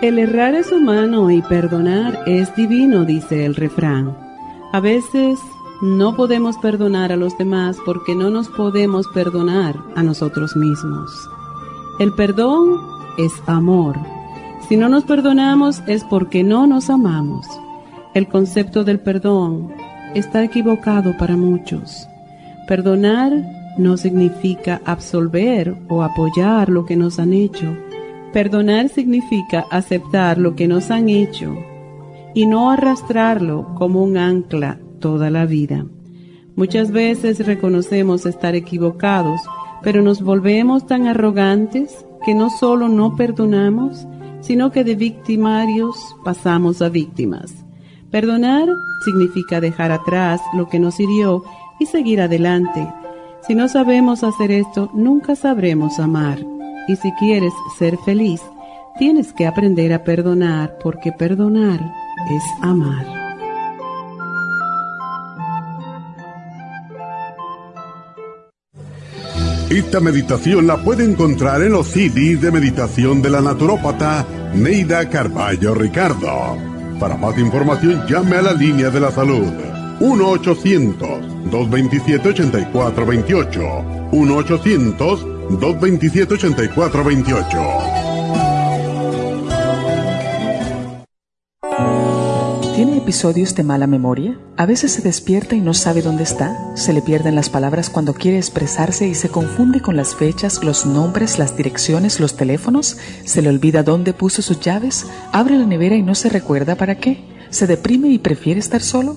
El errar es humano y perdonar es divino, dice el refrán. A veces no podemos perdonar a los demás porque no nos podemos perdonar a nosotros mismos. El perdón es amor. Si no nos perdonamos es porque no nos amamos. El concepto del perdón está equivocado para muchos. Perdonar no significa absolver o apoyar lo que nos han hecho Perdonar significa aceptar lo que nos han hecho y no arrastrarlo como un ancla toda la vida. Muchas veces reconocemos estar equivocados, pero nos volvemos tan arrogantes que no solo no perdonamos, sino que de victimarios pasamos a víctimas. Perdonar significa dejar atrás lo que nos hirió y seguir adelante. Si no sabemos hacer esto, nunca sabremos amar. Y si quieres ser feliz, tienes que aprender a perdonar porque perdonar es amar. Esta meditación la puede encontrar en los CDs de meditación de la naturópata Neida Carballo Ricardo. Para más información llame a la línea de la salud 1-800-227-8428. 1-800 227-8428. ¿Tiene episodios de mala memoria? A veces se despierta y no sabe dónde está, se le pierden las palabras cuando quiere expresarse y se confunde con las fechas, los nombres, las direcciones, los teléfonos, se le olvida dónde puso sus llaves, abre la nevera y no se recuerda para qué, se deprime y prefiere estar solo.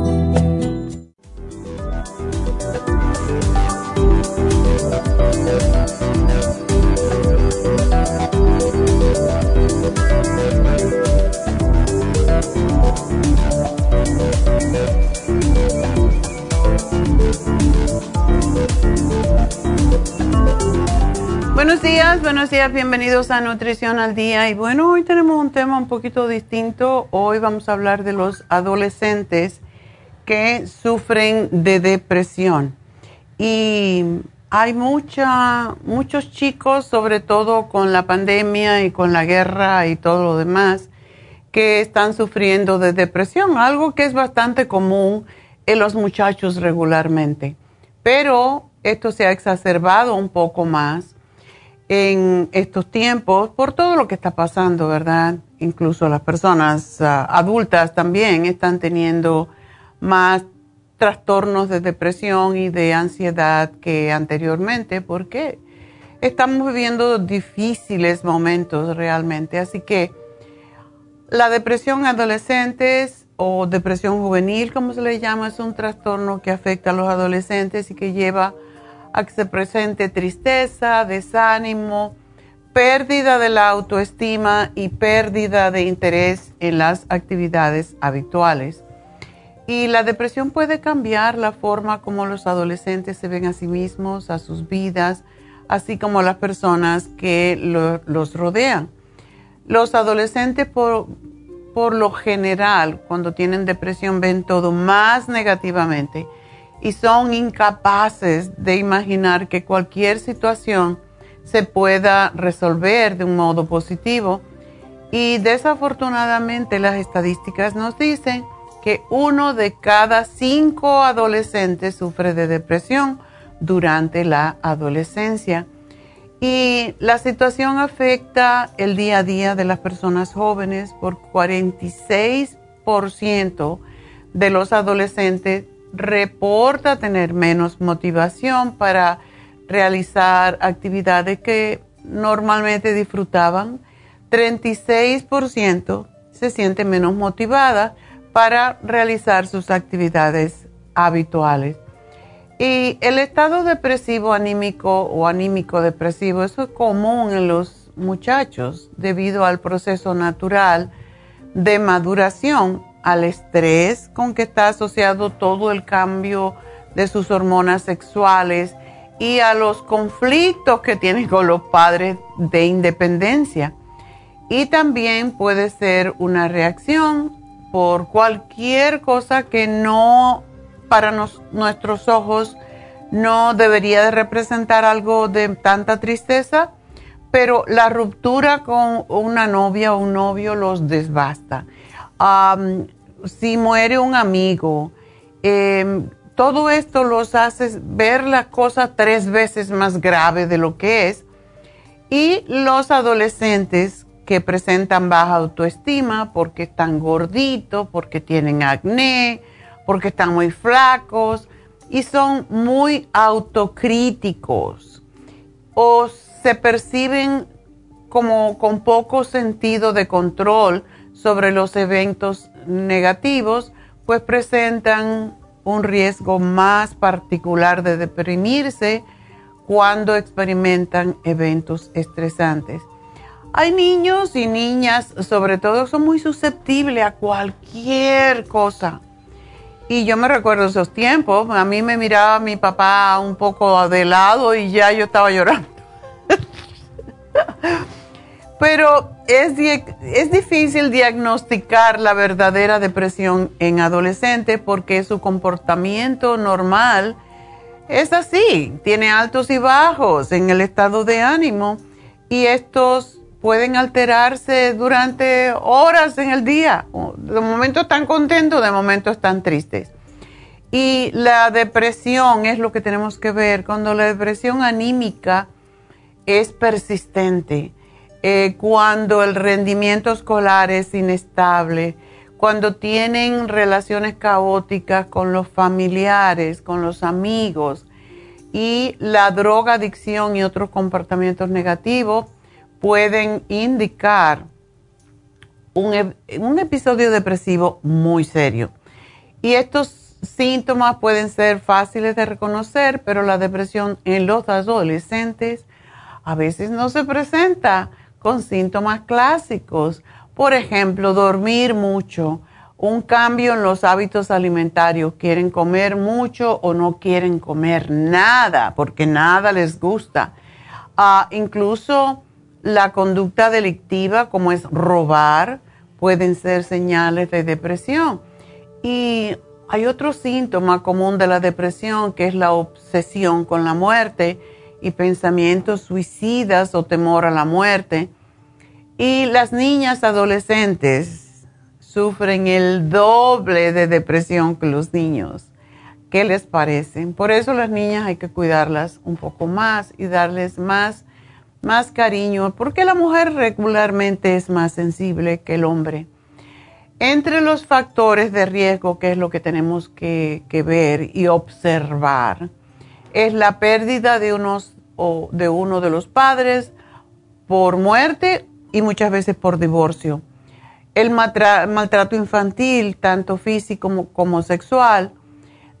Buenos días, buenos días, bienvenidos a Nutrición al Día. Y bueno, hoy tenemos un tema un poquito distinto. Hoy vamos a hablar de los adolescentes que sufren de depresión. Y hay mucha, muchos chicos, sobre todo con la pandemia y con la guerra y todo lo demás, que están sufriendo de depresión, algo que es bastante común en los muchachos regularmente. Pero esto se ha exacerbado un poco más en estos tiempos por todo lo que está pasando, ¿verdad? Incluso las personas ah, adultas también están teniendo más trastornos de depresión y de ansiedad que anteriormente porque estamos viviendo difíciles momentos realmente. Así que la depresión adolescentes o depresión juvenil, como se le llama, es un trastorno que afecta a los adolescentes y que lleva a que se presente tristeza, desánimo, pérdida de la autoestima y pérdida de interés en las actividades habituales. Y la depresión puede cambiar la forma como los adolescentes se ven a sí mismos, a sus vidas, así como las personas que los rodean. Los adolescentes por, por lo general, cuando tienen depresión, ven todo más negativamente y son incapaces de imaginar que cualquier situación se pueda resolver de un modo positivo. Y desafortunadamente las estadísticas nos dicen que uno de cada cinco adolescentes sufre de depresión durante la adolescencia. Y la situación afecta el día a día de las personas jóvenes por 46% de los adolescentes reporta tener menos motivación para realizar actividades que normalmente disfrutaban. 36% se siente menos motivada para realizar sus actividades habituales. Y el estado depresivo anímico o anímico depresivo, eso es común en los muchachos debido al proceso natural de maduración, al estrés con que está asociado todo el cambio de sus hormonas sexuales y a los conflictos que tienen con los padres de independencia. Y también puede ser una reacción por cualquier cosa que no para nuestros ojos no debería de representar algo de tanta tristeza, pero la ruptura con una novia o un novio los desbasta. Si muere un amigo, em, todo esto los hace ver la cosa tres veces más grave de lo que es. Y los adolescentes que presentan baja autoestima porque están gorditos, porque tienen acné, porque están muy flacos y son muy autocríticos o se perciben como con poco sentido de control sobre los eventos negativos, pues presentan un riesgo más particular de deprimirse cuando experimentan eventos estresantes. Hay niños y niñas, sobre todo, son muy susceptibles a cualquier cosa y yo me recuerdo esos tiempos, a mí me miraba mi papá un poco de lado y ya yo estaba llorando. Pero es, es difícil diagnosticar la verdadera depresión en adolescentes porque su comportamiento normal es así, tiene altos y bajos en el estado de ánimo y estos pueden alterarse durante horas en el día. De momento están contentos, de momento están tristes. Y la depresión es lo que tenemos que ver. Cuando la depresión anímica es persistente, eh, cuando el rendimiento escolar es inestable, cuando tienen relaciones caóticas con los familiares, con los amigos, y la droga adicción y otros comportamientos negativos, pueden indicar un, un, episodio depresivo muy serio. Y estos síntomas pueden ser fáciles de reconocer, pero la depresión en los adolescentes a veces no se presenta con síntomas clásicos. Por ejemplo, dormir mucho, un cambio en los hábitos alimentarios, quieren comer mucho o no quieren comer nada porque nada les gusta. Ah, incluso la conducta delictiva, como es robar, pueden ser señales de depresión. Y hay otro síntoma común de la depresión, que es la obsesión con la muerte y pensamientos suicidas o temor a la muerte. Y las niñas adolescentes sufren el doble de depresión que los niños. ¿Qué les parece? Por eso las niñas hay que cuidarlas un poco más y darles más más cariño, porque la mujer regularmente es más sensible que el hombre. Entre los factores de riesgo, que es lo que tenemos que, ver y observar, es la pérdida de, unos, o de uno de los padres por muerte y muchas veces por divorcio. El maltrato infantil, tanto físico como sexual,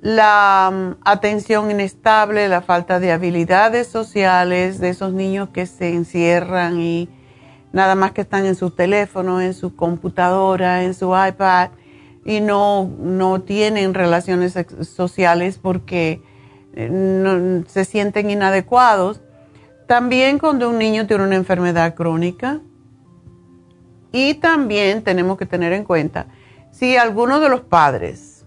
la mm, atención inestable, la falta de habilidades sociales de esos niños que se encierran y nada más que están en su teléfono, en su computadora, en su iPad y no, no tienen relaciones sociales porque eh, se sienten inadecuados. También cuando un niño tiene una enfermedad crónica. Y también tenemos que tener en cuenta si alguno de los padres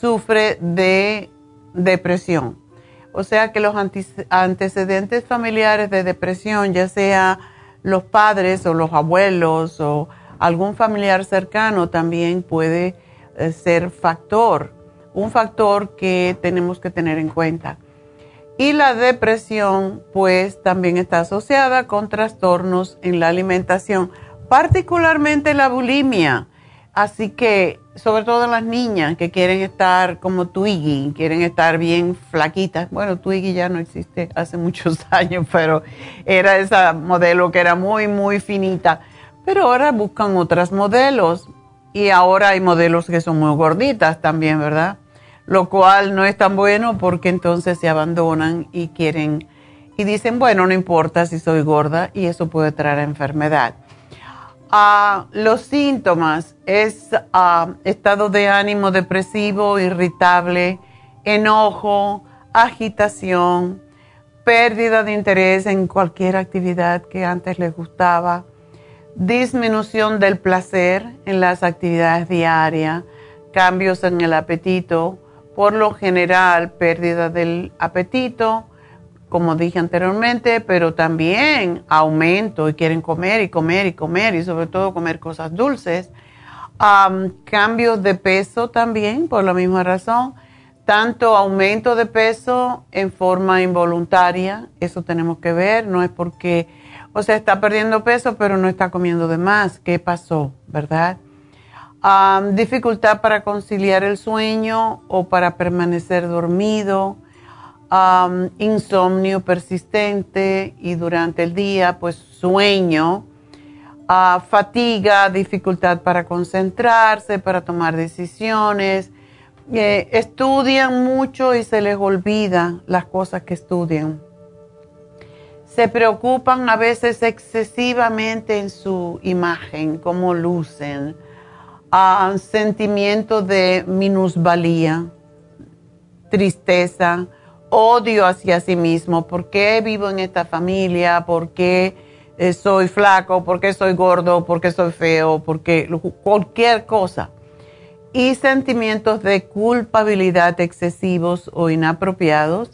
sufre de depresión O sea que los antecedentes familiares de depresión, ya sea los padres o los abuelos o algún familiar cercano, también puede eh, ser factor, un factor que tenemos que tener en cuenta. Y la depresión, pues, también está asociada con trastornos en la alimentación, particularmente la bulimia. Así que, sobre todo las niñas que quieren estar como Twiggy, quieren estar bien flaquitas. Bueno, Twiggy ya no existe hace muchos años, pero era esa modelo que era muy, muy finita. Pero ahora buscan otros modelos y ahora hay modelos que son muy gorditas también, ¿verdad? Lo cual no es tan bueno porque entonces se abandonan y quieren y dicen, bueno, no importa si soy gorda y eso puede traer enfermedad los síntomas es estado de ánimo depresivo, irritable, enojo, agitación, pérdida de interés en cualquier actividad que antes les gustaba, disminución del placer en las actividades diarias, cambios en el apetito, por lo general pérdida del apetito, como dije anteriormente, pero también aumento y quieren comer y comer y comer y sobre todo comer cosas dulces. cambios de peso también, por la misma razón. Tanto aumento de peso en forma involuntaria, eso tenemos que ver, no es porque, o sea, está perdiendo peso, pero no está comiendo de más. ¿Qué pasó? ¿Verdad? Dificultad para conciliar el sueño o para permanecer dormido insomnio persistente y durante el día pues sueño, ah, fatiga, dificultad para concentrarse, para tomar decisiones. Eh, estudian mucho y se les olvida las cosas que estudian. Se preocupan a veces excesivamente en su imagen, cómo lucen. Ah, sentimiento de minusvalía, tristeza, odio hacia sí mismo, por qué vivo en esta familia, por qué eh, soy flaco, por qué soy gordo, por qué soy feo, por qué cualquier cosa. Y sentimientos de culpabilidad excesivos o inapropiados.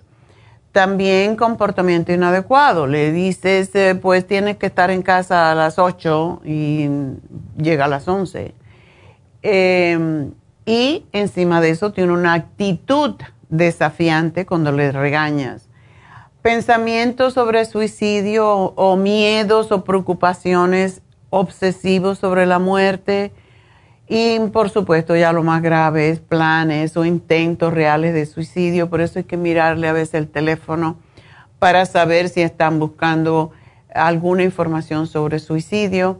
También comportamiento inadecuado. Le dices, eh, pues tienes que estar en casa a las 8 y llega a las 11. Em, y encima de eso tiene una actitud desafiante cuando le regañas. Pensamientos sobre suicidio o miedos o preocupaciones obsesivos sobre la muerte. Y por supuesto ya lo más grave es planes o intentos reales de suicidio. Por eso hay que mirarle a veces el teléfono para saber si están buscando alguna información sobre suicidio.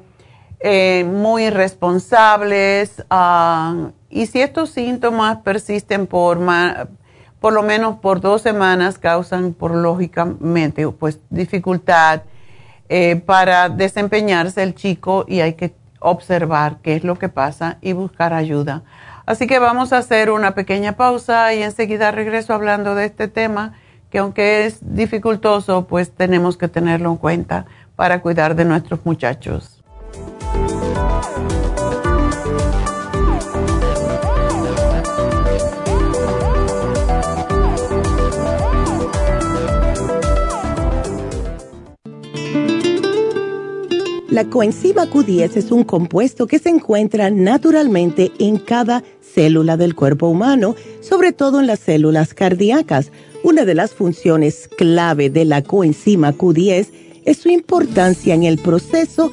Eh, muy irresponsables. Ah, y si estos síntomas persisten por, por lo menos por dos semanas causan, por lógicamente, pues dificultad eh, para desempeñarse el chico y hay que observar qué es lo que pasa y buscar ayuda. Así que vamos a hacer una pequeña pausa y enseguida regreso hablando de este tema que aunque es dificultoso, pues tenemos que tenerlo en cuenta para cuidar de nuestros muchachos. La coenzima Q10 es un compuesto que se encuentra naturalmente en cada célula del cuerpo humano, sobre todo en las células cardíacas. Una de las funciones clave de la coenzima Q10 es su importancia en el proceso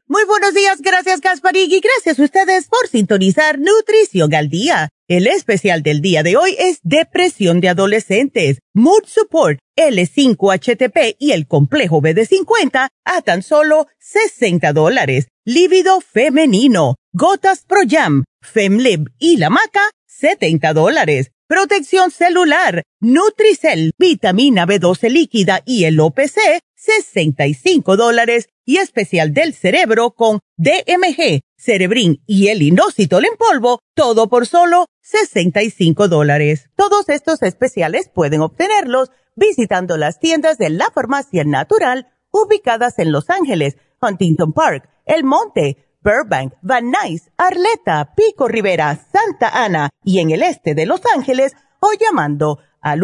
Muy buenos días, gracias Gasparig y gracias a ustedes por sintonizar Nutrición al Día. El especial del día de hoy es Depresión de Adolescentes, Mood Support, L5HTP y el complejo BD50 a tan solo 60 dólares. Lívido femenino, Gotas Pro Jam, Femlib y la maca, 70 dólares. Protección celular, Nutricel, vitamina B12 líquida y el OPC, 65 dólares. Y especial del cerebro con DMG, Cerebrin y el inositol en polvo, todo por solo 65 dólares. Todos estos especiales pueden obtenerlos visitando las tiendas de la farmacia natural ubicadas en Los Ángeles, Huntington Park, El Monte, Burbank, Van Nuys, Arleta, Pico Rivera, Santa Ana y en el este de Los Ángeles o llamando al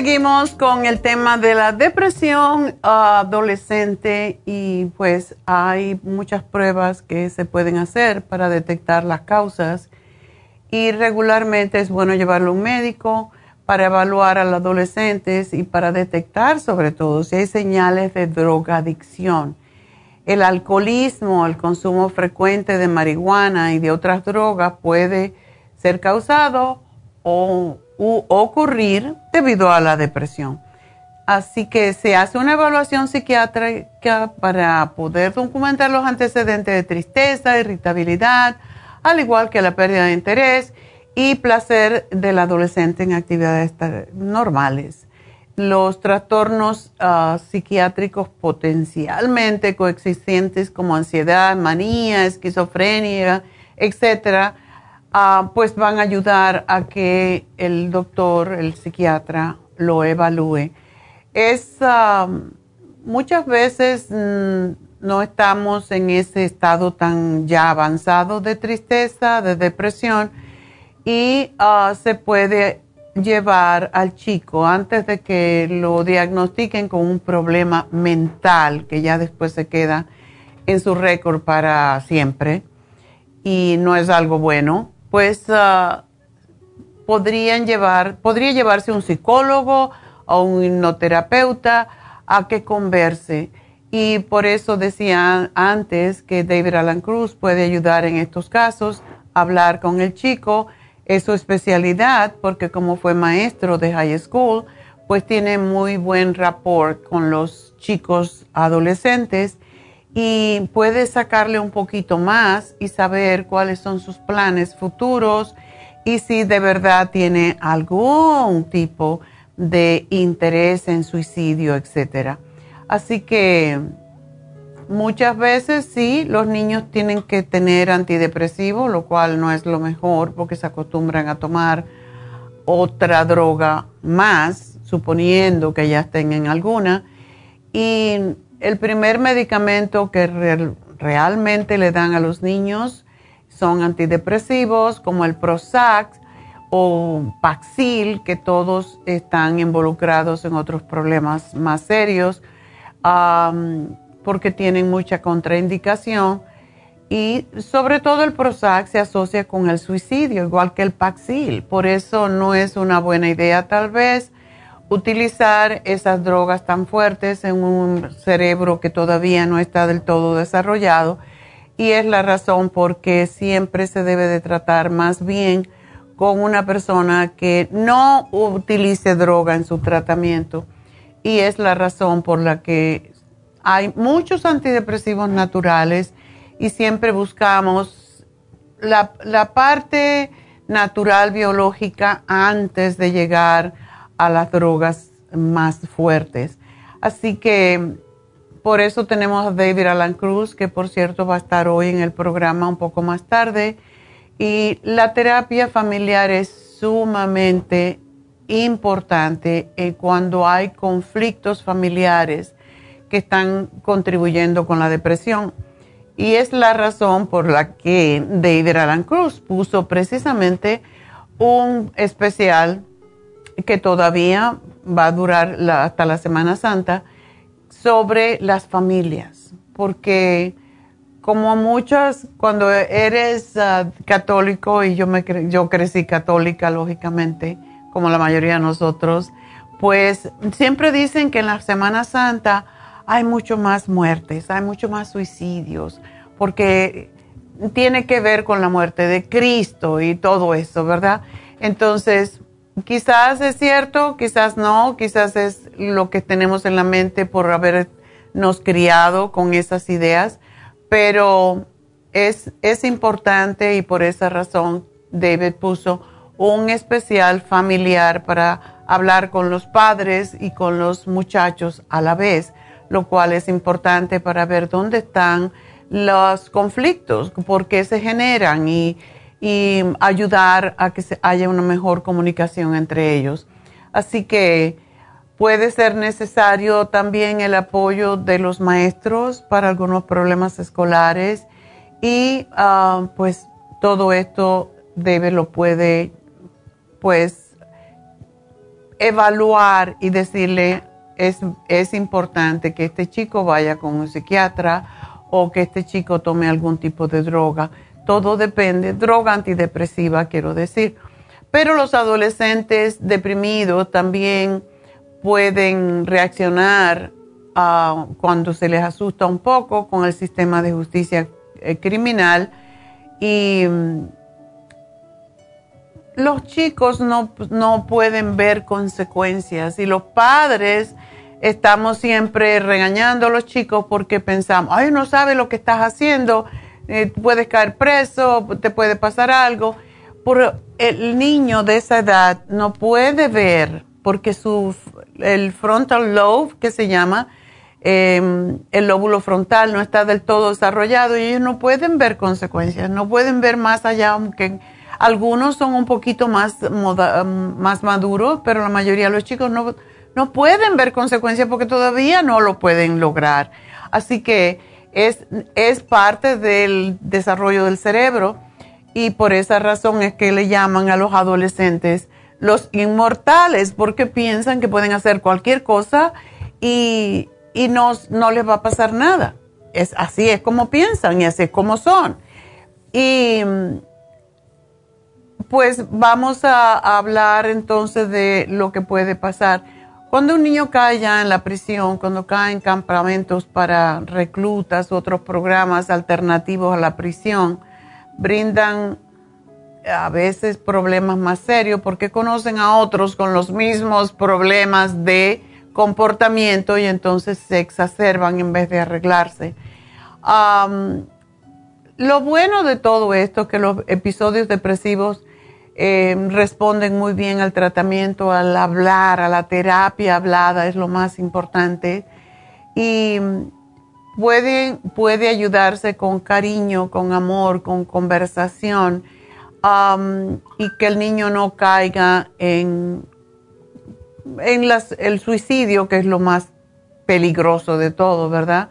Seguimos con el tema de la depresión adolescente y pues hay muchas pruebas que se pueden hacer para detectar las causas y regularmente es bueno llevarlo a un médico para evaluar a los adolescentes y para detectar sobre todo si hay señales de drogadicción. El alcoholismo, el consumo frecuente de marihuana y de otras drogas puede ser causado o ocurrir debido a la depresión. Así que se hace una evaluación psiquiátrica para poder documentar los antecedentes de tristeza, irritabilidad, al igual que la pérdida de interés y placer del adolescente en actividades normales. Los trastornos ah, psiquiátricos potencialmente coexistentes como ansiedad, manía, esquizofrenia, etcétera, Ah, pues van a ayudar a que el doctor, el psiquiatra, lo evalúe. Es muchas veces mm, no estamos en ese estado tan ya avanzado de tristeza, de depresión, y ah, se puede llevar al chico antes de que lo diagnostiquen con un problema mental que ya después se queda en su récord para siempre y no es algo bueno pues ah, podrían llevar, podría llevarse un psicólogo o un hipnoterapeuta a que converse. Y por eso decía antes que David Alan Cruz puede ayudar en estos casos, hablar con el chico, es su especialidad, porque como fue maestro de high school, pues tiene muy buen rapport con los chicos adolescentes y puede sacarle un poquito más y saber cuáles son sus planes futuros y si de verdad tiene algún tipo de interés en suicidio, etc. Así que muchas veces sí, los niños tienen que tener antidepresivos, lo cual no es lo mejor porque se acostumbran a tomar otra droga más, suponiendo que ya estén en alguna. Y el primer medicamento que realmente le dan a los niños son antidepresivos como el Prozac o Paxil, que todos están involucrados en otros problemas más serios porque tienen mucha contraindicación. Y sobre todo el Prozac se asocia con el suicidio, igual que el Paxil. Por eso no es una buena idea tal vez utilizar esas drogas tan fuertes en un cerebro que todavía no está del todo desarrollado y es la razón por qué siempre se debe de tratar más bien con una persona que no utilice droga en su tratamiento. Y es la razón por la que hay muchos antidepresivos naturales y siempre buscamos la, la parte natural biológica antes de llegar a las drogas más fuertes. Así que por eso tenemos a David Alan Cruz, que por cierto va a estar hoy en el programa un poco más tarde. Y la terapia familiar es sumamente importante cuando hay conflictos familiares que están contribuyendo con la depresión. Y es la razón por la que David Alan Cruz puso precisamente un especial que todavía va a durar hasta la Semana Santa sobre las familias, porque como muchas, cuando eres ah, católico, y yo, me yo crecí católica, lógicamente, como la mayoría de nosotros, pues siempre dicen que en la Semana Santa hay mucho más muertes, hay mucho más suicidios, porque tiene que ver con la muerte de Cristo y todo eso, ¿verdad? Entonces, Quizás es cierto, quizás no, quizás es lo que tenemos en la mente por habernos criado con esas ideas, pero es, es importante y por esa razón David puso un especial familiar para hablar con los padres y con los muchachos a la vez, lo cual es importante para ver dónde están los conflictos, por qué se generan y y ayudar a que haya una mejor comunicación entre ellos. Así que puede ser necesario también el apoyo de los maestros para algunos problemas escolares y ah, pues todo esto debe lo puede pues evaluar y decirle es, es importante que este chico vaya con un psiquiatra o que este chico tome algún tipo de droga todo depende, droga antidepresiva quiero decir. Pero los adolescentes deprimidos también pueden reaccionar ah, cuando se les asusta un poco con el sistema de justicia eh, criminal. Y mm, los chicos no, no pueden ver consecuencias. Y los padres estamos siempre regañando a los chicos porque pensamos, ay, no sabe lo que estás haciendo eh, puedes caer preso, te puede pasar algo. Pero el niño de esa edad no puede ver porque su, el frontal lobe, que se llama, em, el lóbulo frontal no está del todo desarrollado y ellos no pueden ver consecuencias, no pueden ver más allá, aunque algunos son un poquito más, más maduros, pero la mayoría de los chicos no, no pueden ver consecuencias porque todavía no lo pueden lograr. Así que es, es parte del desarrollo del cerebro y por esa razón es que le llaman a los adolescentes los inmortales porque piensan que pueden hacer cualquier cosa y, y no, no les va a pasar nada. Es, así es como piensan y así es como son. Y pues vamos a hablar entonces de lo que puede pasar cuando un niño cae ya en la prisión, cuando cae en campamentos para reclutas, otros programas alternativos a la prisión, brindan a veces problemas más serios porque conocen a otros con los mismos problemas de comportamiento y entonces se exacerban en vez de arreglarse. lo bueno de todo esto es que los episodios depresivos eh, responden muy bien al tratamiento, al hablar, a la terapia hablada, es lo más importante. Y puede, puede ayudarse con cariño, con amor, con conversación, um, y que el niño no caiga en, en el suicidio, que es lo más peligroso de todo, ¿verdad?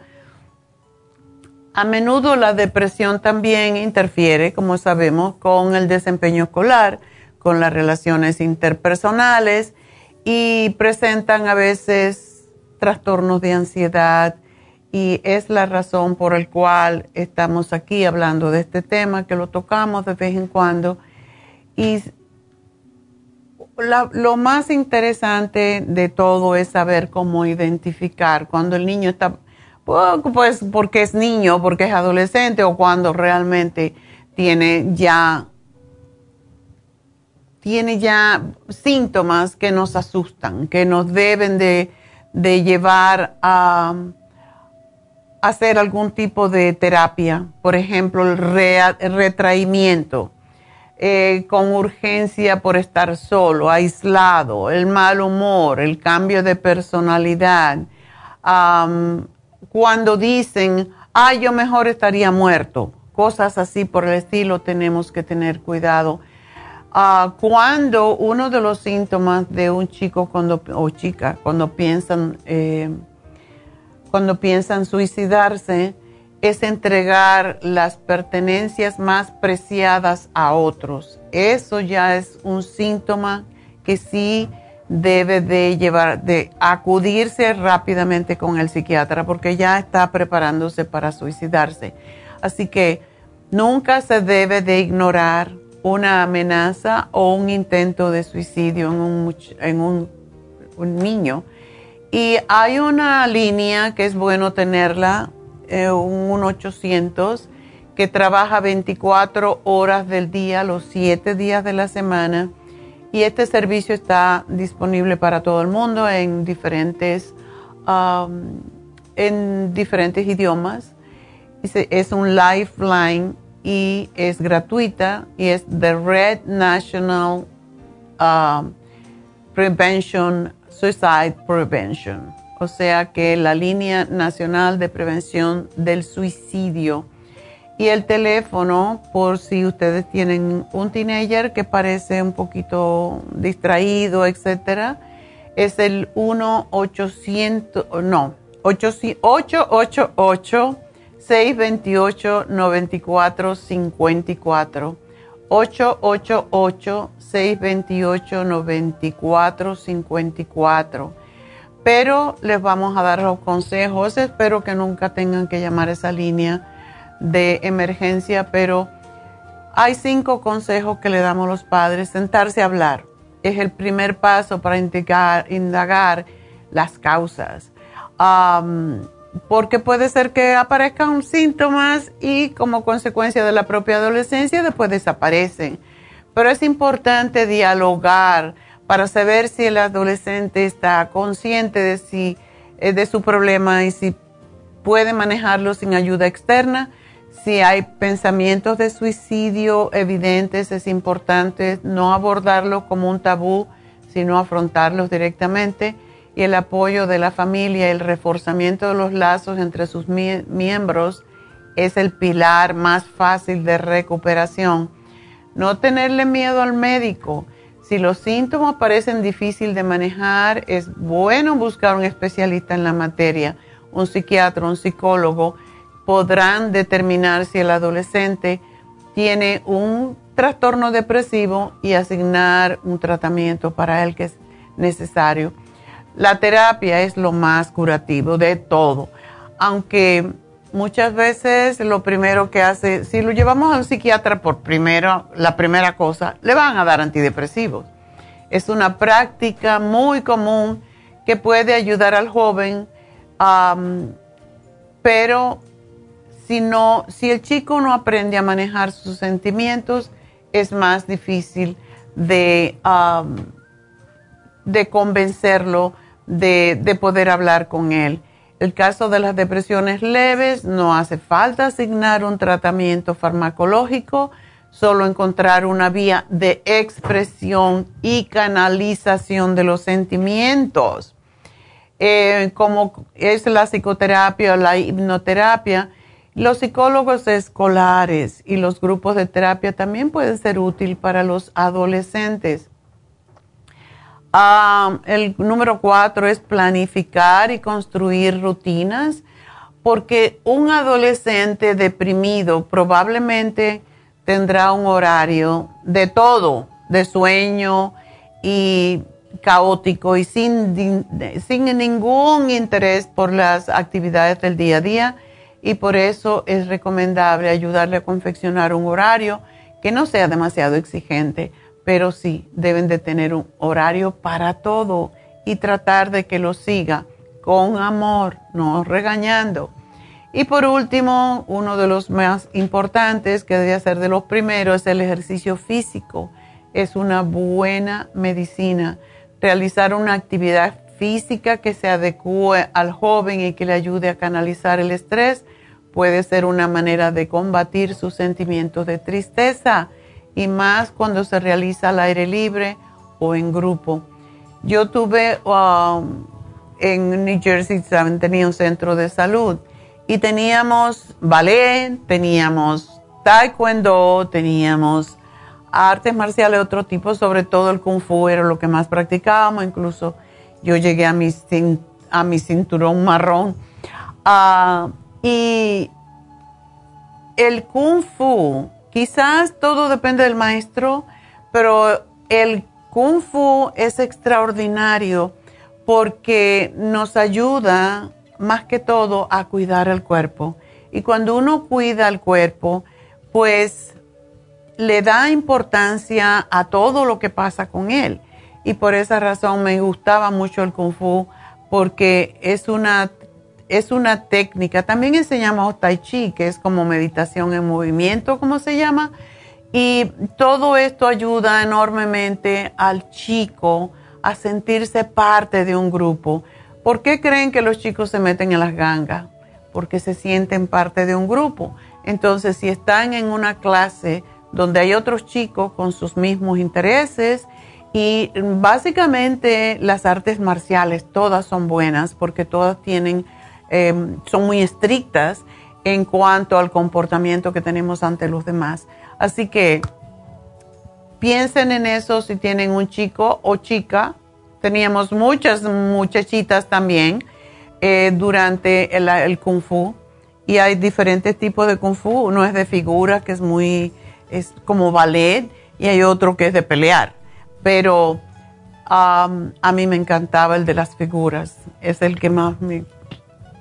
A menudo la depresión también interfiere, como sabemos, con el desempeño escolar, con las relaciones interpersonales y presentan a veces trastornos de ansiedad y es la razón por la cual estamos aquí hablando de este tema, que lo tocamos de vez en cuando. Y lo más interesante de todo es saber cómo identificar cuando el niño está pues porque es niño, porque es adolescente o cuando realmente tiene ya tiene ya síntomas que nos asustan, que nos deben de, llevar a, hacer algún tipo de terapia, por ejemplo, el, retraimiento, eh, con urgencia por estar solo, aislado, el mal humor, el cambio de personalidad. Cuando dicen, ah, yo mejor estaría muerto, cosas así por el estilo, tenemos que tener cuidado. Ah, cuando uno de los síntomas de un chico cuando, o chica, cuando piensan eh, cuando piensan suicidarse es entregar las pertenencias más preciadas a otros. Eso ya es un síntoma que sí debe de llevar, de acudirse rápidamente con el psiquiatra porque ya está preparándose para suicidarse. Así que nunca se debe de ignorar una amenaza o un intento de suicidio en un, en un, niño y hay una línea que es bueno tenerla, eh, un 800, que trabaja 24 horas del día, los 7 días de la semana. Y este servicio está disponible para todo el mundo en diferentes, um, en diferentes idiomas. Es un lifeline y es gratuita y es The Red National um, Prevention Suicide Prevention, o sea que la línea nacional de prevención del suicidio. Y el teléfono, por si ustedes tienen un teenager que parece un poquito distraído, etcétera, es el 1-800, no, 888 628 9454 888-628-9454. Pero les vamos a dar los consejos. Espero que nunca tengan que llamar esa línea de emergencia, pero hay cinco consejos que le damos a los padres. Sentarse a hablar es el primer paso para indagar, las causas porque puede ser que aparezcan síntomas y como consecuencia de la propia adolescencia después desaparecen. Pero es importante dialogar para saber si el adolescente está consciente de, si, eh, de su problema y si puede manejarlo sin ayuda externa. Si hay pensamientos de suicidio evidentes, es importante no abordarlo como un tabú, sino afrontarlos directamente y el apoyo de la familia, el reforzamiento de los lazos entre sus miembros es el pilar más fácil de recuperación. No tenerle miedo al médico. Si los síntomas parecen difíciles de manejar, es bueno buscar un especialista en la materia, un psiquiatra, un psicólogo. Podrán determinar si el adolescente tiene un trastorno depresivo y asignar un tratamiento para él que es necesario. La terapia es lo más curativo de todo, aunque muchas veces lo primero que hace, si lo llevamos a un psiquiatra por primero, la primera cosa, le van a dar antidepresivos. Es una práctica muy común que puede ayudar al joven, pero si, no, si el chico no aprende a manejar sus sentimientos, es más difícil de, de convencerlo de, poder hablar con él. El caso de las depresiones leves, no hace falta asignar un tratamiento farmacológico, solo encontrar una vía de expresión y canalización de los sentimientos. Eh, como es la psicoterapia o la hipnoterapia, los psicólogos escolares y los grupos de terapia también pueden ser útiles para los adolescentes. Ah, el número cuatro es planificar y construir rutinas, porque un adolescente deprimido probablemente tendrá un horario de todo, de sueño y caótico y sin, sin ningún interés por las actividades del día a día y por eso es recomendable ayudarle a confeccionar un horario que no sea demasiado exigente pero sí deben de tener un horario para todo y tratar de que lo siga con amor, no regañando. Y por último, uno de los más importantes, que debe ser de los primeros, es el ejercicio físico. es una buena medicina. Realizar una actividad física que se adecue al joven y que le ayude a canalizar el estrés puede ser una manera de combatir sus sentimientos de tristeza y más cuando se realiza al aire libre o en grupo. Yo tuve um, en New Jersey, tenía un centro de salud y teníamos ballet, teníamos taekwondo, teníamos artes marciales de otro tipo, sobre todo el kung fu era lo que más practicábamos, incluso yo llegué a mi, cinturón marrón. Ah, y el kung fu, quizás todo depende del maestro, pero el kung fu es extraordinario porque nos ayuda más que todo a cuidar el cuerpo. Y cuando uno cuida el cuerpo, pues le da importancia a todo lo que pasa con él y por esa razón me gustaba mucho el kung fu porque es una, es una técnica. También enseñamos tai chi, que es como meditación en movimiento, como se llama. Y todo esto ayuda enormemente al chico a sentirse parte de un grupo. ¿Por qué creen que los chicos se meten en las gangas? Porque se sienten parte de un grupo. Entonces, si están en una clase donde hay otros chicos con sus mismos intereses, y básicamente las artes marciales todas son buenas porque todas tienen, em, son muy estrictas en cuanto al comportamiento que tenemos ante los demás. Así que piensen en eso si tienen un chico o chica. Teníamos muchas muchachitas también eh, durante el, el, kung fu y hay diferentes tipos de kung fu. Uno es de figura que es muy, es como ballet y hay otro que es de pelear pero a mí me encantaba el de las figuras, es el que más me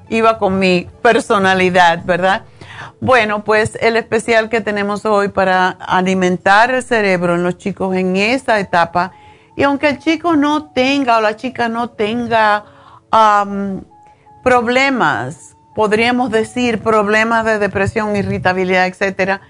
iba con mi personalidad, ¿verdad? Bueno, pues el especial que tenemos hoy para alimentar el cerebro en los chicos en esta etapa, y aunque el chico no tenga o la chica no tenga problemas, podríamos decir problemas de depresión, irritabilidad, etcétera,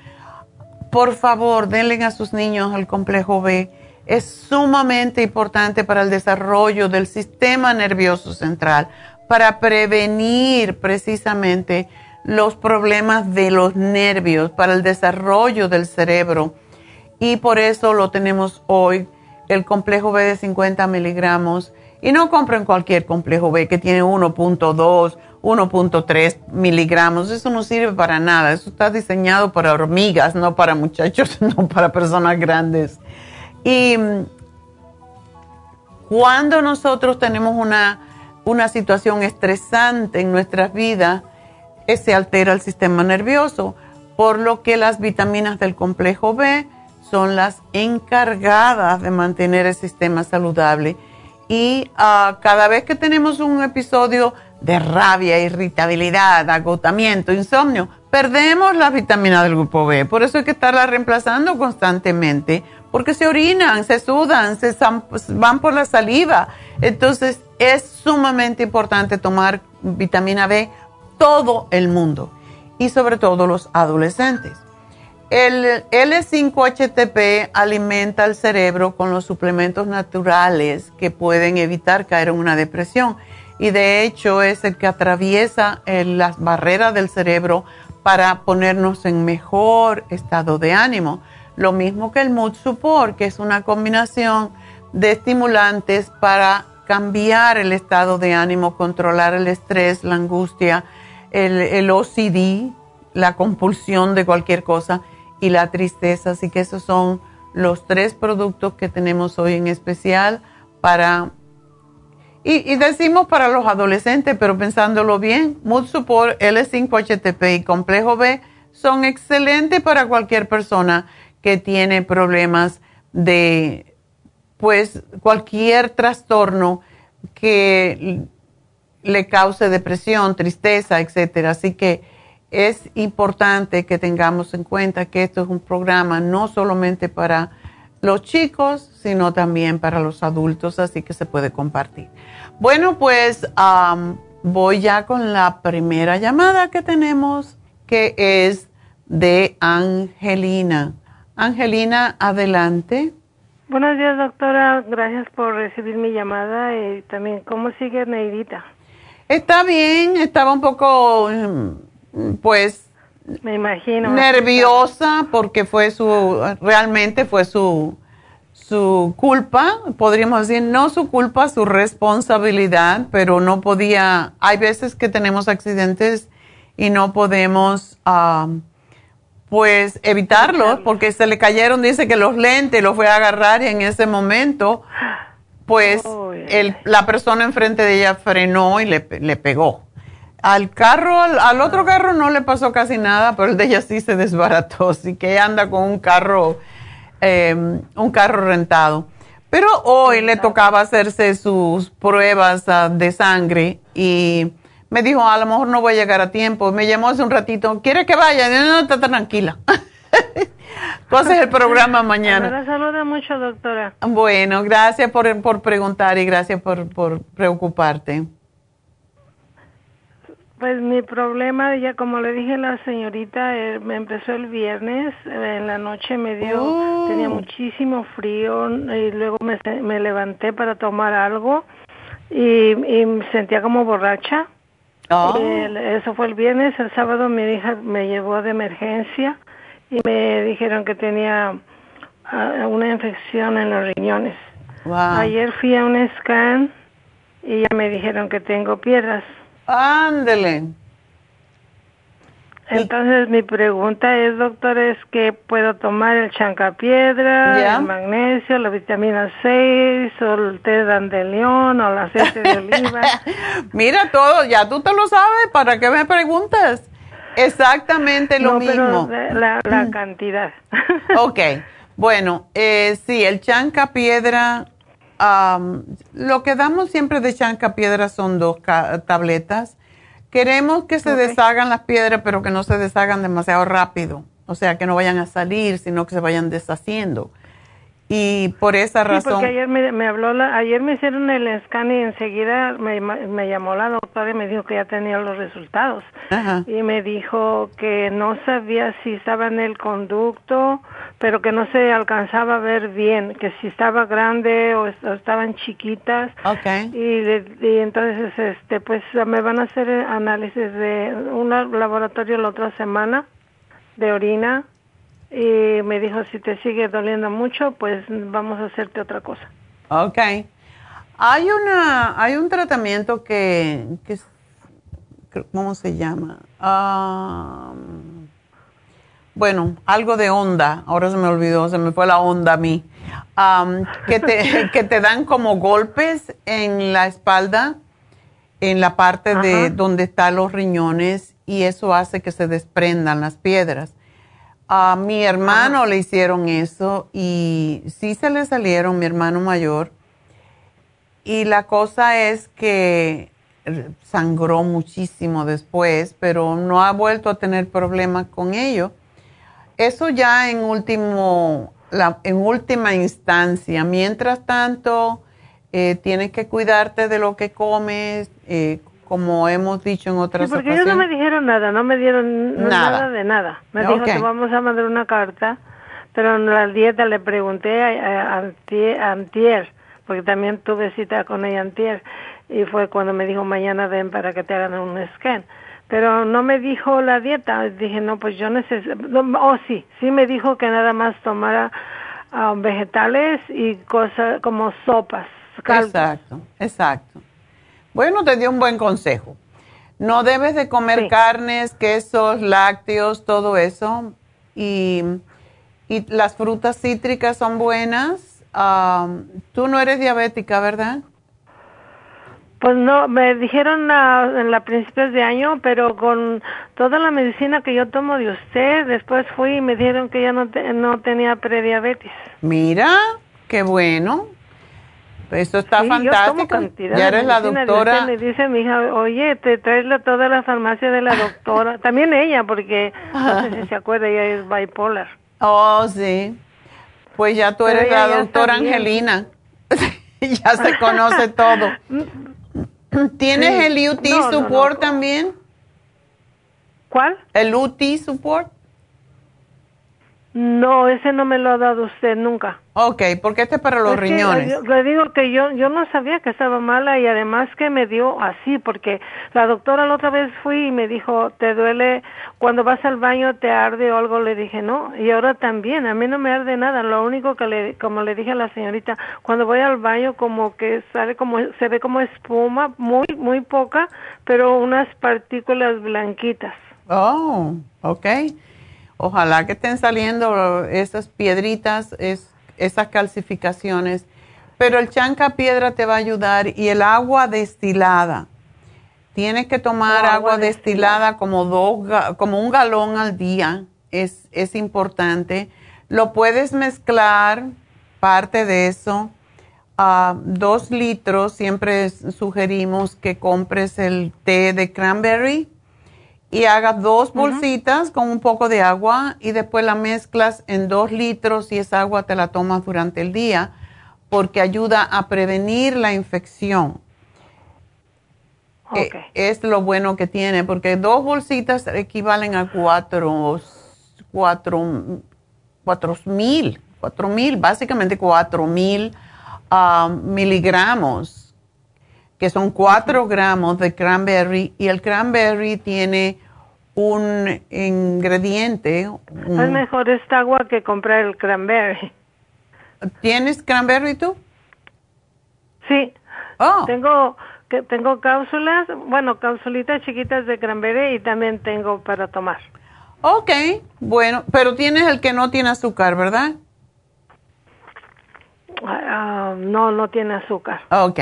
por favor, denle a sus niños el complejo B es sumamente importante para el desarrollo del sistema nervioso central, para prevenir precisamente los problemas de los nervios, para el desarrollo del cerebro. Y por eso lo tenemos hoy, el complejo B de 50 miligramos. Y no compren cualquier complejo B que tiene 1.2, 1.3 miligramos. Eso no sirve para nada. Eso está diseñado para hormigas, no para muchachos, no para personas grandes. Y cuando nosotros tenemos una, situación estresante en nuestras vidas, se altera el sistema nervioso, por lo que las vitaminas del complejo B son las encargadas de mantener el sistema saludable. Y ah, cada vez que tenemos un episodio de rabia, irritabilidad, agotamiento, insomnio, perdemos las vitaminas del grupo B. Por eso hay que estarla reemplazando constantemente porque se orinan, se sudan, se van por la saliva. Entonces es sumamente importante tomar vitamina B todo el mundo y sobre todo los adolescentes. El L5-HTP alimenta el cerebro con los suplementos naturales que pueden evitar caer en una depresión y de hecho es el que atraviesa eh, las barreras del cerebro para ponernos en mejor estado de ánimo. Lo mismo que el Mood Support, que es una combinación de estimulantes para cambiar el estado de ánimo, controlar el estrés, la angustia, el, OCD, la compulsión de cualquier cosa y la tristeza. Así que esos son los tres productos que tenemos hoy en especial para... Y, y decimos para los adolescentes, pero pensándolo bien, Mood Support, L5-HTP y Complejo B son excelentes para cualquier persona que tiene problemas de, pues, cualquier trastorno que le cause depresión, tristeza, etcétera. Así que es importante que tengamos en cuenta que esto es un programa no solamente para los chicos, sino también para los adultos, así que se puede compartir. Bueno, pues voy ya con la primera llamada que tenemos, que es de Angelina. Angelina, adelante. Buenos días, doctora. Gracias por recibir mi llamada y también cómo sigue Neidita. Está bien, estaba un poco, mm, pues, me imagino nerviosa porque fue su, realmente fue su, su culpa, podríamos decir, no su culpa, su responsabilidad, pero no podía, hay veces que tenemos accidentes y no podemos, ah, pues, evitarlos porque se le cayeron, dice que los lentes los fue a agarrar y en ese momento pues el, la persona enfrente de ella frenó y le, le pegó. Al carro, al, otro carro no le pasó casi nada, pero el de ella sí se desbarató, así que ella anda con un carro, em, un carro rentado. Pero hoy le tocaba hacerse sus pruebas ah, de sangre y me dijo, a lo mejor no voy a llegar a tiempo. Me llamó hace un ratito, ¿quiere que vaya? No, no, está tranquila. Haces el programa mañana. Me saluda mucho, doctora. Bueno, gracias por, por preguntar y gracias por, por preocuparte. Pues mi problema, ya como le dije a la señorita, eh, me empezó el viernes, eh, en la noche me dio, oh. tenía muchísimo frío y luego me, me levanté para tomar algo y, y me sentía como borracha. Oh. eso fue el viernes, el sábado mi hija me llevó de emergencia y me dijeron que tenía ah, una infección en los riñones. Ayer fui a un scan y ya me dijeron que tengo piedras. Ándele. Entonces mi pregunta es, doctor, es que puedo tomar el chancapiedra, el magnesio, la vitamina 6, o el té de dandelión, o el aceite de oliva. Mira todo, ya tú te lo sabes, ¿para qué me preguntas? Exactamente lo mismo. la, la cantidad. ok, bueno, eh, sí, el chanca piedra, lo que damos siempre de chanca piedra son dos tabletas. Queremos que se deshagan las piedras, pero que no se deshagan demasiado rápido. O sea, que no vayan a salir, sino que se vayan deshaciendo. Y por esa razón. porque ayer me, habló, la, ayer me hicieron el scan y enseguida me, me, llamó la doctora y me dijo que ya tenía los resultados. Y me dijo que no sabía si estaba en el conducto, pero que no se alcanzaba a ver bien, que si estaba grande o, estaban chiquitas. Okay. Y, y, entonces, este, pues me van a hacer análisis de un laboratorio la otra semana de orina y me dijo, si te sigue doliendo mucho, pues vamos a hacerte otra cosa. Ok. Hay, una, hay un tratamiento que, que ¿cómo se llama? bueno, algo de onda, ahora se me olvidó, se me fue la onda a mí, que, te, que te dan como golpes en la espalda, en la parte de donde están los riñones, y eso hace que se desprendan las piedras. A mi hermano le hicieron eso y sí se le salieron, mi hermano mayor. Y la cosa es que sangró muchísimo después, pero no ha vuelto a tener problemas con ello. Eso ya en, último, la, en última instancia. Mientras tanto, eh, tienes que cuidarte de lo que comes, eh, como hemos dicho en otras sí, porque ellos no me dijeron nada, no me dieron nada, de nada. Me dijo que vamos a mandar una carta, pero en la dieta le pregunté a, antier, porque también tuve cita con ella antier, y fue cuando me dijo mañana ven para que te hagan un scan. Pero no me dijo la dieta, dije no, pues yo necesito, oh sí, sí me dijo que nada más tomara ah, vegetales y cosas como sopas. Exacto, exacto. Bueno, te dio un buen consejo. No debes de comer carnes, quesos, lácteos, todo eso. Y, y las frutas cítricas son buenas. Tú no eres diabética, ¿verdad? Pues no, me dijeron en la principios de año, pero con toda la medicina que yo tomo de usted, después fui y me dijeron que ya no, no tenía prediabetes. Mira, qué bueno. Esto está fantástico. Ya eres la doctora. Me dice mi hija, oye, te traes la, toda la farmacia de la doctora. También ella, porque no sé si se acuerda, ella es bipolar. Oh, sí. Pues ya tú eres la doctora Angelina. ya se conoce todo. ¿Tienes el UT Support también? ¿Cuál? ¿El UT Support? No, ese no me lo ha dado usted nunca. Ok, porque este es para los riñones. le digo que yo yo no sabía que estaba mala y además que me dio así porque la doctora la otra vez fui y me dijo, "¿Te duele cuando vas al baño te arde o algo?" Le dije, "No." Y ahora también, a mí no me arde nada, lo único que le como le dije a la señorita, cuando voy al baño como que sale como se ve como espuma, muy muy poca, pero unas partículas blanquitas. Oh, okay. Ojalá que estén saliendo esas piedritas, es, esas calcificaciones. Pero el chanca piedra te va a ayudar y el agua destilada. Tienes que tomar agua, destilada, como, dos, como un galón al día. Es, es importante. Lo puedes mezclar, parte de eso, a dos litros. Siempre sugerimos que compres el té de cranberry y hagas dos bolsitas con un poco de agua y después la mezclas en dos litros y esa agua te la tomas durante el día porque ayuda a prevenir la infección. Eh, es lo bueno que tiene porque dos bolsitas equivalen a cuatro, cuatro, cuatro mil, cuatro mil, básicamente cuatro mil ah, miligramos que son 4 gramos de cranberry y el cranberry tiene un ingrediente. Es mejor esta agua que comprar el cranberry. ¿Tienes cranberry tú? Sí. Oh. Tengo que tengo cápsulas, bueno, cápsulitas chiquitas de cranberry y también tengo para tomar. Ok, bueno, pero tienes el que no tiene azúcar, ¿verdad? Ah, no, no tiene azúcar. Ok.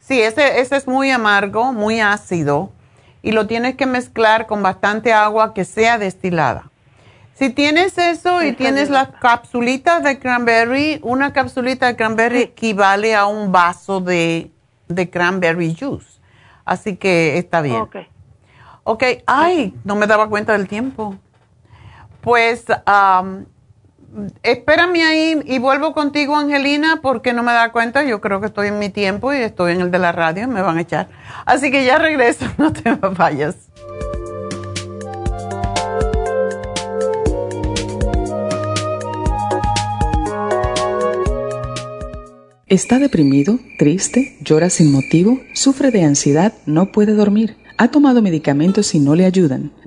Sí, ese, ese es muy amargo, muy ácido y lo tienes que mezclar con bastante agua que sea destilada. Si tienes eso y tienes las capsulitas de cranberry, una capsulita de cranberry equivale a un vaso de, cranberry juice. Así que está bien. Ok. Ok, ay, no me daba cuenta del tiempo. Pues espérame ahí y vuelvo contigo, Angelina, porque no me da cuenta. Yo creo que estoy en mi tiempo y estoy en el de la radio, me van a echar. Así que ya regreso, no te vayas. ¿Está deprimido, triste, llora sin motivo, sufre de ansiedad, no puede dormir? ¿Ha tomado medicamentos y no le ayudan?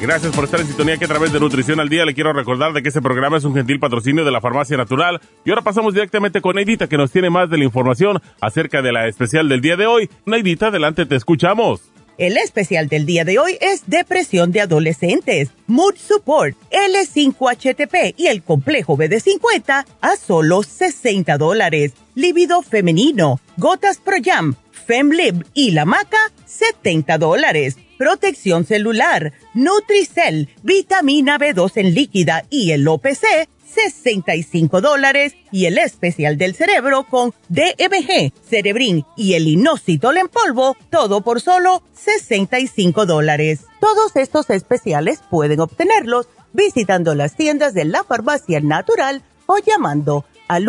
Gracias por estar en sintonía que a través de Nutrición al Día le quiero recordar de que este programa es un gentil patrocinio de la Farmacia Natural. Y ahora pasamos directamente con Neidita que nos tiene más de la información acerca de la especial del día de hoy. Neidita, adelante, te escuchamos. El especial del día de hoy es Depresión de Adolescentes, Mood Support, L5HTP y el complejo BD50 a solo 60 dólares. Líbido femenino, Gotas Pro Jam, FemLib y la maca, 70 dólares protección celular, Nutricel, vitamina B2 en líquida y el OPC, 65 dólares y el especial del cerebro con DMG, Cerebrin y el inositol en polvo, todo por solo 65 dólares. Todos estos especiales pueden obtenerlos visitando las tiendas de la farmacia natural o llamando al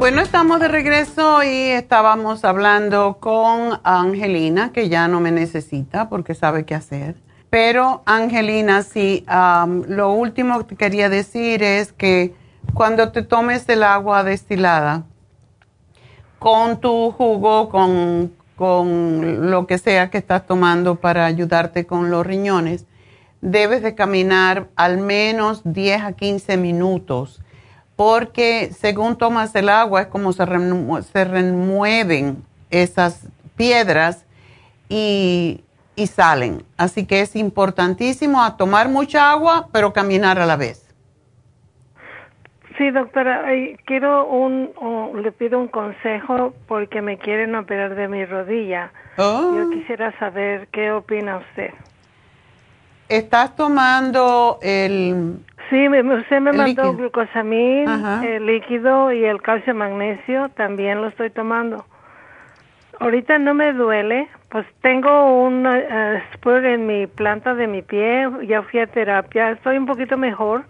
Bueno, estamos de regreso y estábamos hablando con Angelina, que ya no me necesita porque sabe qué hacer. Pero Angelina, sí, lo último que quería decir es que cuando te tomes el agua destilada, con tu jugo, con, con lo que sea que estás tomando para ayudarte con los riñones, debes de caminar al menos 10 a 15 minutos porque según tomas el agua es como se, remueven esas piedras y, salen. Así que es importantísimo a tomar mucha agua, pero caminar a la vez. Sí, doctora, quiero un, le pido un consejo porque me quieren operar de mi rodilla. Oh. Yo quisiera saber qué opina usted. ¿Estás tomando el Sí, usted me mandó glucosamín, el líquido y el calcio magnesio, también lo estoy tomando. Ahorita no me duele, pues tengo un uh, en mi planta de mi pie, ya fui a terapia, estoy un poquito mejor,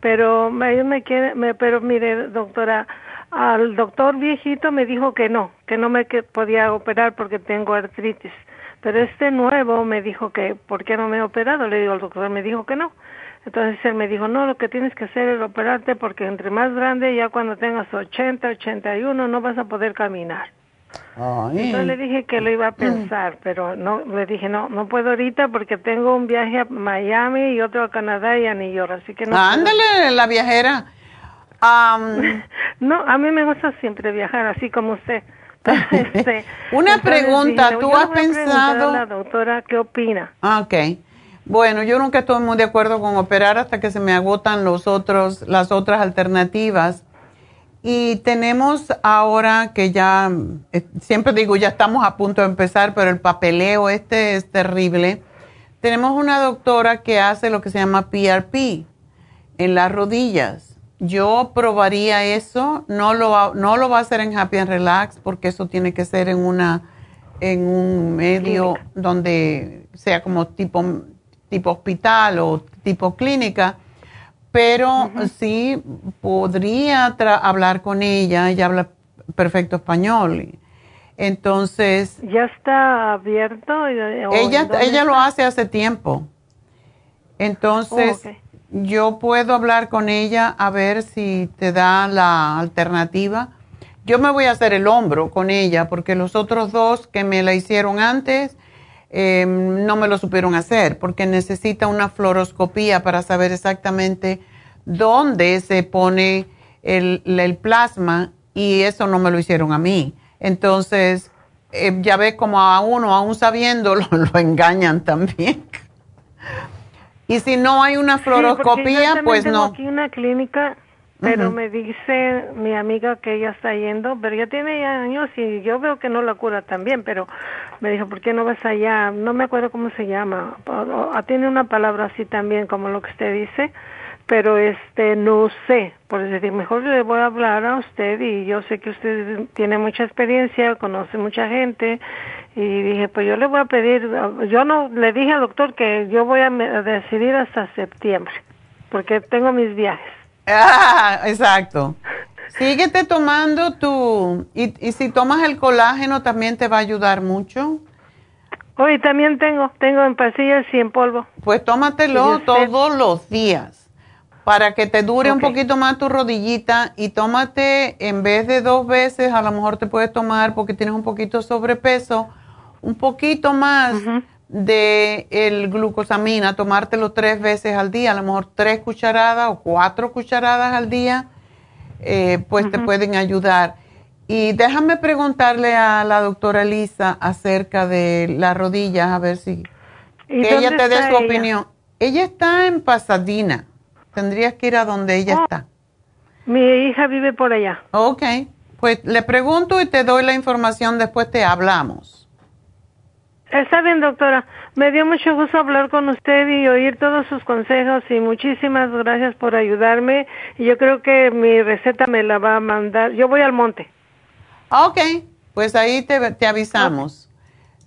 pero me, me quiere, me, pero mire, doctora, al doctor viejito me dijo que no, que no me podía operar porque tengo artritis. Pero este nuevo me dijo que, ¿por qué no me he operado? Le digo al doctor, me dijo que no. Entonces él me dijo, no, lo que tienes que hacer es operarte porque entre más grande, ya cuando tengas 80, 81, no vas a poder caminar. Entonces le dije que lo iba a pensar, pero no, le dije, no, no puedo ahorita porque tengo un viaje a Miami y otro a Canadá y a New York, así que no. Ándale, la viajera. no, a mí me gusta siempre viajar, así como usted. Este, Una pregunta, ¿tú has pensado? la doctora qué opina. Ah, ok. Bueno, yo nunca estoy muy de acuerdo con operar hasta que se me agotan los otros, las otras alternativas. Y tenemos ahora que ya, eh, siempre digo, ya estamos a punto de empezar, pero el papeleo este es terrible. Tenemos una doctora que hace lo que se llama PRP en las rodillas. Yo probaría eso, no lo, no lo va a hacer en Happy and Relax porque eso tiene que ser en una en un medio donde sea como tipo tipo hospital o tipo clínica, pero sí podría hablar con ella, ella habla perfecto español. Entonces... ¿Ya está abierto? Ella, ella lo hace hace tiempo. Entonces, oh, yo puedo hablar con ella a ver si te da la alternativa. Yo me voy a hacer el hombro con ella porque los otros dos que me la hicieron antes, Em, no me lo supieron hacer porque necesita una fluoroscopía para saber exactamente dónde se pone el, plasma y eso no me lo hicieron a mí. Entonces, em, ya ve como a uno, aún sabiendo, lo, engañan también. y si no hay una fluoroscopía, pues no. Aquí una clínica pero me dice mi amiga que ella está yendo, pero ya tiene años y yo veo que no la cura también, pero me dijo, ¿por qué no vas allá? No me acuerdo cómo se llama. tiene una palabra así también como lo que usted dice, pero este no sé. Por decir, mejor le voy a hablar a usted y yo sé que usted tiene mucha experiencia, conoce mucha gente y dije, pues yo le voy a pedir, yo no le dije al doctor que yo voy a decidir hasta septiembre, porque tengo mis viajes. Ah, exacto. Síguete tomando tu... Y, y, si tomas el colágeno también te va a ayudar mucho. Hoy también tengo, tengo en pastillas y en polvo. Pues tómatelo todos los días para que te dure un poquito más tu rodillita y tómate en vez de dos veces, a lo mejor te puedes tomar porque tienes un poquito sobrepeso, un poquito más de el glucosamina, tomártelo tres veces al día, a lo mejor tres cucharadas o cuatro cucharadas al día, eh, pues te pueden ayudar. Y déjame preguntarle a la doctora Lisa acerca de las rodillas, a ver si que ella te dé su opinión. Ella está en Pasadena. Tendrías que ir a donde ella oh. está. Mi hija vive por allá. Ok, pues le pregunto y te doy la información, después te hablamos. Está bien, doctora. Me dio mucho gusto hablar con usted y oír todos sus consejos y muchísimas gracias por ayudarme. Y yo creo que mi receta me la va a mandar. Yo voy al monte. Ok, pues ahí te, te avisamos.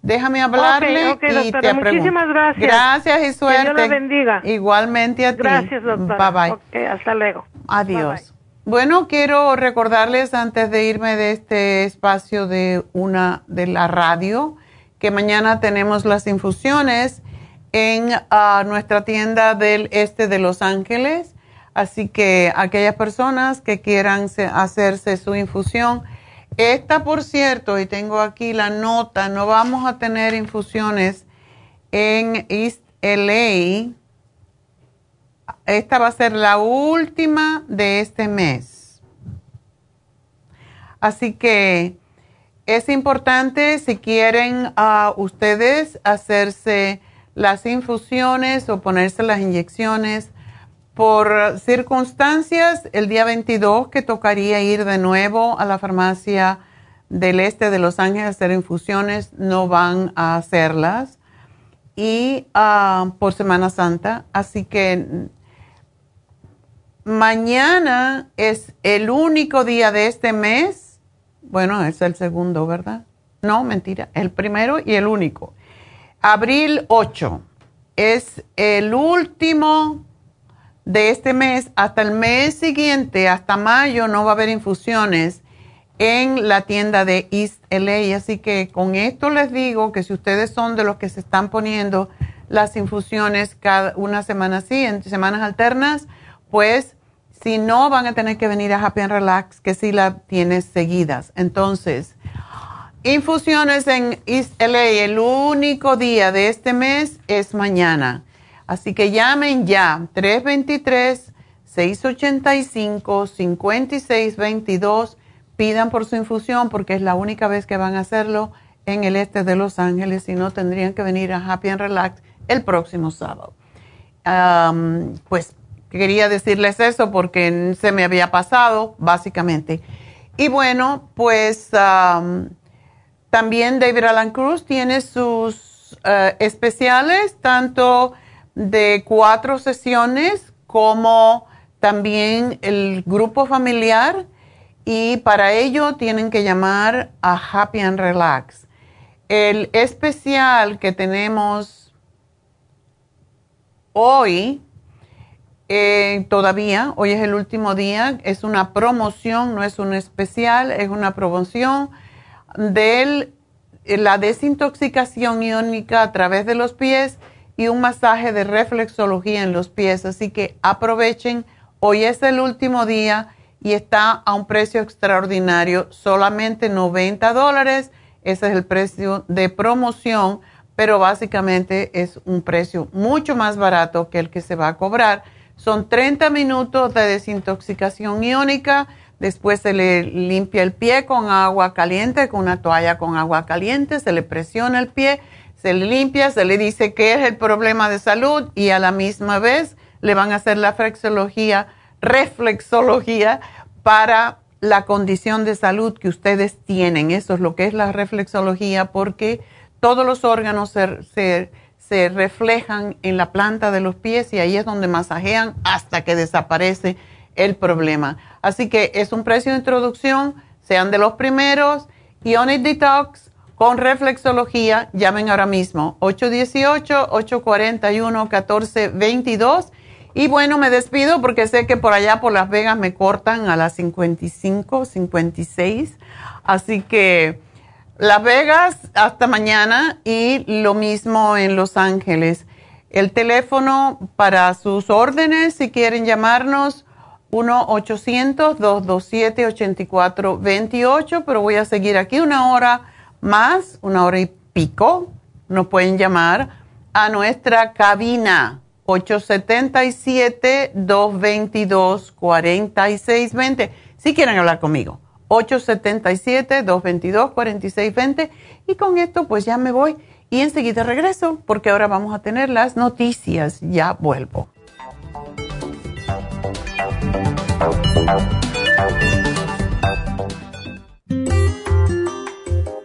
Déjame hablarle y te Muchísimas gracias. Gracias y suerte. Que Dios la bendiga. Igualmente a ti. Gracias, doctora. Bye bye. hasta luego. Adiós. Bueno, quiero recordarles antes de irme de este espacio de una de la radio que mañana tenemos las infusiones en ah, nuestra tienda del este de Los Ángeles. Así que aquellas personas que quieran hacerse su infusión, esta por cierto, y tengo aquí la nota, no vamos a tener infusiones en East LA. Esta va a ser la última de este mes. Así que es importante si quieren a ustedes hacerse las infusiones o ponerse las inyecciones por circunstancias el día 22 que tocaría ir de nuevo a la farmacia del este de Los Ángeles a hacer infusiones, no van a hacerlas y ah, por Semana Santa. Así que mañana es el único día de este mes bueno, es el segundo, ¿verdad? No, mentira, el primero y el único. Abril 8 es el último de este mes. Hasta el mes siguiente, hasta mayo, no va a haber infusiones en la tienda de East LA. Así que con esto les digo que si ustedes son de los que se están poniendo las infusiones cada una semana así, en semanas alternas, pues si no, van a tener que venir a Happy and Relax, que si la tienes seguidas. Entonces, infusiones en East LA, el único día de este mes es mañana. Así que llamen ya, 323-685-5622. Pidan por su infusión porque es la única vez que van a hacerlo en el este de Los Ángeles. Si no, tendrían que venir a Happy and Relax el próximo sábado. pues Quería decirles eso porque se me había pasado, básicamente. Y bueno, pues también David Alan Cruz tiene sus eh, especiales, tanto de cuatro sesiones como también el grupo familiar. Y para ello tienen que llamar a Happy and Relax. El especial que tenemos hoy eh, todavía, hoy es el último día, es una promoción, no es un especial, es una promoción de eh, la desintoxicación iónica a través de los pies y un masaje de reflexología en los pies. Así que aprovechen, hoy es el último día y está a un precio extraordinario, solamente 90 dólares. Ese es el precio de promoción, pero básicamente es un precio mucho más barato que el que se va a cobrar son 30 minutos de desintoxicación iónica. Después se le limpia el pie con agua caliente, con una toalla con agua caliente, se le presiona el pie, se le limpia, se le dice qué es el problema de salud y a la misma vez le van a hacer la flexología, reflexología para la condición de salud que ustedes tienen. Eso es lo que es la reflexología porque todos los órganos se se reflejan en la planta de los pies y ahí es donde masajean hasta que desaparece el problema. Así que es un precio de introducción, sean de los primeros. Ionic Detox con reflexología, llamen ahora mismo 818-841-1422. Y bueno, me despido porque sé que por allá por Las Vegas me cortan a las 55, 56. Así que... Las Vegas hasta mañana y lo mismo en Los Ángeles. El teléfono para sus órdenes, si quieren llamarnos, 1-800-227-8428, pero voy a seguir aquí una hora más, una hora y pico. Nos pueden llamar a nuestra cabina 877-222-4620 si quieren hablar conmigo. 877-222-4620. Y con esto pues ya me voy y enseguida regreso porque ahora vamos a tener las noticias. Ya vuelvo.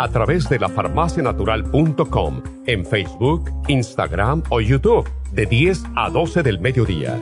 a través de lafarmacianatural.com en Facebook, Instagram o YouTube de 10 a 12 del mediodía.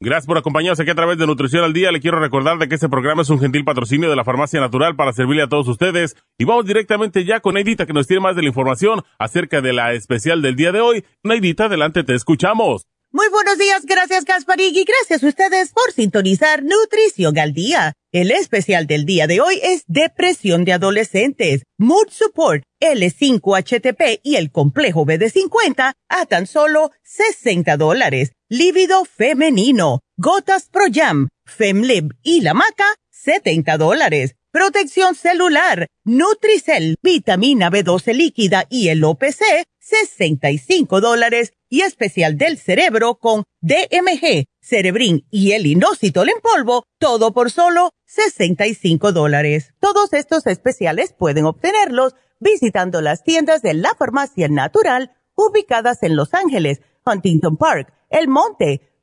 Gracias por acompañarnos aquí a través de Nutrición al Día. Le quiero recordar de que este programa es un gentil patrocinio de la Farmacia Natural para servirle a todos ustedes. Y vamos directamente ya con Neidita que nos tiene más de la información acerca de la especial del día de hoy. Neidita, adelante, te escuchamos. Muy buenos días, gracias Gasparig y gracias a ustedes por sintonizar Nutrición al Día. El especial del día de hoy es Depresión de Adolescentes, Mood Support, L5HTP y el complejo BD50 a tan solo 60 dólares. Lívido femenino, Gotas Pro Jam, Femlib y la maca, 70 dólares. Protección celular, Nutricel, vitamina B12 líquida y el OPC, 65 dólares. Y especial del cerebro con DMG, Cerebrin y el inositol en polvo, todo por solo 65 dólares. Todos estos especiales pueden obtenerlos visitando las tiendas de la farmacia natural ubicadas en Los Ángeles, Huntington Park, El Monte,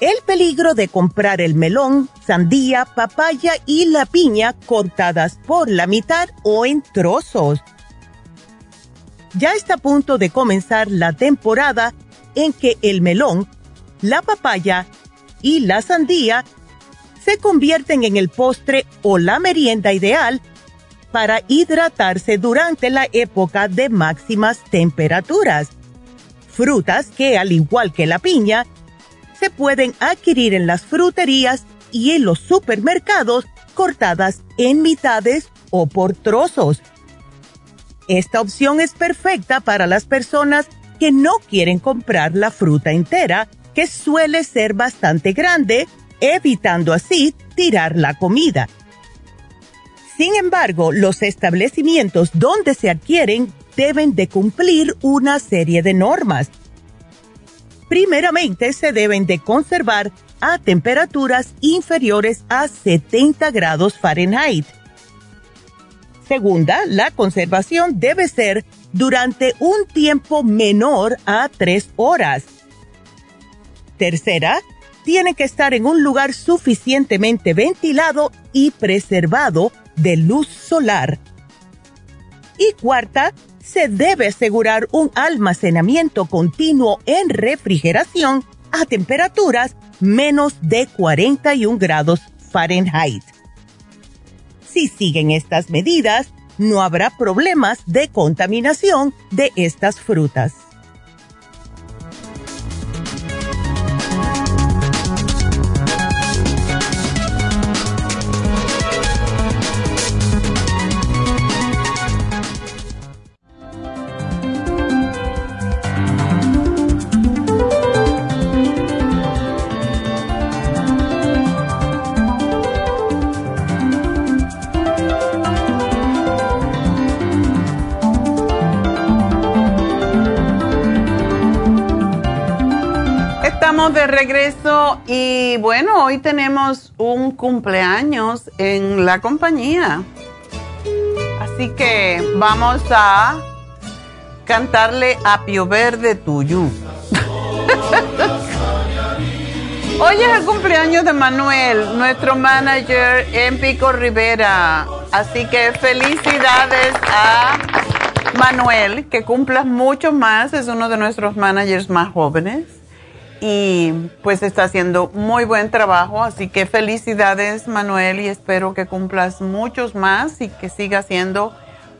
El peligro de comprar el melón, sandía, papaya y la piña cortadas por la mitad o en trozos. Ya está a punto de comenzar la temporada en que el melón, la papaya y la sandía se convierten en el postre o la merienda ideal para hidratarse durante la época de máximas temperaturas. Frutas que, al igual que la piña, se pueden adquirir en las fruterías y en los supermercados cortadas en mitades o por trozos. Esta opción es perfecta para las personas que no quieren comprar la fruta entera, que suele ser bastante grande, evitando así tirar la comida. Sin embargo, los establecimientos donde se adquieren deben de cumplir una serie de normas primeramente se deben de conservar a temperaturas inferiores a 70 grados Fahrenheit. Segunda, la conservación debe ser durante un tiempo menor a 3 horas. Tercera, tiene que estar en un lugar suficientemente ventilado y preservado de luz solar. Y cuarta, se debe asegurar un almacenamiento continuo en refrigeración a temperaturas menos de 41 grados Fahrenheit. Si siguen estas medidas, no habrá problemas de contaminación de estas frutas. Bueno, hoy tenemos un cumpleaños en la compañía. Así que vamos a cantarle Apio Verde tuyo. Hoy es el cumpleaños de Manuel, nuestro manager en Pico Rivera. Así que felicidades a Manuel, que cumplas mucho más, es uno de nuestros managers más jóvenes y pues está haciendo muy buen trabajo, así que felicidades Manuel y espero que cumplas muchos más y que siga haciendo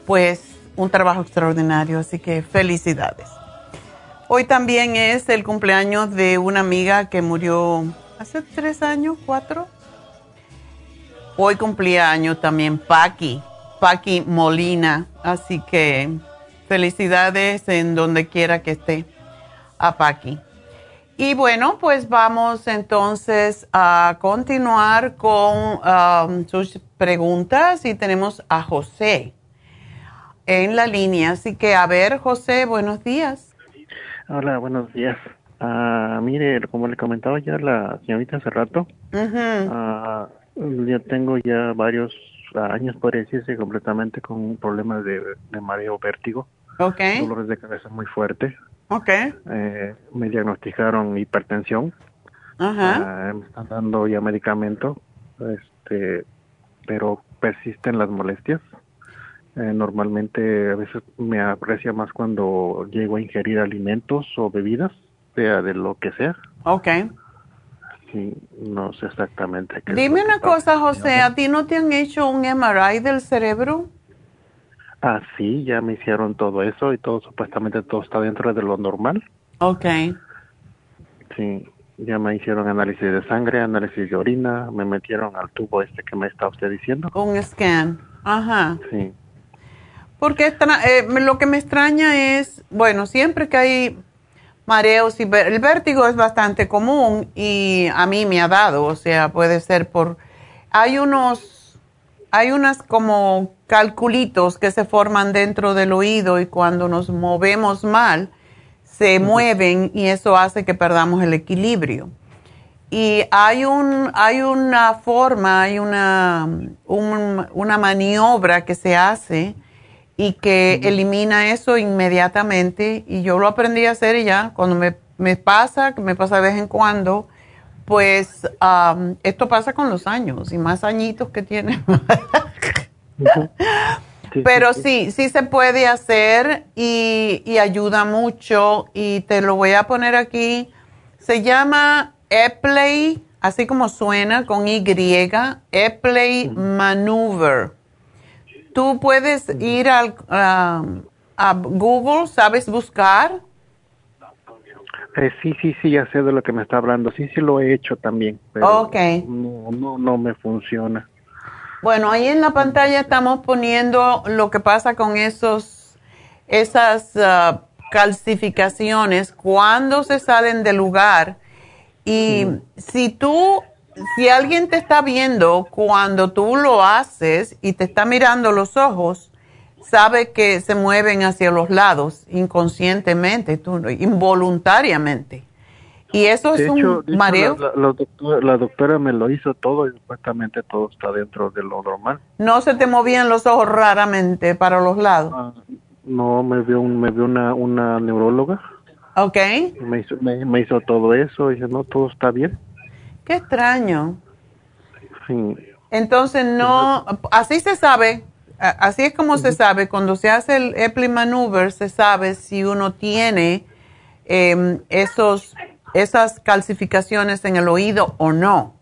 pues un trabajo extraordinario, así que felicidades. Hoy también es el cumpleaños de una amiga que murió hace tres años, cuatro. Hoy cumplía años también Paqui, Paqui Molina, así que felicidades en donde quiera que esté a Paqui. Y bueno, pues vamos entonces a continuar con um, sus preguntas y tenemos a José en la línea. Así que, a ver, José, buenos días. Hola, buenos días. Uh, mire, como le comentaba ya la señorita hace rato, uh, yo tengo ya varios años, por decirse, completamente con un problema de, de mareo vértigo. Okay. Dolores de cabeza muy fuerte. Ok. Eh, me diagnosticaron hipertensión. Ajá. Ah, me están dando ya medicamento, este, pero persisten las molestias. Eh, normalmente a veces me aprecia más cuando llego a ingerir alimentos o bebidas, sea de lo que sea. Ok. Sí, no sé exactamente. Qué Dime una cosa, José, ¿a ti no te han hecho un MRI del cerebro? Ah, sí, ya me hicieron todo eso y todo, supuestamente todo está dentro de lo normal. Ok. Sí, ya me hicieron análisis de sangre, análisis de orina, me metieron al tubo este que me está usted diciendo. Un scan. Ajá. Sí, Porque eh, lo que me extraña es, bueno, siempre que hay mareos y el vértigo es bastante común y a mí me ha dado, o sea, puede ser por hay unos hay unas como calculitos que se forman dentro del oído y cuando nos movemos mal se mueven y eso hace que perdamos el equilibrio. Y hay, un, hay una forma, hay una, un- una maniobra que se hace y que elimina eso inmediatamente. Y yo lo aprendí a hacer y ya, cuando me, me pasa, que me pasa de vez en cuando, pues esto pasa con los años y más añitos que tiene. Pero sí, sí, se puede hacer y, y ayuda mucho y te lo voy a poner aquí. Se llama Epley, así como suena con Y, Epley Maneuver. Tú puedes ir al, a Google, ¿sabes buscar? Eh, sí, sí, sí, ya sé de lo que me está hablando. Sí, sí lo he hecho también. Pero Ok. No, no, no me funciona. Bueno, ahí en la pantalla estamos poniendo lo que pasa con esos, esas ah, calcificaciones cuando se salen del lugar. Y si tú, si alguien te está viendo cuando tú lo haces y te está mirando los ojos, sabe que se mueven hacia los lados inconscientemente, tú, involuntariamente. Y eso De es hecho, un mareo. La, la- la doctora, la doctora me lo hizo todo y supuestamente todo está dentro de lo normal. No se te movían los ojos raramente para los lados. Ah, no, me vio, un, me vio una, una neuróloga. ¿Ok? Me hizo, me, me hizo todo eso y dije, no, todo está bien. Qué extraño. Sí. Entonces, no, así se sabe, así es como se sabe, cuando se hace el Epley Maneuver, se sabe si uno tiene em, esos, esas calcificaciones en el oído o no.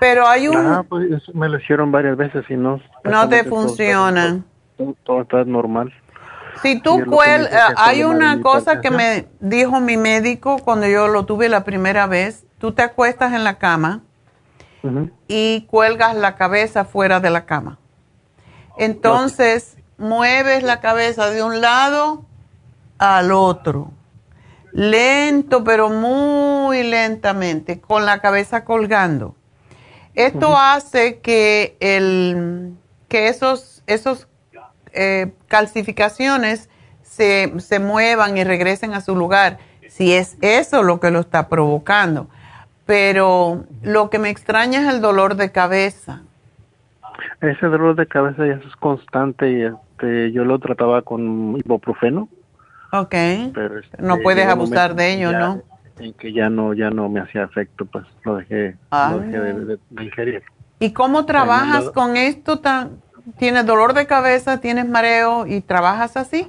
Pero hay un... Ah, pues me lo hicieron varias veces y no. no te todo funcionan. Todo, todo está normal. Si tú cuel, es hay una cosa que me dijo mi médico cuando yo lo tuve la primera vez, tú te acuestas en la cama y cuelgas la cabeza fuera de la cama. Entonces, mueves la cabeza de un lado al otro. Lento, pero muy lentamente, con la cabeza colgando. Esto hace que, el, que esos, esos eh, calcificaciones se, se muevan y regresen a su lugar. si es eso lo que lo está provocando. Pero lo que me extraña es el dolor de cabeza. Ese dolor de cabeza ya es constante y este, yo lo trataba con ibuprofeno. Ok. Pero este, no puedes abusar de ello, ya- ¿no? En que ya no, ya no me hacía efecto, pues lo dejé, Ah. lo dejé de, de- de ingerir. ¿Y cómo trabajas con esto tan... ¿Tienes dolor de cabeza, tienes mareo y trabajas así?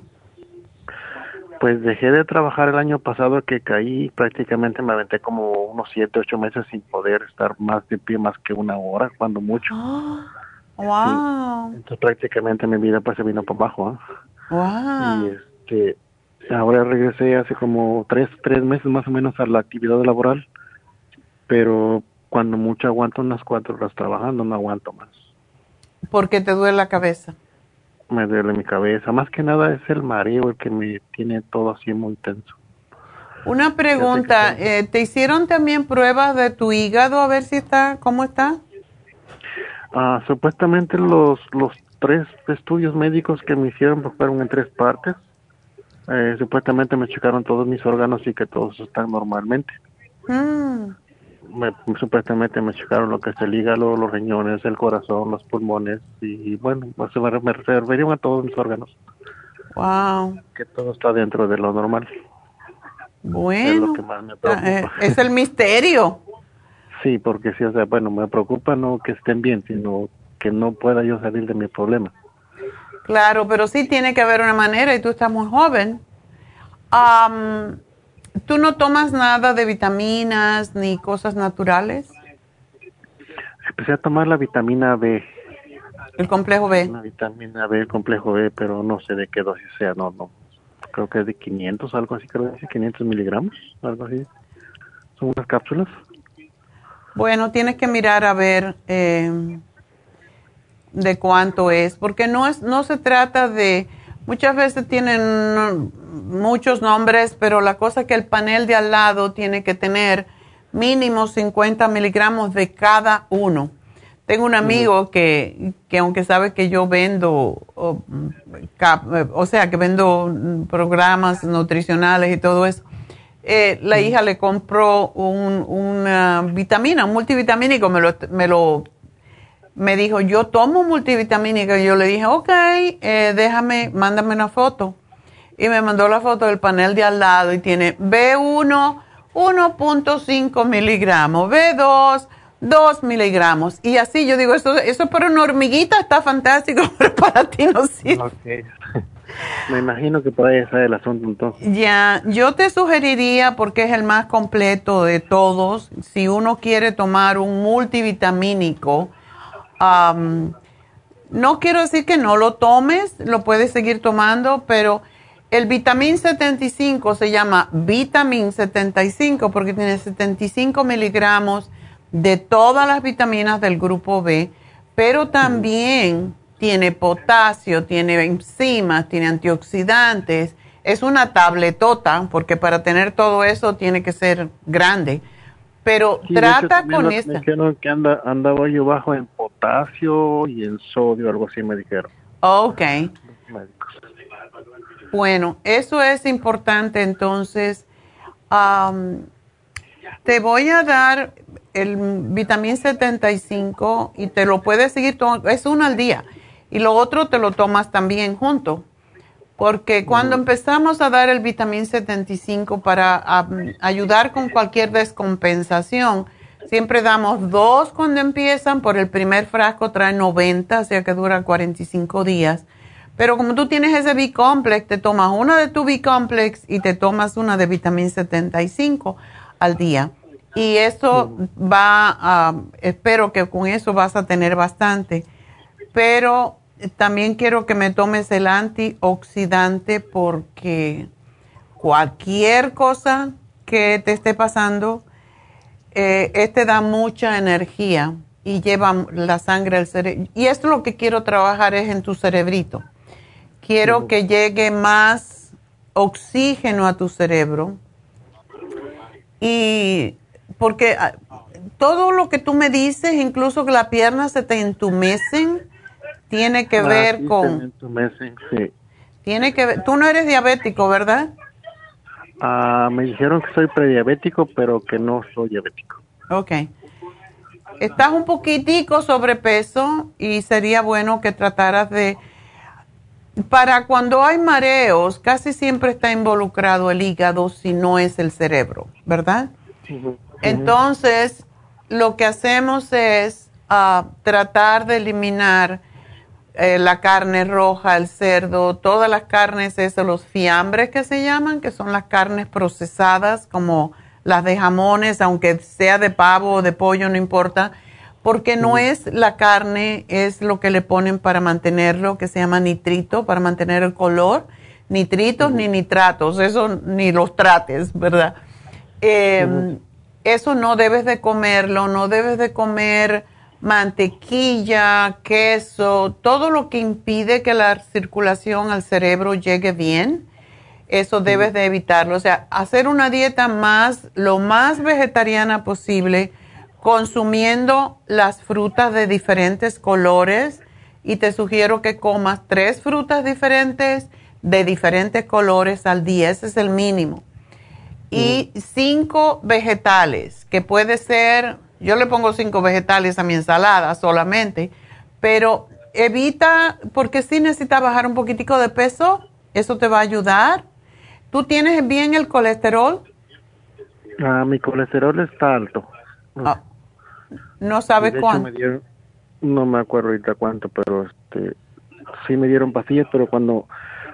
Pues dejé de trabajar el año pasado que caí, prácticamente me aventé como unos siete, ocho meses sin poder estar más de pie más que una hora, cuando mucho. Wow. Entonces prácticamente mi vida pues se vino para abajo. ¿ah? Wow. Y este, ahora regresé hace como tres, tres meses más o menos a la actividad laboral, pero cuando mucho aguanto unas cuatro horas trabajando, no aguanto más. Porque te duele la cabeza. Me duele mi cabeza, más que nada es el mareo el que me tiene todo así muy tenso. Una pregunta, eh, ¿te hicieron también pruebas de tu hígado a ver si está, cómo está? Ah, supuestamente los, los tres estudios médicos que me hicieron pues, fueron en tres partes. Eh, supuestamente me checaron todos mis órganos y que todos están normalmente. Mm, Me- supuestamente me checaron lo que es el hígado, los riñones, el corazón, los pulmones y bueno, pues se me, me a todos mis órganos, wow. que todo está dentro de lo normal. Es Bueno, lo que más me ah, preocupa. eh, es el misterio. Sí, porque sí, o sea, bueno, me preocupa no que estén bien, sino que no pueda yo salir de mi problema. Claro, pero sí tiene que haber una manera y tú estás muy joven. Am, ¿Tú no tomas nada de vitaminas ni cosas naturales? Empecé a tomar la vitamina B, El complejo B. una vitamina B, el complejo B, pero no sé de qué dosis sea, no, no. Creo que es de 500, algo así, creo que dice 500 miligramos, algo así. Son unas cápsulas. Bueno, tienes que mirar a ver eh, de cuánto es, porque no es, no se trata de, muchas veces tienen muchos nombres, pero la cosa es que el panel de al lado tiene que tener mínimo 50 miligramos de cada uno. Tengo un amigo que, que aunque sabe que yo vendo, o, mm, eh, o sea, que vendo mm, programas nutricionales y todo eso, eh, la hija le compró un, una vitamina, un multivitamínico, me lo, me lo, me dijo, yo tomo multivitamínico, y yo le dije, ok, eh, déjame, mándame una foto. Y me mandó la foto del panel de al lado y tiene B1, 1.5 miligramos, B2, 2 miligramos. Y así yo digo, eso, eso para una hormiguita está fantástico, pero para ti no sirve. Me imagino que por ahí está el asunto entonces. Ya, yo te sugeriría, porque es el más completo de todos, si uno quiere tomar un multivitamínico, am, no quiero decir que no lo tomes, lo puedes seguir tomando, pero el vitamín 75 se llama vitamin 75 porque tiene 75 miligramos de todas las vitaminas del grupo B, pero también tiene potasio, tiene enzimas, tiene antioxidantes. Es una tabletota, porque para tener todo eso tiene que ser grande. Pero Sí, de hecho, trata con me esta. dijeron que anda, andaba yo bajo en potasio y en sodio, algo así me dijeron. Ok. Bueno, eso es importante. Entonces, te voy a dar el vitamín 75 y te lo puedes seguir tomando. Es uno al día. Y lo otro te lo tomas también junto. Porque cuando empezamos a dar el vitamín 75 para ayudar con cualquier descompensación, siempre damos dos cuando empiezan. Por el primer frasco trae 90, o sea que dura 45 días. Pero como tú tienes ese B-complex, te tomas una de tu B-complex y te tomas una de vitamín 75 al día. Y eso va a, espero que con eso vas a tener bastante. Pero también quiero que me tomes el antioxidante porque cualquier cosa que te esté pasando, eh, este da mucha energía y lleva la sangre al cerebro. Y esto lo que quiero trabajar es en tu cerebrito. Quiero que llegue más oxígeno a tu cerebro. Y porque ah, todo lo que tú me dices, incluso que las piernas se te entumecen, tiene que Ah, ver sí, con... se me entumecen, sí. Tiene que ver, tú no eres diabético, ¿verdad? Ah, me dijeron que soy prediabético, pero que no soy diabético. Ok. Estás un poquitico sobrepeso y sería bueno que trataras de... Para cuando hay mareos, casi siempre está involucrado el hígado si no es el cerebro, ¿verdad? Entonces, lo que hacemos es ah, tratar de eliminar eh, la carne roja, el cerdo, todas las carnes, esos, los fiambres que se llaman, que son las carnes procesadas, como las de jamones, aunque sea de pavo o de pollo, no importa, porque no es la carne, es lo que le ponen para mantenerlo, que se llama nitrito, para mantener el color. Nitritos ni nitratos, eso ni los trates, ¿verdad? Em, eso no debes de comerlo, no debes de comer mantequilla, queso, todo lo que impide que la circulación al cerebro llegue bien eso debes de evitarlo. O sea, hacer una dieta más, lo más vegetariana posible, consumiendo las frutas de diferentes colores y te sugiero que comas tres frutas diferentes de diferentes colores al día, ese es el mínimo. Y cinco vegetales, que puede ser, yo le pongo cinco vegetales a mi ensalada solamente, pero evita, porque si necesitas bajar un poquitico de peso, eso te va a ayudar ¿Tú tienes bien el colesterol? Ah, mi colesterol está alto. Ah, ¿No sabes cuánto? no me acuerdo ahorita cuánto, pero este, sí me dieron pastillas, pero cuando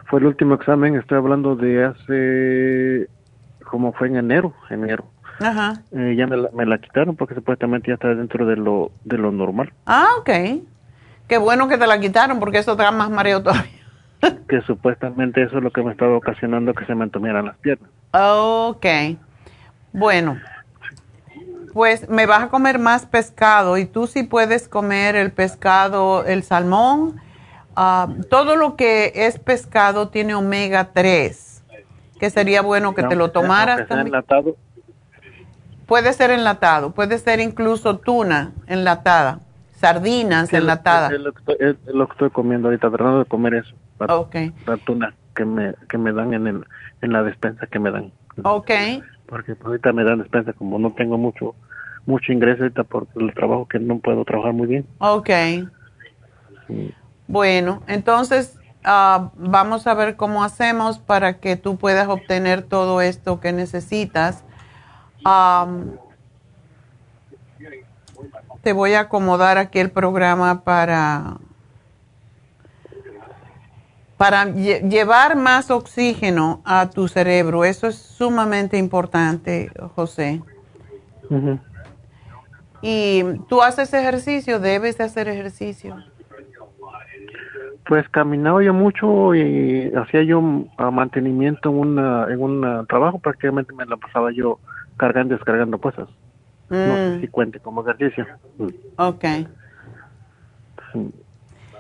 fue el último examen, estoy hablando de hace, como fue en enero, enero. Ajá. Eh, ya me la, me la, quitaron porque supuestamente ya está dentro de lo, de lo normal. Ah, ok. Qué bueno que te la quitaron porque eso te da más mareo todavía que supuestamente eso es lo que me estaba ocasionando que se me entumieran las piernas. Ok. Bueno, pues me vas a comer más pescado y tú sí puedes comer el pescado, el salmón. Ah, todo lo que es pescado tiene omega 3, que sería bueno que te lo tomaras. enlatado. Puede ser enlatado, puede ser incluso tuna enlatada, sardinas enlatadas. Es, lo que estoy comiendo ahorita, tratando de comer eso la, tuna que me, que me dan en, el, en la despensa que me dan. Ok. Porque ahorita me dan despensa como no tengo mucho mucho ingreso ahorita por el trabajo que no puedo trabajar muy bien. Ok. Bueno, entonces ah, vamos a ver cómo hacemos para que tú puedas obtener todo esto que necesitas. te voy a acomodar aquí el programa para para llevar más oxígeno a tu cerebro. Eso es sumamente importante, José. ¿Y tú haces ejercicio? ¿Debes de hacer ejercicio? Pues caminaba yo mucho y hacía yo mantenimiento en, una, en un trabajo, prácticamente me la pasaba yo cargando y descargando cosas. No sé mm. si cuente como ejercicio. Ok.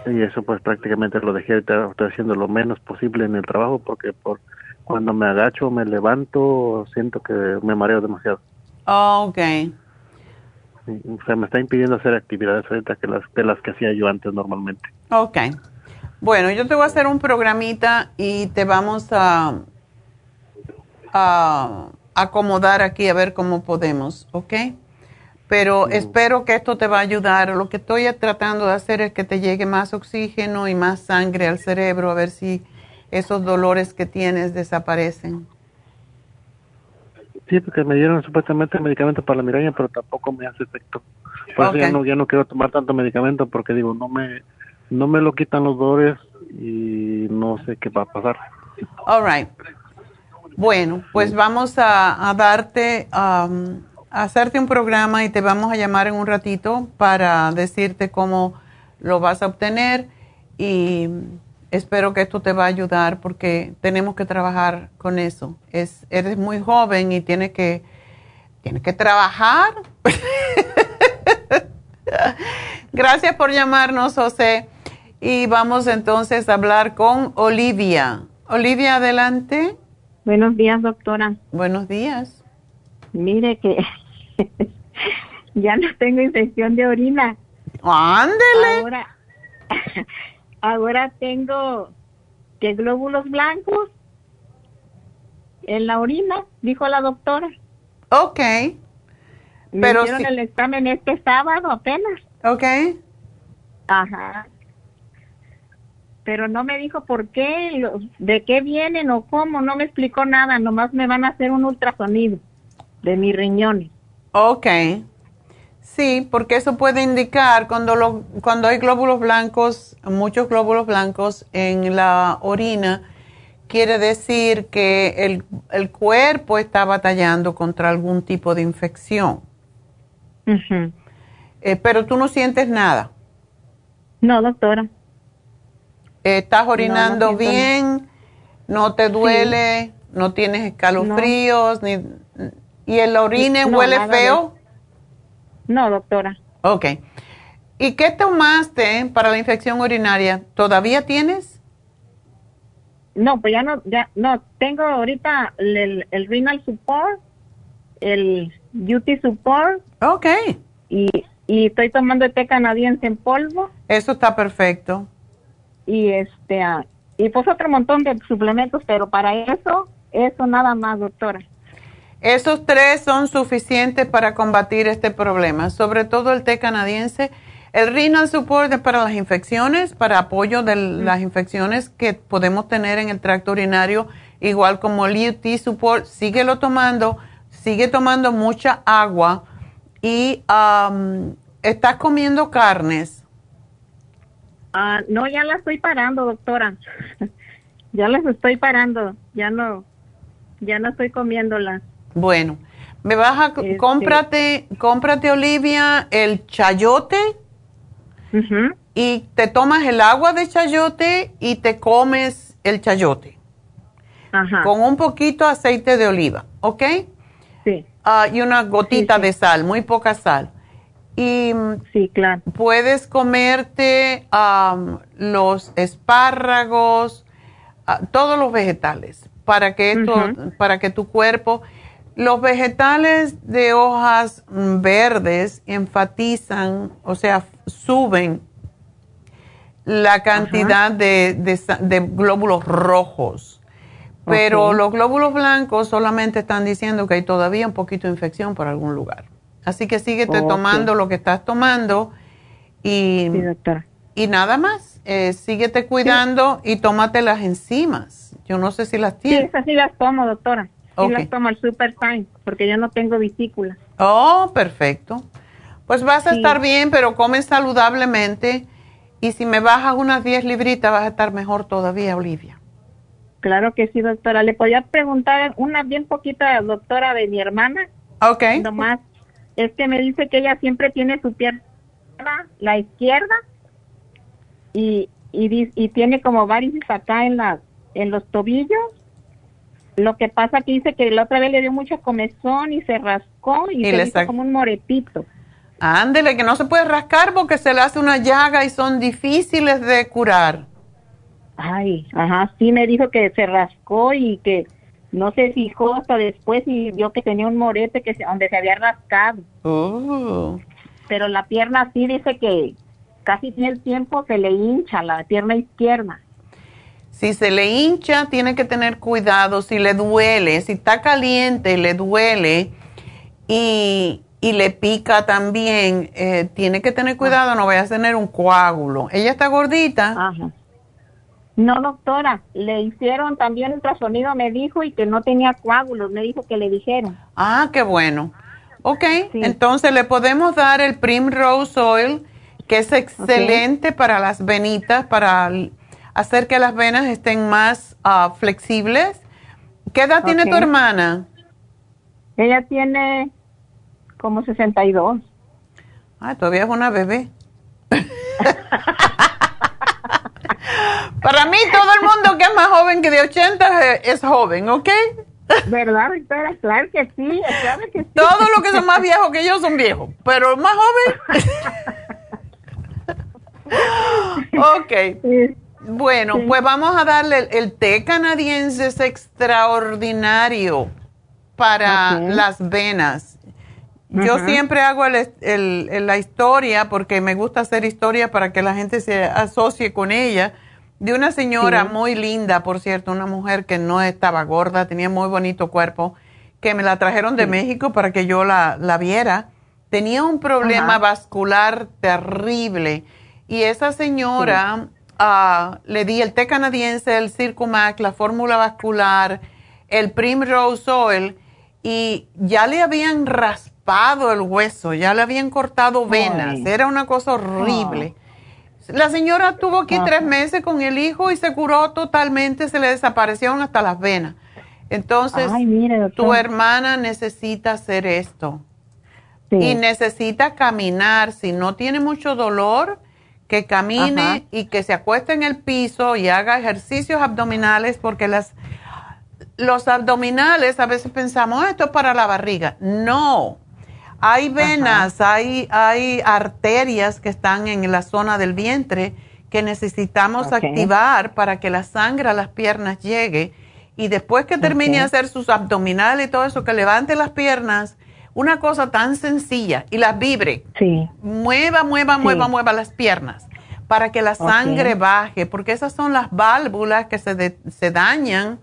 Y eso pues prácticamente lo dejé, estoy haciendo lo menos posible en el trabajo porque por cuando me agacho, me levanto, siento que me mareo demasiado. Oh, ok. o sea, me está impidiendo hacer actividades ahorita que las, de las que hacía yo antes normalmente. Ok. Bueno, yo te voy a hacer un programita y te vamos a, a acomodar aquí a ver cómo podemos, ¿ok? pero espero que esto te va a ayudar. Lo que estoy tratando de hacer es que te llegue más oxígeno y más sangre al cerebro, a ver si esos dolores que tienes desaparecen. Sí, porque me dieron supuestamente medicamento para la migraña, pero tampoco me hace efecto. Por eso ya no, ya no quiero tomar tanto medicamento porque digo, no me, no me lo quitan los dolores y no sé qué va a pasar. All right. Bueno, pues vamos a, darte um, hacerte un programa y te vamos a llamar en un ratito para decirte cómo lo vas a obtener y espero que esto te va a ayudar porque tenemos que trabajar con eso. Es, eres muy joven y tienes que, tienes que trabajar. Gracias por llamarnos, José. Y vamos entonces a hablar con Olivia. Olivia, adelante. Buenos días, doctora. Buenos días. Mire que ya no tengo infección de orina. Ándele. Ahora, ahora tengo que glóbulos blancos en la orina, dijo la doctora. Ok. Me Pero hicieron el examen este sábado apenas. Ok. Ajá. Pero no me dijo por qué, lo- de qué vienen o cómo, no me explicó nada, nomás me van a hacer un ultrasonido de mis riñones. Ok. Sí, porque eso puede indicar cuando, lo, cuando hay glóbulos blancos, muchos glóbulos blancos en la orina, quiere decir que el, el cuerpo está batallando contra algún tipo de infección. Eh, pero tú no sientes nada. No, doctora. ¿Estás orinando bien? ¿No te duele? ¿No tienes escalofríos? Ni, ¿Y el orine No, huele de feo? No, doctora. Ok. ¿Y qué tomaste para la infección urinaria? ¿Todavía tienes? No, pues ya no, ya no, tengo ahorita el, el renal support, el UT support Ok. y, y estoy tomando té canadiense en polvo Eso está perfecto. Y este ah, y pues otro montón de suplementos, pero para eso, eso nada más, doctora. Esos tres son suficientes para combatir este problema, sobre todo el té canadiense. El renal support es para las infecciones, para apoyo de las infecciones que podemos tener en el tracto urinario, igual como el UT support. Síguelo tomando, sigue tomando mucha agua y am, estás comiendo carnes. Ah, no, ya la estoy parando, doctora. ya las estoy parando, ya no, ya no estoy comiéndolas. Bueno, me vas a Este- cómprate, cómprate Olivia el chayote y te tomas el agua de chayote y te comes el chayote Ajá. con un poquito de aceite de oliva, ¿ok? Sí, Ah, y una gotita Sí, sí. de sal, muy poca sal. Y sí, claro. puedes comerte los espárragos, ah, todos los vegetales, para que esto, para que tu cuerpo, los vegetales de hojas mm, verdes enfatizan, o sea, suben la cantidad de, de sa- de glóbulos rojos. Pero los glóbulos blancos solamente están diciendo que hay todavía un poquito de infección por algún lugar. Así que síguete tomando lo que estás tomando y, Sí, doctora. y nada más. Eh, síguete cuidando y tómate las enzimas. Yo no sé si las Sí, tienes. esas sí las tomo, doctora. Sí las tomo al Super Time, porque yo no tengo vesícula. Oh, perfecto. Pues vas a Sí. estar bien, pero comes saludablemente. Y si me bajas unas 10 libritas, vas a estar mejor todavía, Olivia. Claro que sí, doctora. Le podía preguntar una bien poquita, doctora, de mi hermana. Ok. Nomás, es que me dice que ella siempre tiene su pierna, la izquierda, y, y, tiene como varices acá en, la, en los tobillos. Lo que pasa que dice que la otra vez le dio mucha comezón y se rascó y, Y se le hizo como un moretito. Ándele, que no se puede rascar porque se le hace una llaga y son difíciles de curar. Ay, ajá, sí me dijo que se rascó y que no se fijó hasta después y vio que tenía un morete que se, donde se había rascado. Uh. Pero la pierna sí dice que casi tiene el tiempo se le hincha la pierna izquierda. Si se le hincha, tiene que tener cuidado. Si le duele, si está caliente, le duele y, y le pica también, eh, tiene que tener cuidado, no vaya a tener un coágulo. Ella está gordita. Ajá. No, doctora, le hicieron también ultrasonido, me dijo, y que no tenía coágulos, me dijo que le dijeron. Ah, qué bueno. Ok, Sí. entonces le podemos dar el Primrose Oil, que es excelente para las venitas, para hacer que las venas estén más ah, flexibles. ¿Qué edad tiene tu hermana? Ella tiene como 62. Ah, todavía es una bebé. Para mí, todo el mundo que es más joven que de 80 es, joven, ¿ok? ¿Verdad, doctora? Claro que sí, claro que sí. Todos los que son más viejos que yo son viejos, pero más joven. ok. Bueno, Sí. pues vamos a darle el, el té canadiense es extraordinario para las venas. Yo siempre hago el- el- la historia porque me gusta hacer historia para que la gente se asocie con ella. De una señora muy linda, por cierto, una mujer que no estaba gorda, tenía muy bonito cuerpo, que me la trajeron de México para que yo la, la viera. Tenía un problema vascular terrible. Y esa señora ah, le di el té canadiense, el Circumac, la fórmula vascular, el Primrose Oil y ya le habían raspado el hueso, ya le habían cortado venas, era una cosa horrible. La señora tuvo aquí tres meses con el hijo y se curó totalmente, se le desaparecieron hasta las venas. Entonces, tu hermana necesita hacer esto. Y necesita caminar. Si no tiene mucho dolor, que camine y que se acueste en el piso y haga ejercicios abdominales, porque las, los abdominales a veces pensamos, esto es para la barriga. No. Hay venas, hay, hay arterias que están en la zona del vientre que necesitamos activar para que la sangre a las piernas llegue. Y después que termine de hacer sus abdominales y todo eso, que levante las piernas una cosa tan sencilla y las vibre. Sí. Mueva, mueva, mueva, mueva las piernas para que la sangre baje, porque esas son las válvulas que se, se dañan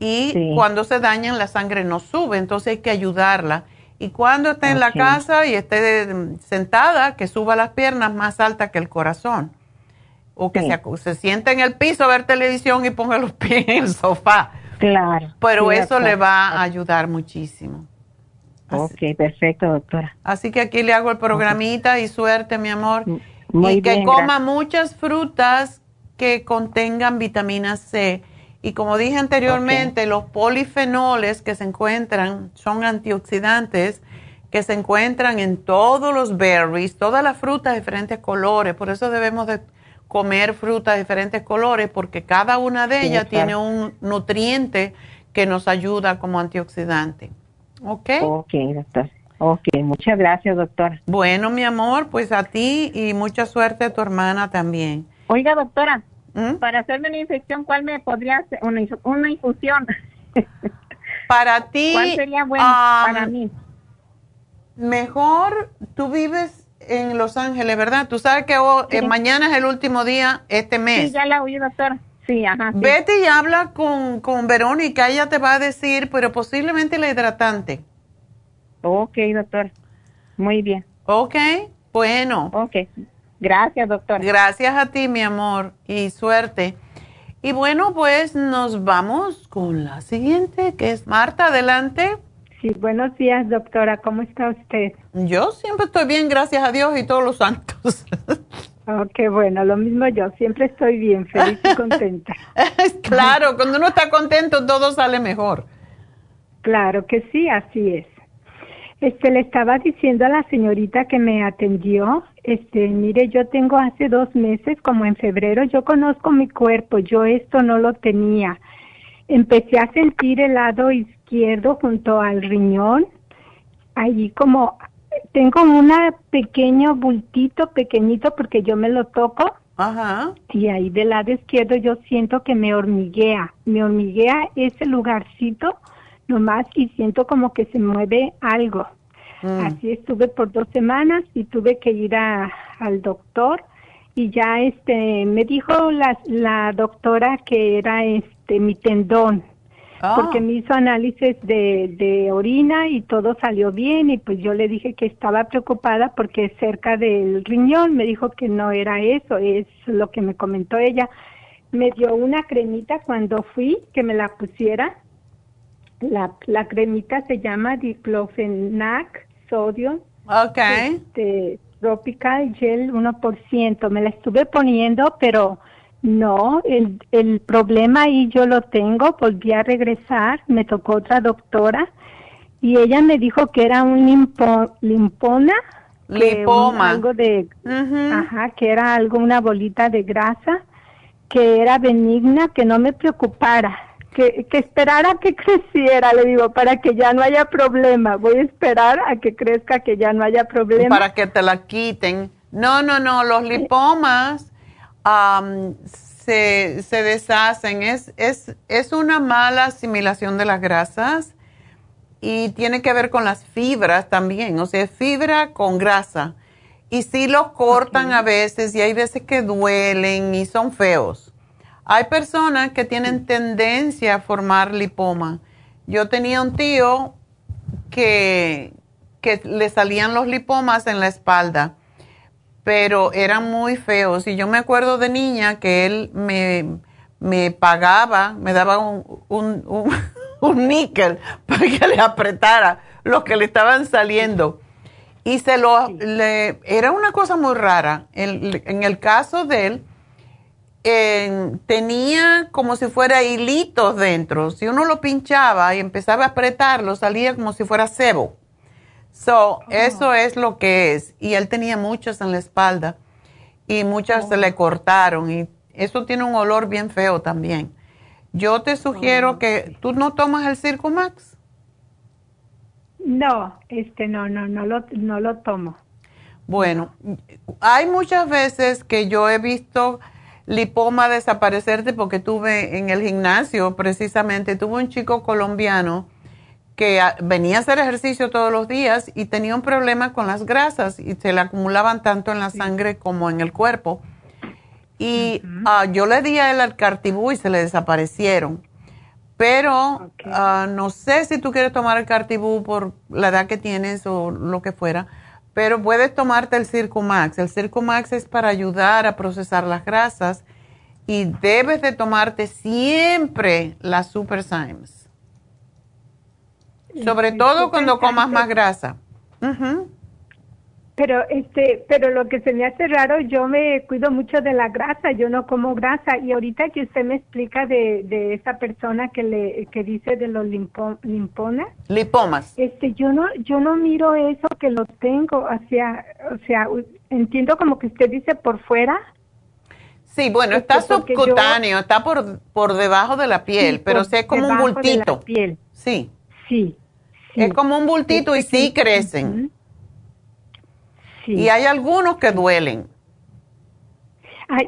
y cuando se dañan la sangre no sube, entonces hay que ayudarla. Y cuando esté en la casa y esté sentada, que suba las piernas más altas que el corazón. O que se, se siente en el piso a ver televisión y ponga los pies en el sofá. Claro. Pero eso le va a ayudar muchísimo. Ok, perfecto, doctora. Así que aquí le hago el programita y suerte, mi amor. y que coma muchas frutas que contengan vitamina C. Y como dije anteriormente, los polifenoles que se encuentran son antioxidantes que se encuentran en todos los berries, todas las frutas de diferentes colores. Por eso debemos de comer frutas de diferentes colores porque cada una de ellas tiene un nutriente que nos ayuda como antioxidante. ¿Ok? Ok, doctor. Ok, muchas gracias, doctora. Bueno, mi amor, pues a ti y mucha suerte a tu hermana también. Oiga, doctora, ¿Mm? para hacerme una infección, ¿cuál me podría hacer? Una, una infusión. para ti. ¿Cuál sería bueno para mí? Mejor, tú vives en Los Ángeles, ¿verdad? Tú sabes que eh, mañana es el último día este mes. Sí, ya la oí, doctora. Sí, ajá. Vete y habla con, con Verónica, ella te va a decir, pero posiblemente la hidratante. Ok, doctor. Muy bien. Ok, bueno. Ok. Gracias, doctor. Gracias a ti, mi amor, y suerte. Y bueno, pues nos vamos con la siguiente, que es Marta, adelante. Sí, buenos días, doctora. ¿Cómo está usted? Yo siempre estoy bien, gracias a Dios y todos los santos. Oh, qué bueno, lo mismo yo, siempre estoy bien, feliz y contenta. claro, cuando uno está contento todo sale mejor. Claro que sí, así es. Este, le estaba diciendo a la señorita que me atendió, este, mire, yo tengo hace dos meses, como en febrero, yo conozco mi cuerpo, yo esto no lo tenía. Empecé a sentir el lado izquierdo junto al riñón, allí como tengo un pequeño bultito pequeñito porque yo me lo toco. Ajá. Y ahí del lado izquierdo yo siento que me hormiguea. Me hormiguea ese lugarcito nomás y siento como que se mueve algo. Mm. Así estuve por dos semanas y tuve que ir a, al doctor y ya este me dijo la, la doctora que era este mi tendón porque ah. me hizo análisis de, de orina y todo salió bien y pues yo le dije que estaba preocupada porque cerca del riñón me dijo que no era eso, es lo que me comentó ella. Me dio una cremita cuando fui que me la pusiera. La, la cremita se llama diclofenac sodio. Ok. Este, tropical gel 1%. Me la estuve poniendo, pero no, el, el problema ahí yo lo tengo, volví a regresar, me tocó otra doctora y ella me dijo que era un limpo, limpona, lipoma, algo de, ajá, que era algo, una bolita de grasa, que era benigna, que no me preocupara, que, que esperara que creciera, le digo, para que ya no haya problema, voy a esperar a que crezca, que ya no haya problema. Para que te la quiten. No, no, no, los lipomas se, se, deshacen. Es, es, es una mala asimilación de las grasas y tiene que ver con las fibras también, o sea, fibra con grasa. Y sí los cortan a veces y hay veces que duelen y son feos. Hay personas que tienen tendencia a formar lipoma. Yo tenía un tío que, que le salían los lipomas en la espalda, pero eran muy feos. Y yo me acuerdo de niña que él me, me pagaba, me daba un, un, un, níquel para que le apretara los que le estaban saliendo. Y se lo, le, era una cosa muy rara. En, en el caso de él, tenía como si fuera hilitos dentro. Si uno lo pinchaba y empezaba a apretarlo, salía como si fuera cebo. So, oh. eso es lo que es. Y él tenía muchas en la espalda y muchas se le oh. cortaron y eso tiene un olor bien feo también. Yo te sugiero oh, que tú no tomas el Circo Max. No, este no, no, no lo, no lo tomo. Bueno, hay muchas veces que yo he visto lipoma desaparecerte porque tuve en el gimnasio precisamente, tuve un chico colombiano que venía a hacer ejercicio todos los días y tenía un problema con las grasas y se le acumulaban tanto en la sangre como en el cuerpo. Y ah, yo le di a él al cartibú y se le desaparecieron. Pero ah, no sé si tú quieres tomar el cartibú por la edad que tienes o lo que fuera pero puedes tomarte el Circumax. El Circumax es para ayudar a procesar las grasas y debes de tomarte siempre las Super Symes. Sobre todo cuando comas más grasa. Pero este, pero lo que se me hace raro, yo me cuido mucho de la grasa, yo no como grasa y ahorita que usted me explica de, de esa persona que le que dice de los limpo, limponas, lipomas. Este, yo no yo no miro eso que lo tengo, o sea, o sea, entiendo como que usted dice por fuera. Sí, bueno, está este, subcutáneo, está por por debajo de la piel, pero sí, es como un bultito. piel. Sí. Sí. Es como un bultito y sí crecen. Y hay algunos que duelen.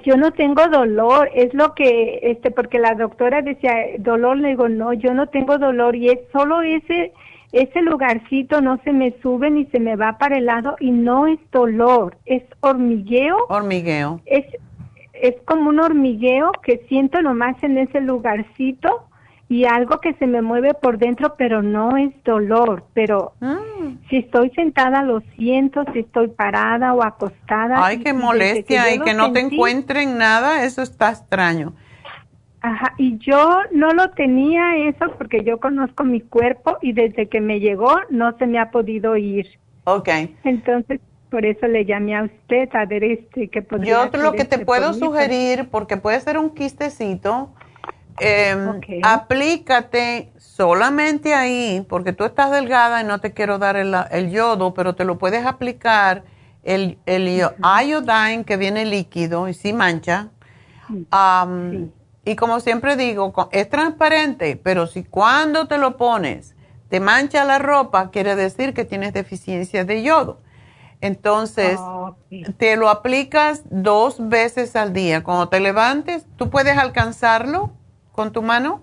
yo no tengo dolor, es lo que, este, porque la doctora decía, dolor, le digo, no, yo no tengo dolor y es solo ese, ese lugarcito no se me sube ni se me va para el lado y no es dolor, es hormigueo. Hormigueo. Es, es como un hormigueo que siento nomás en ese lugarcito y algo que se me mueve por dentro, pero no es dolor, pero mm. si estoy sentada lo siento, si estoy parada o acostada. Ay, qué molestia y que no te encuentren nada, eso está extraño. Ajá, y yo no lo tenía eso porque yo conozco mi cuerpo y desde que me llegó no se me ha podido ir. Ok. Entonces, por eso le llamé a usted a ver este que podría Yo lo que te puedo sugerir, porque puede ser un quistecito, eh, Aplícate solamente ahí, porque tú estás delgada y no te quiero dar el, yodo, pero te lo puedes aplicar el, el iodine que viene líquido y sí mancha. Y como siempre digo, es transparente, pero si cuando te lo pones te mancha la ropa, quiere decir que tienes deficiencia de yodo. Entonces, ah, te lo aplicas dos veces al día. Cuando te levantes, tú puedes alcanzarlo con tu mano?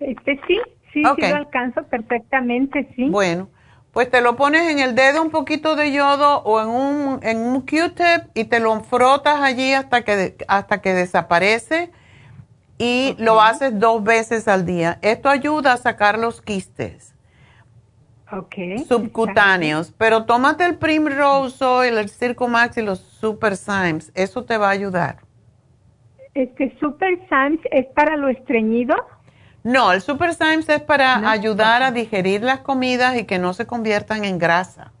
Este sí, sí, sí lo alcanzo perfectamente, sí. Bueno, pues te lo pones en el dedo un poquito de yodo o en un, en un Q-tip y te lo frotas allí hasta que, hasta que desaparece y lo haces dos veces al día. Esto ayuda a sacar los quistes. Subcutáneos. Pero tómate el Primrose Oil, el Circo Max y los Super Symes. Eso te va a ayudar. Este Super Symes es para lo estreñido. No, el Super Symes es para ayudar a digerir las comidas y que no se conviertan en grasa.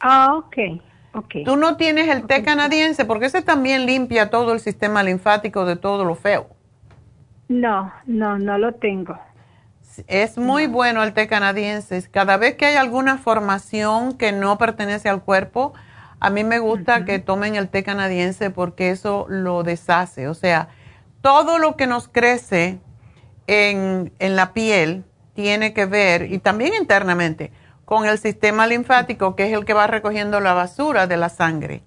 Ah, ok. Okay. Tú no tienes el té canadiense porque ese también limpia todo el sistema linfático de todo lo feo. No, no, no lo tengo. Es muy bueno el té canadiense. Cada vez que hay alguna formación que no pertenece al cuerpo, a mí me gusta que tomen el té canadiense porque eso lo deshace. O sea, todo lo que nos crece en, la piel tiene que ver, y también internamente, con el sistema linfático, que es el que va recogiendo la basura de la sangre.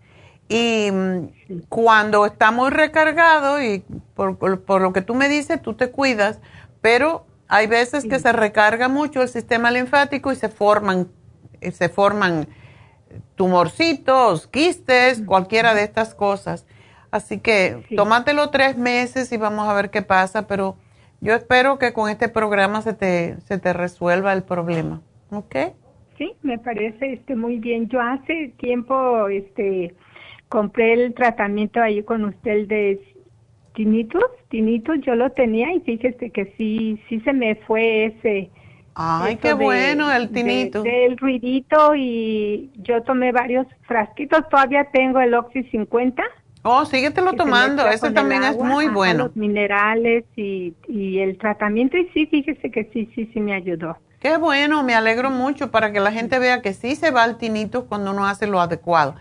Y mm, cuando está muy recargado, y por, por, lo que tú me dices, tú te cuidas, pero hay veces que se recarga mucho el sistema linfático y se forman, se forman tumorcitos, quistes, cualquiera de estas cosas. Así que tómatelo tres meses y vamos a ver qué pasa, pero yo espero que con este programa se te, se te resuelva el problema. ¿Ok? Sí, me parece este muy bien. Yo hace tiempo este compré el tratamiento ahí con usted el de tinitos, tinitos, yo lo tenía y fíjese que sí, sí se me fue ese. Ay, qué bueno el tinito. el ruidito y yo tomé varios frasquitos, todavía tengo el Oxy 50. Oh, síguetelo tomando, eso también es muy bueno. Los minerales y, y el tratamiento y sí, fíjese que sí, sí, sí me ayudó. Qué bueno, me alegro mucho para que la gente vea que sí se va el tinito cuando uno hace lo adecuado.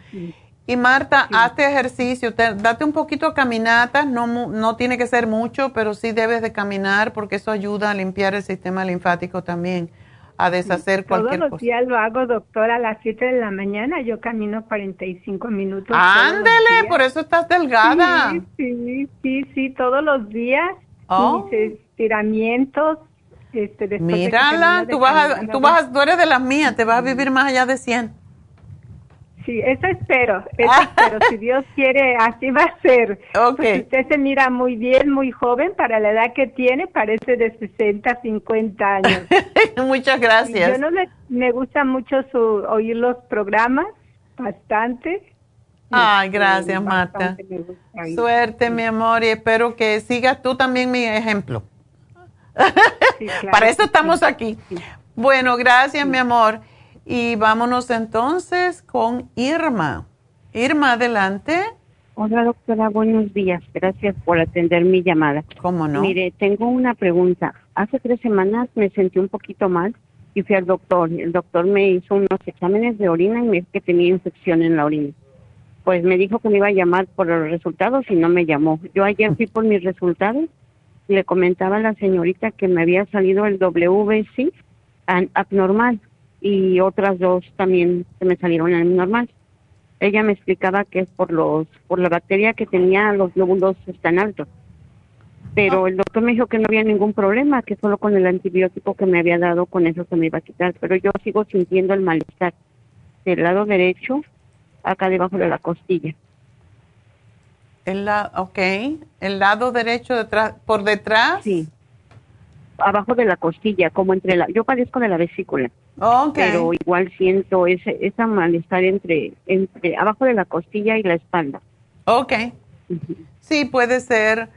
Y Marta, hazte ejercicio, date un poquito de caminatas, no, no tiene que ser mucho, pero sí debes de caminar porque eso ayuda a limpiar el sistema linfático también, a deshacer cualquier cosa. Todos los días lo hago, doctora, a las 7 de la mañana yo camino 45 minutos. Ándele, por eso estás delgada. Sí, sí, sí, sí, todos los días. Oh. estiramientos. Este, Mírala, tú, vas tú, vas tú eres de las mías, te vas a vivir más allá de 100. Sí, eso espero, eso espero. Si Dios quiere, así va a ser. Okay. usted se mira muy bien, muy joven para la edad que tiene, parece de 60, 50 años. Muchas gracias. Yo no le, me gusta mucho su, oír los programas, bastante. Ay, este, gracias, Marta. Suerte, mi amor, y espero que sigas tú también mi ejemplo. Para eso estamos aquí. Bueno, gracias, mi amor. Y vámonos entonces con Irma. Irma, adelante. Hola doctora, buenos días. Gracias por atender mi llamada. ¿Cómo no? Mire, tengo una pregunta. Hace tres semanas me sentí un poquito mal y fui al doctor. El doctor me hizo unos exámenes de orina y me dijo que tenía infección en la orina. Pues me dijo que me iba a llamar por los resultados y no me llamó. Yo ayer fui por mis resultados y le comentaba a la señorita que me había salido el WBC abnormal y otras dos también se me salieron en normal. Ella me explicaba que es por los por la bacteria que tenía los glóbulos tan altos. Pero el doctor me dijo que no había ningún problema, que solo con el antibiótico que me había dado con eso se me iba a quitar, pero yo sigo sintiendo el malestar del lado derecho acá debajo de la costilla. El la, ok, el lado derecho detrás, por detrás. Sí, abajo de la costilla, como entre la, yo padezco de la vesícula. Pero igual siento ese, esa malestar entre, entre abajo de la costilla y la espalda. Ok. Sí, puede ser.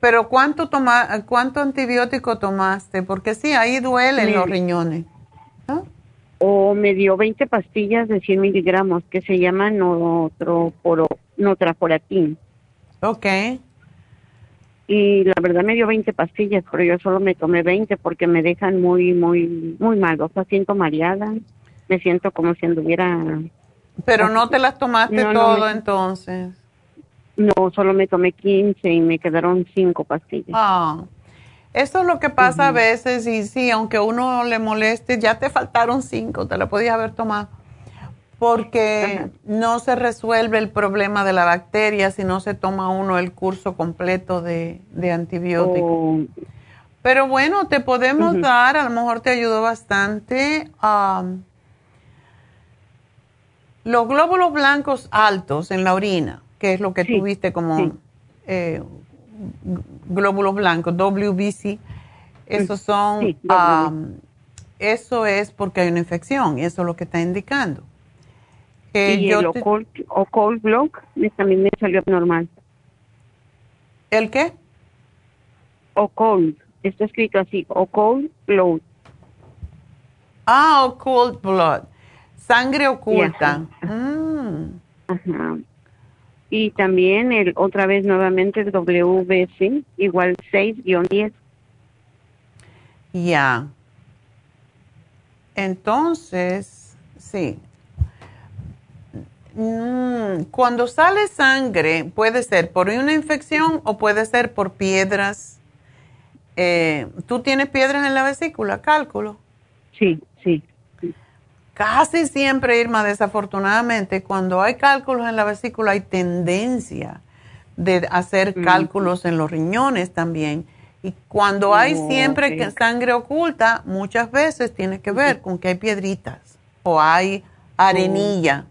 Pero ¿cuánto, toma, ¿cuánto antibiótico tomaste? Porque sí, ahí duelen los riñones. O me dio 20 pastillas de 100 miligramos que se llaman notraforatin. Ok y la verdad me dio 20 pastillas, pero yo solo me tomé 20 porque me dejan muy, muy, muy mal. O sea, siento mareada, me siento como si anduviera... Pero no te las tomaste todo entonces. No, solo me tomé 15 y me quedaron 5 pastillas. Ah, eso es lo que pasa a veces y sí, aunque uno le moleste, ya te faltaron 5, te la podías haber tomado porque no se resuelve el problema de la bacteria si no se toma uno el curso completo de, de antibióticos. Oh. Pero bueno, te podemos dar, a lo mejor te ayudó bastante, los glóbulos blancos altos en la orina, que es lo que tuviste como eh, glóbulos blancos, WBC, esos son, eso es porque hay una infección y eso es lo que está indicando y el o cold block también me salió normal. ¿El qué? O cold, está escrito así, o cold blood. Ah, o cold blood, sangre oculta. Mm. Y también el otra vez nuevamente el WBC, igual 6-10. Ya. Entonces, sí, Mm, cuando sale sangre, puede ser por una infección o puede ser por piedras. Eh, ¿Tú tienes piedras en la vesícula? Cálculo. Sí, sí. Casi siempre, Irma, desafortunadamente, cuando hay cálculos en la vesícula hay tendencia de hacer mm. cálculos en los riñones también. Y cuando hay oh, siempre sangre oculta, muchas veces tiene que ver con que hay piedritas o hay arenilla.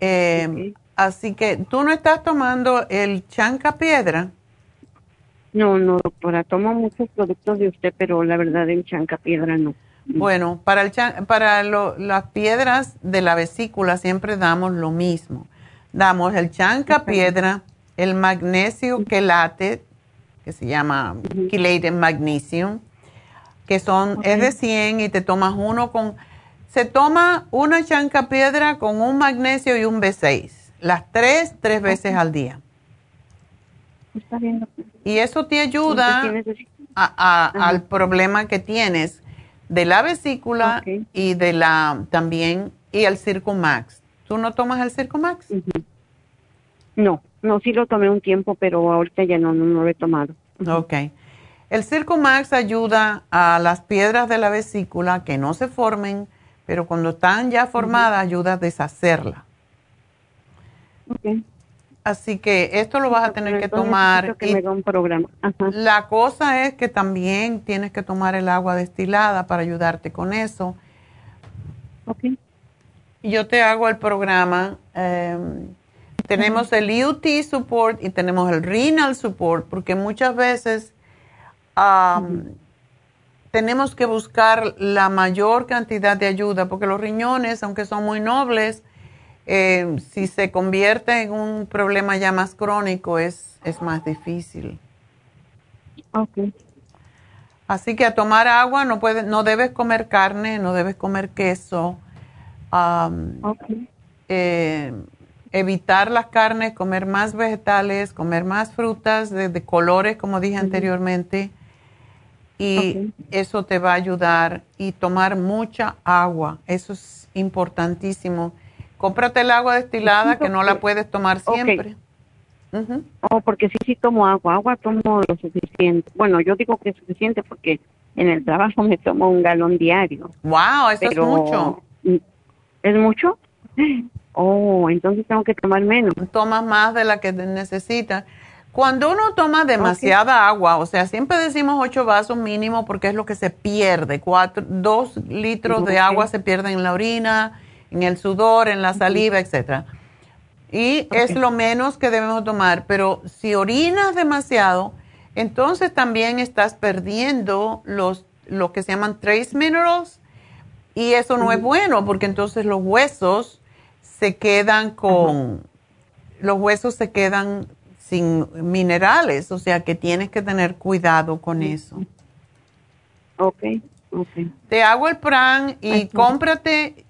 Eh, Así que tú no estás tomando el chanca piedra. No, no, doctora, tomo muchos productos de usted, pero la verdad en chanca piedra no. Bueno, para, el para las piedras de la vesícula siempre damos lo mismo. Damos el chanca piedra, el magnesio quelate, que se llama chelated magnesium, que son, es de 100 y te tomas uno con, se toma una chanca piedra con un magnesio y un B6, las tres, tres veces al día. Está bien. Y eso te ayuda al problema que tienes de la vesícula y de la también y el Circumax. ¿Tú no tomas el Circumax? No, no, sí lo tomé un tiempo, pero ahorita ya no, no, lo he tomado. Ok. El Circumax ayuda a las piedras de la vesícula que no se formen, pero cuando están ya formadas ayuda a deshacerla. Okay. Así que esto lo vas a tener que tomar. Que me un programa. La cosa es que también tienes que tomar el agua destilada para ayudarte con eso. Ok. Yo te hago el programa. Em, tenemos el UT Support y tenemos el Renal Support, porque muchas veces tenemos que buscar la mayor cantidad de ayuda, porque los riñones, aunque son muy nobles, eh, si se convierte en un problema ya más crónico, es, es más difícil. Okay. Así que a tomar agua no puedes, no debes comer carne, no debes comer queso. Eh, evitar las carnes, comer más vegetales, comer más frutas de, colores, como dije anteriormente. Y eso te va a ayudar. Y tomar mucha agua, eso es importantísimo Cómprate el agua destilada que no la puedes tomar siempre. Oh, porque sí, sí tomo agua. Agua tomo lo suficiente. Bueno, yo digo que es suficiente porque en el trabajo me tomo un galón diario. Wow, eso es mucho. ¿Es mucho? Oh, entonces tengo que tomar menos. Tomas más de la que necesitas. Cuando uno toma demasiada agua, o sea, siempre decimos ocho vasos mínimo porque es lo que se pierde. Cuatro, dos litros de agua se pierden en la orina en el sudor, en la saliva, etcétera. Y es lo menos que debemos tomar, pero si orinas demasiado, entonces también estás perdiendo los lo que se llaman trace minerals y eso no es bueno porque entonces los huesos se quedan con los huesos se quedan sin minerales, o sea que tienes que tener cuidado con eso. Ok, ok. Te hago el plan y cómprate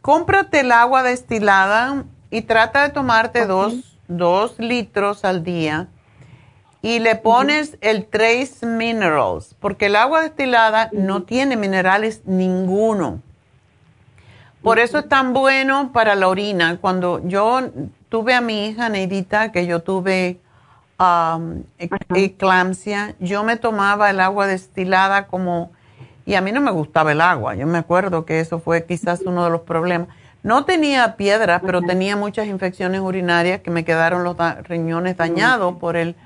cómprate el agua destilada y trata de tomarte dos, litros al día y le pones el Trace Minerals, porque el agua destilada no tiene minerales ninguno. Por eso es tan bueno para la orina. Cuando yo tuve a mi hija Neidita, que yo tuve um, eclampsia, yo me tomaba el agua destilada como y a mí no me gustaba el agua. Yo me acuerdo que eso fue quizás uno de los problemas. No tenía piedras, pero tenía muchas infecciones urinarias que me quedaron los riñones dañados por el,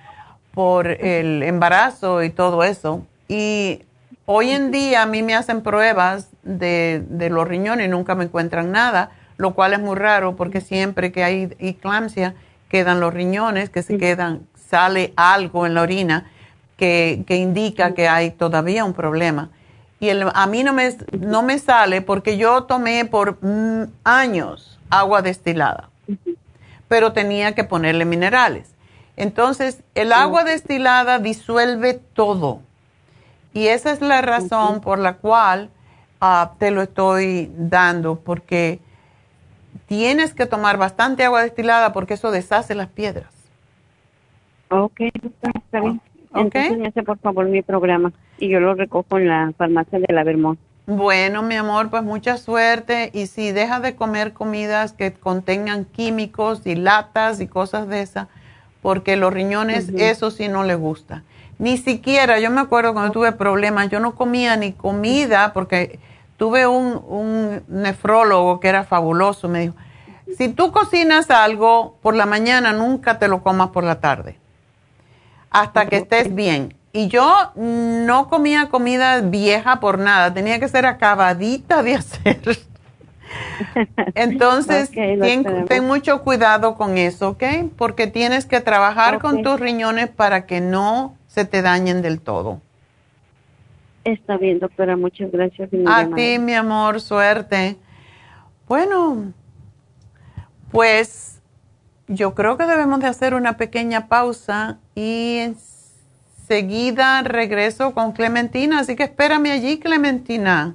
por el embarazo y todo eso. Y hoy en día a mí me hacen pruebas de, de los riñones y nunca me encuentran nada, lo cual es muy raro porque siempre que hay eclampsia quedan los riñones, que se quedan, sale algo en la orina que, que indica que hay todavía un problema. Y el, a mí no me, no me sale porque yo tomé por mm, años agua destilada, pero tenía que ponerle minerales. Entonces, el agua destilada disuelve todo. Y esa es la razón por la cual ah, te lo estoy dando, porque tienes que tomar bastante agua destilada porque eso deshace las piedras. Ok, está bien. Entonces, hace por favor mi programa y yo lo recojo en la farmacia de la Vermont. Bueno, mi amor, pues mucha suerte y si dejas de comer comidas que contengan químicos y latas y cosas de esas, porque los riñones eso sí no les gusta. Ni siquiera, yo me acuerdo cuando tuve problemas, yo no comía ni comida porque tuve un, un nefrólogo que era fabuloso, me dijo, si tú cocinas algo por la mañana, nunca te lo comas por la tarde hasta que estés bien. Y yo no comía comida vieja por nada, tenía que ser acabadita de hacer. Entonces, ten, mucho cuidado con eso, ¿ok? Porque tienes que trabajar con tus riñones para que no se te dañen del todo. Está bien, doctora, muchas gracias. A ti, mi amor, suerte. Bueno, pues yo creo que debemos de hacer una pequeña pausa y enseguida regreso con Clementina, así que espérame allí, Clementina.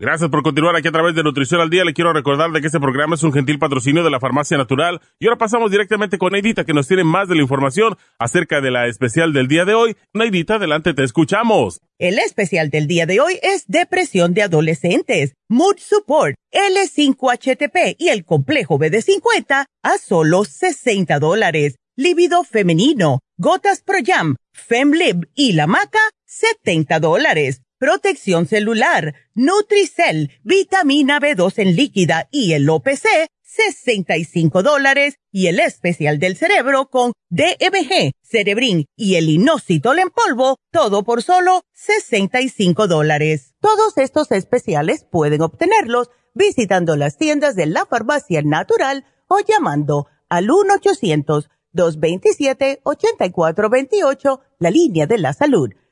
Gracias por continuar aquí a través de Nutrición al Día. Le quiero recordar de que este programa es un gentil patrocinio de la Farmacia Natural. Y ahora pasamos directamente con Neidita, que nos tiene más de la información acerca de la especial del día de hoy. Neidita, adelante, te escuchamos. El especial del día de hoy es Depresión de Adolescentes, Mood Support, L5HTP y el complejo BD50 a solo 60 dólares. Líbido femenino, Gotas Pro Jam, FemLib y la maca, 70 dólares protección celular, Nutricel, vitamina B2 en líquida y el OPC, 65 dólares y el especial del cerebro con DMG, Cerebrin y el inositol en polvo, todo por solo 65 dólares. Todos estos especiales pueden obtenerlos visitando las tiendas de la farmacia natural o llamando al 1-800-227-8428, la línea de la salud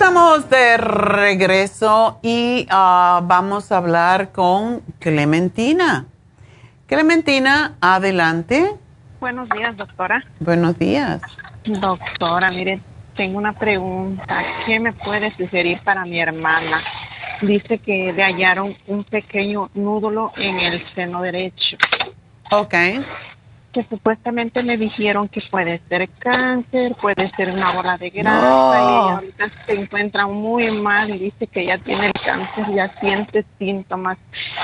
Estamos de regreso y ah, vamos a hablar con Clementina. Clementina, adelante. Buenos días, doctora. Buenos días. Doctora, mire, tengo una pregunta. ¿Qué me puede sugerir para mi hermana? Dice que le hallaron un pequeño nódulo en el seno derecho. Ok que supuestamente me dijeron que puede ser cáncer, puede ser una bola de grasa y ella ahorita se encuentra muy mal y dice que ya tiene el cáncer, ya siente síntomas,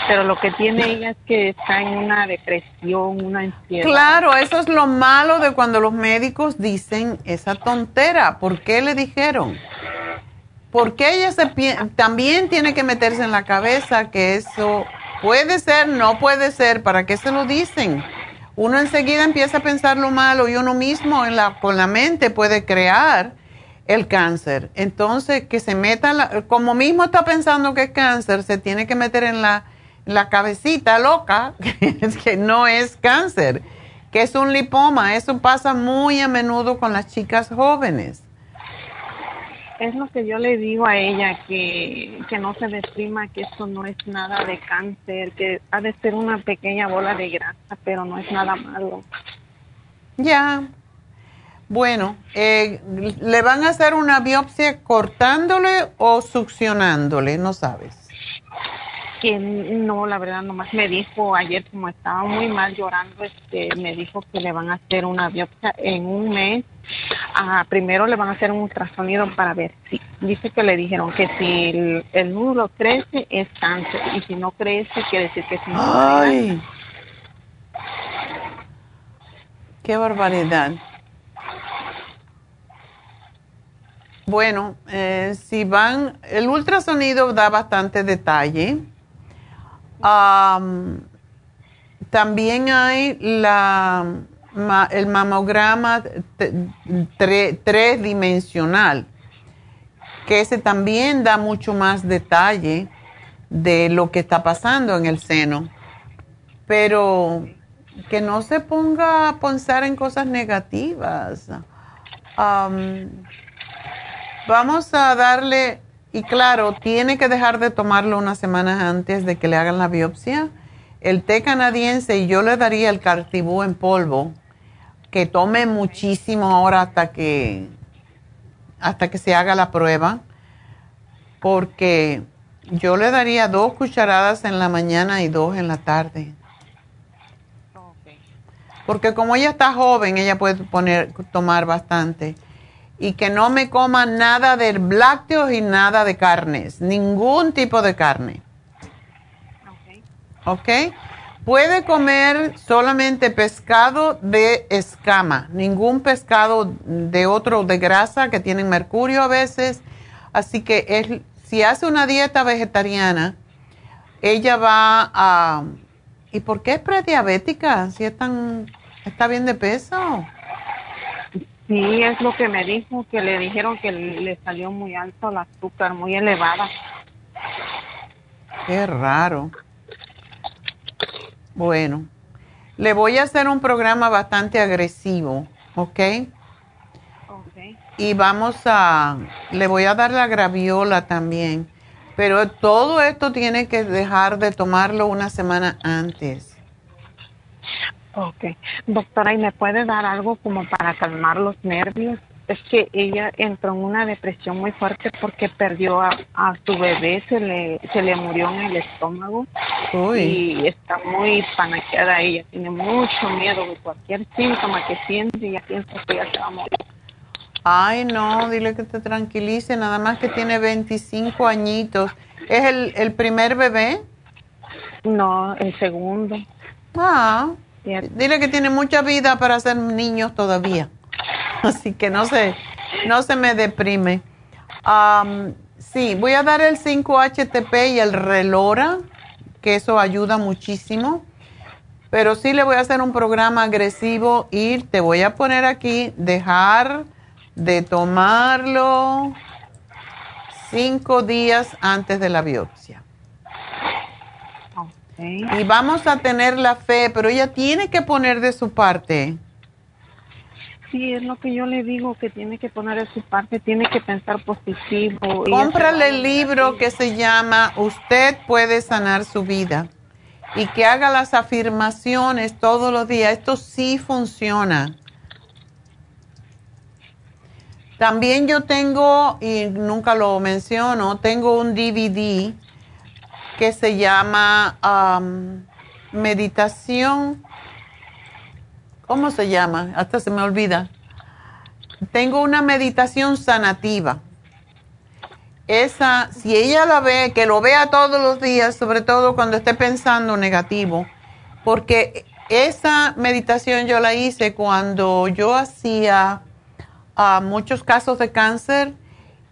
pero lo que tiene ella es que está en una depresión, una ansiedad. Claro, eso es lo malo de cuando los médicos dicen esa tontera. ¿Por qué le dijeron? Porque ella se también tiene que meterse en la cabeza que eso puede ser, no puede ser, ¿para qué se lo dicen? Uno enseguida empieza a pensar lo malo y uno mismo en la, con la mente puede crear el cáncer. Entonces, que se meta, como mismo está pensando que es cáncer, se tiene que meter en la, la cabecita loca, que, no es cáncer, que es un lipoma. Eso pasa muy a menudo con las chicas jóvenes. Es lo que yo le digo a ella, que, que no se deprima, que esto no es nada de cáncer, que ha de ser una pequeña bola de grasa, pero no es nada malo. Ya. Bueno, eh, ¿le van a hacer una biopsia cortándole o succionándole? No sabes. Que no, la verdad, nomás me dijo ayer, como estaba muy mal llorando, este, me dijo que le van a hacer una biopsia en un mes. Ah, primero le van a hacer un ultrasonido para ver si. Dice que le dijeron que si el, nódulo crece es cáncer y si no crece quiere decir que es un Ay. Qué barbaridad. Bueno, eh, si van, el ultrasonido da bastante detalle. Am, también hay la, el mamograma tre- tredimensional, que ese también da mucho más detalle de lo que está pasando en el seno. Pero que no se ponga a pensar en cosas negativas. Am, vamos a darle, y claro, tiene que dejar de tomarlo unas semanas antes de que le hagan la biopsia. El té canadiense, y yo le daría el cartibú en polvo, que tome muchísimo ahora hasta que, hasta que se haga la prueba, porque yo le daría dos cucharadas en la mañana y dos en la tarde. Porque como ella está joven, ella puede poner, tomar bastante. Y que no me coma nada de lácteos y nada de carnes, ningún tipo de carne. ¿Ok? Puede comer solamente pescado de escama, ningún pescado de otro de grasa que tienen mercurio a veces. Así que es, si hace una dieta vegetariana, ella va a... ¿Y por qué es prediabética? Si es tan, está bien de peso. Sí, es lo que me dijo, que le dijeron que le salió muy alto el azúcar, muy elevada. Qué raro. Bueno, le voy a hacer un programa bastante agresivo, ¿ok? Y vamos a, le voy a dar la graviola también, pero todo esto tiene que dejar de tomarlo una semana antes. Ok. Doctora, ¿y me puede dar algo como para calmar los nervios? Es que ella entró en una depresión muy fuerte porque perdió a, a su bebé, se le, se le murió en el estómago Uy. y está muy paniqueada ella, tiene mucho miedo de cualquier síntoma que siente y ya piensa que ya se va a morir. Ay, no, dile que te tranquilice, nada más que tiene 25 añitos. ¿Es el, el primer bebé? No, el segundo. Ah, dile que tiene mucha vida para ser niños todavía. Así que no se, no se me deprime. Sí, voy a dar el 5-HTP y el Relora, que eso ayuda muchísimo. Pero sí le voy a hacer un programa agresivo y te voy a poner aquí, dejar de tomarlo cinco días antes de la biopsia. Y vamos a tener la fe, pero ella tiene que poner de su parte. Sí, es lo que yo le digo, que tiene que poner de su parte, tiene que pensar positivo. Cómprale el libro que se llama Usted puede sanar su vida y que haga las afirmaciones todos los días. Esto sí funciona. También yo tengo, y nunca lo menciono, tengo un DVD que se llama am, Meditación. ¿Cómo se llama? Hasta se me olvida. Tengo una meditación sanativa. Esa, si ella la ve, que lo vea todos los días, sobre todo cuando esté pensando negativo, porque esa meditación yo la hice cuando yo hacía ah, muchos casos de cáncer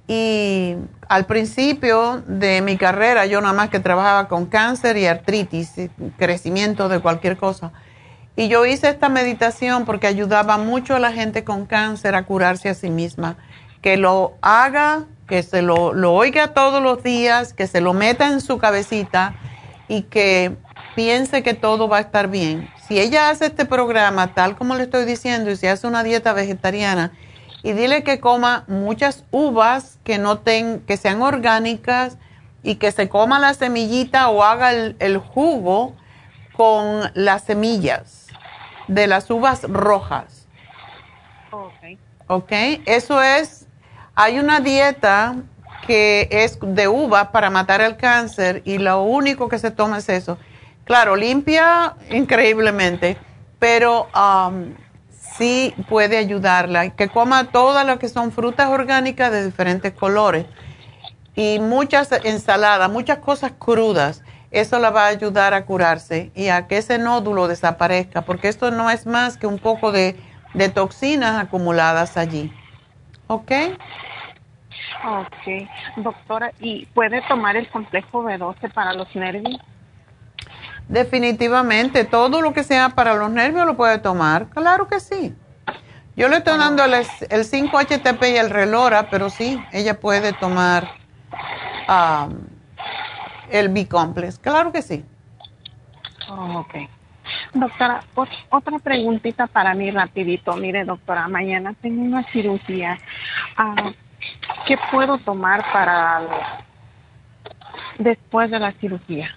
y al principio de mi carrera yo nada más que trabajaba con cáncer y artritis, y crecimiento de cualquier cosa. Y yo hice esta meditación porque ayudaba mucho a la gente con cáncer a curarse a sí misma. Que lo haga, que se lo, lo oiga todos los días, que se lo meta en su cabecita y que piense que todo va a estar bien. Si ella hace este programa tal como le estoy diciendo y se hace una dieta vegetariana y dile que coma muchas uvas que no ten, que sean orgánicas y que se coma la semillita o haga el, jugo con las semillas de las uvas rojas. Ok. Ok, eso es, hay una dieta que es de uva para matar el cáncer y lo único que se toma es eso. Claro, limpia increíblemente, pero um, sí puede ayudarla. Que coma todas las que son frutas orgánicas de diferentes colores y muchas ensaladas, muchas cosas crudas. Eso la va a ayudar a curarse y a que ese nódulo desaparezca, porque esto no es más que un poco de, de toxinas acumuladas allí. ¿Ok? Ok. Doctora, ¿y puede tomar el complejo B12 para los nervios? Definitivamente, todo lo que sea para los nervios lo puede tomar. Claro que sí. Yo le estoy dando el, el 5-HTP y el Relora, pero sí, ella puede tomar el B-Complex. Claro que sí. Oh, ok. Doctora, otra preguntita para mí rapidito. Mire, doctora, mañana tengo una cirugía. Ah, ¿Qué puedo tomar para después de la cirugía?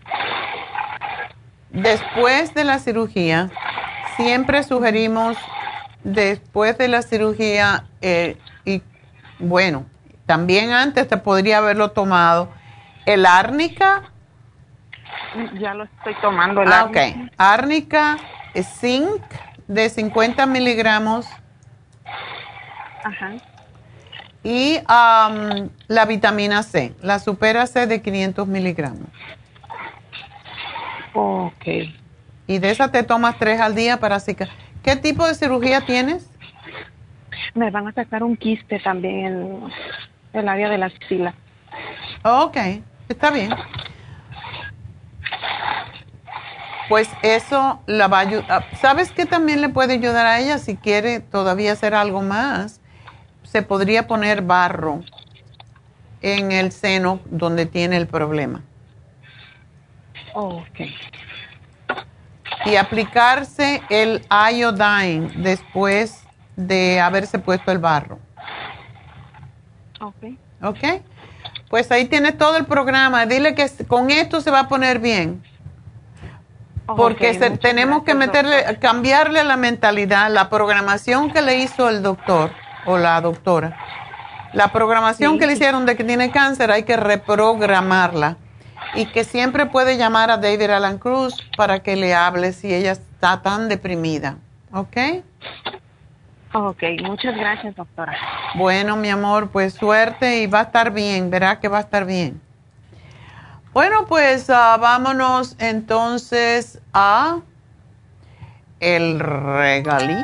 Después de la cirugía, siempre sugerimos después de la cirugía, eh, y bueno, también antes te podría haberlo tomado, el árnica. Ya lo estoy tomando. El ah, ok. Árnica, zinc de 50 miligramos. Ajá. Y la vitamina C, la supera C de 500 miligramos. Ok. Y de esa te tomas tres al día para así ¿Qué tipo de cirugía tienes? Me van a sacar un quiste también en el área de la axila. Ok, está bien. Pues eso la va a ayudar. Ah, ¿Sabes qué también le puede ayudar a ella si quiere todavía hacer algo más? Se podría poner barro en el seno donde tiene el problema. Ok y aplicarse el iodine después de haberse puesto el barro. Ok. Ok. Pues ahí tiene todo el programa. Dile que con esto se va a poner bien. Porque tenemos que meterle, cambiarle la mentalidad, la programación que le hizo el doctor o la doctora. La programación que le hicieron de que tiene cáncer hay que reprogramarla y que siempre puede llamar a David Alan Cruz para que le hable si ella está tan deprimida. ¿Ok? Ok, muchas gracias, doctora. Bueno, mi amor, pues suerte y va a estar bien, verá que va a estar bien. Bueno, pues ah, vámonos entonces a el regalito.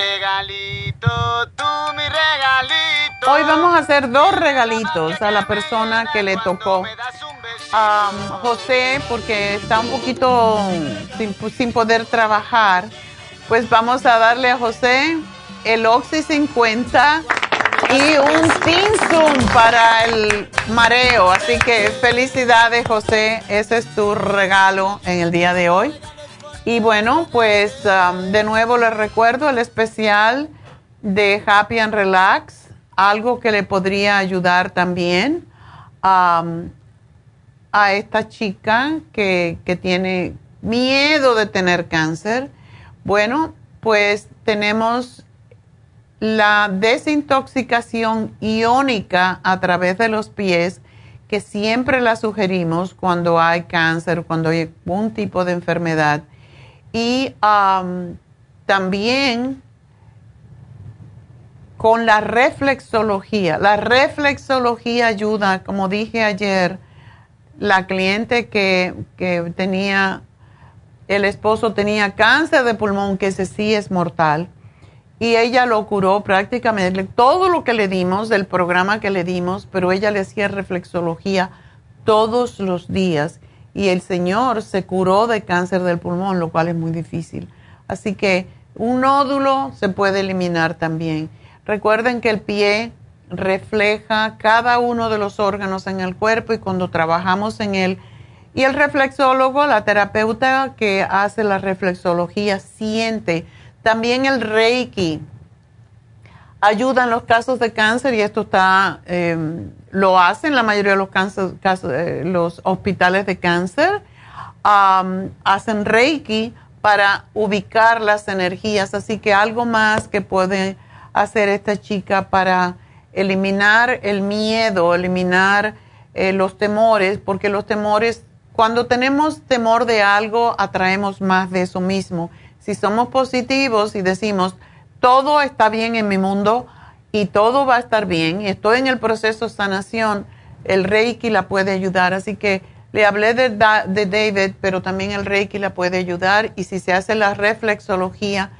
Regalito, tú mi regalito. Hoy vamos a hacer dos regalitos a la persona que le tocó. a José, porque está un poquito sin, poder trabajar, pues vamos a darle a José el Oxy 50 y un Tinsum para el mareo. Así que felicidades, José. Ese es tu regalo en el día de hoy. Y bueno, pues de nuevo les recuerdo el especial de Happy and Relax algo que le podría ayudar también a esta chica que, que tiene miedo de tener cáncer. Bueno, pues tenemos la desintoxicación iónica a través de los pies, que siempre la sugerimos cuando hay cáncer, cuando hay algún tipo de enfermedad. Y también con la reflexología. La reflexología ayuda, como dije ayer, la cliente que, tenía, el esposo tenía cáncer de pulmón, que ese sí es mortal, y ella lo curó prácticamente, todo lo que le dimos, del programa que le dimos, pero ella le hacía reflexología todos los días y el señor se curó de cáncer del pulmón, lo cual es muy difícil. Así que un nódulo se puede eliminar también. Recuerden que el pie refleja cada uno de los órganos en el cuerpo y cuando trabajamos en él, y el reflexólogo, la terapeuta que hace la reflexología, siente también el reiki, ayuda en los casos de cáncer y esto está, em, lo hacen la mayoría de los, casos, eh, los hospitales de cáncer. hacen Reiki para ubicar las energías, así que algo más que puede hacer esta chica para eliminar el miedo, eliminar eh, los temores, porque los temores, cuando tenemos temor de algo, atraemos más de eso mismo. Si somos positivos y decimos, todo está bien en mi mundo y todo va a estar bien estoy en el proceso de sanación, el Reiki la puede ayudar. Así que le hablé de, de David, pero también el Reiki la puede ayudar y si se hace la reflexología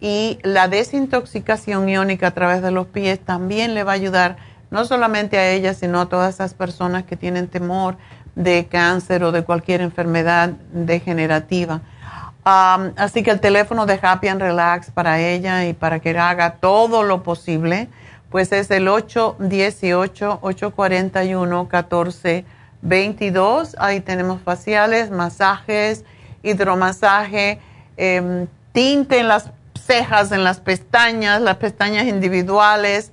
y la desintoxicación iónica a través de los pies también le va a ayudar no solamente a ella, sino a todas esas personas que tienen temor de cáncer o de cualquier enfermedad degenerativa. Así que el teléfono de Happy and Relax para ella y para que haga todo lo posible, pues es el 818-841-1422. Ahí tenemos faciales, masajes, hidromasaje, em, tinte en las cejas, en las pestañas, las pestañas individuales,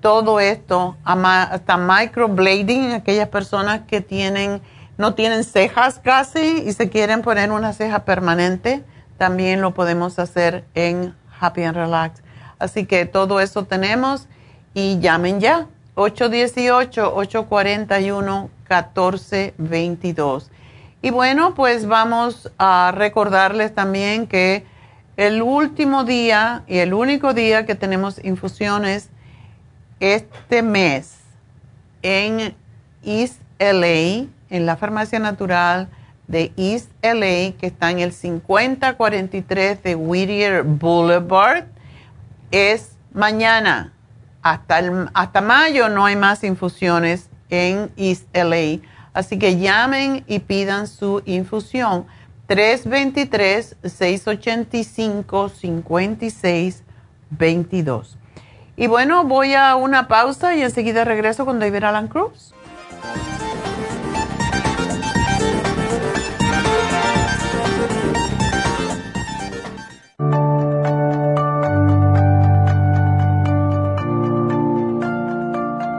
todo esto, hasta microblading, aquellas personas que tienen no tienen cejas casi y se quieren poner una ceja permanente, también lo podemos hacer en Happy and Relax. Así que todo eso tenemos y llamen ya. 818-841-1422. Y bueno, pues vamos a recordarles también que el último día y el único día que tenemos infusiones este mes en East LA en la farmacia natural de East LA, que está en el 5043 de Whittier Boulevard, es mañana. Hasta, el, hasta mayo no hay más infusiones en East LA. Así que llamen y pidan su infusión. 323-685-5622. Y bueno, voy a una pausa y enseguida regreso con David Alan Cruz.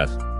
Yes.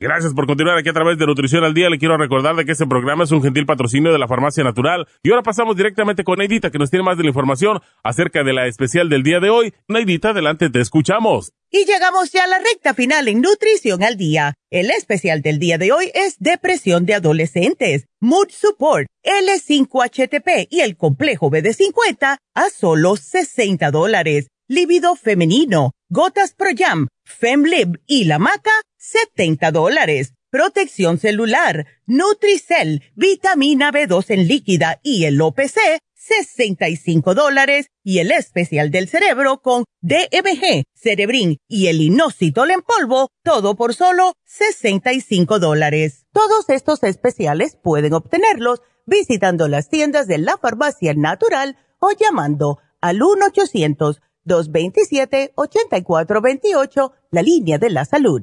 Gracias por continuar aquí a través de Nutrición al Día. Le quiero recordar de que este programa es un gentil patrocinio de la Farmacia Natural. Y ahora pasamos directamente con Neidita, que nos tiene más de la información acerca de la especial del día de hoy. Neidita, adelante, te escuchamos. Y llegamos ya a la recta final en Nutrición al Día. El especial del día de hoy es Depresión de Adolescentes, Mood Support, L5HTP y el complejo BD50 a solo 60 dólares. Líbido femenino, Gotas Pro Jam, FemLib y la maca, 70 dólares. Protección celular, Nutricel, vitamina B2 en líquida y el OPC, 65 dólares. Y el especial del cerebro con DMG, Cerebrin y el inositol en polvo, todo por solo 65 dólares. Todos estos especiales pueden obtenerlos visitando las tiendas de la farmacia natural o llamando al 1-800-227-8428, la línea de la salud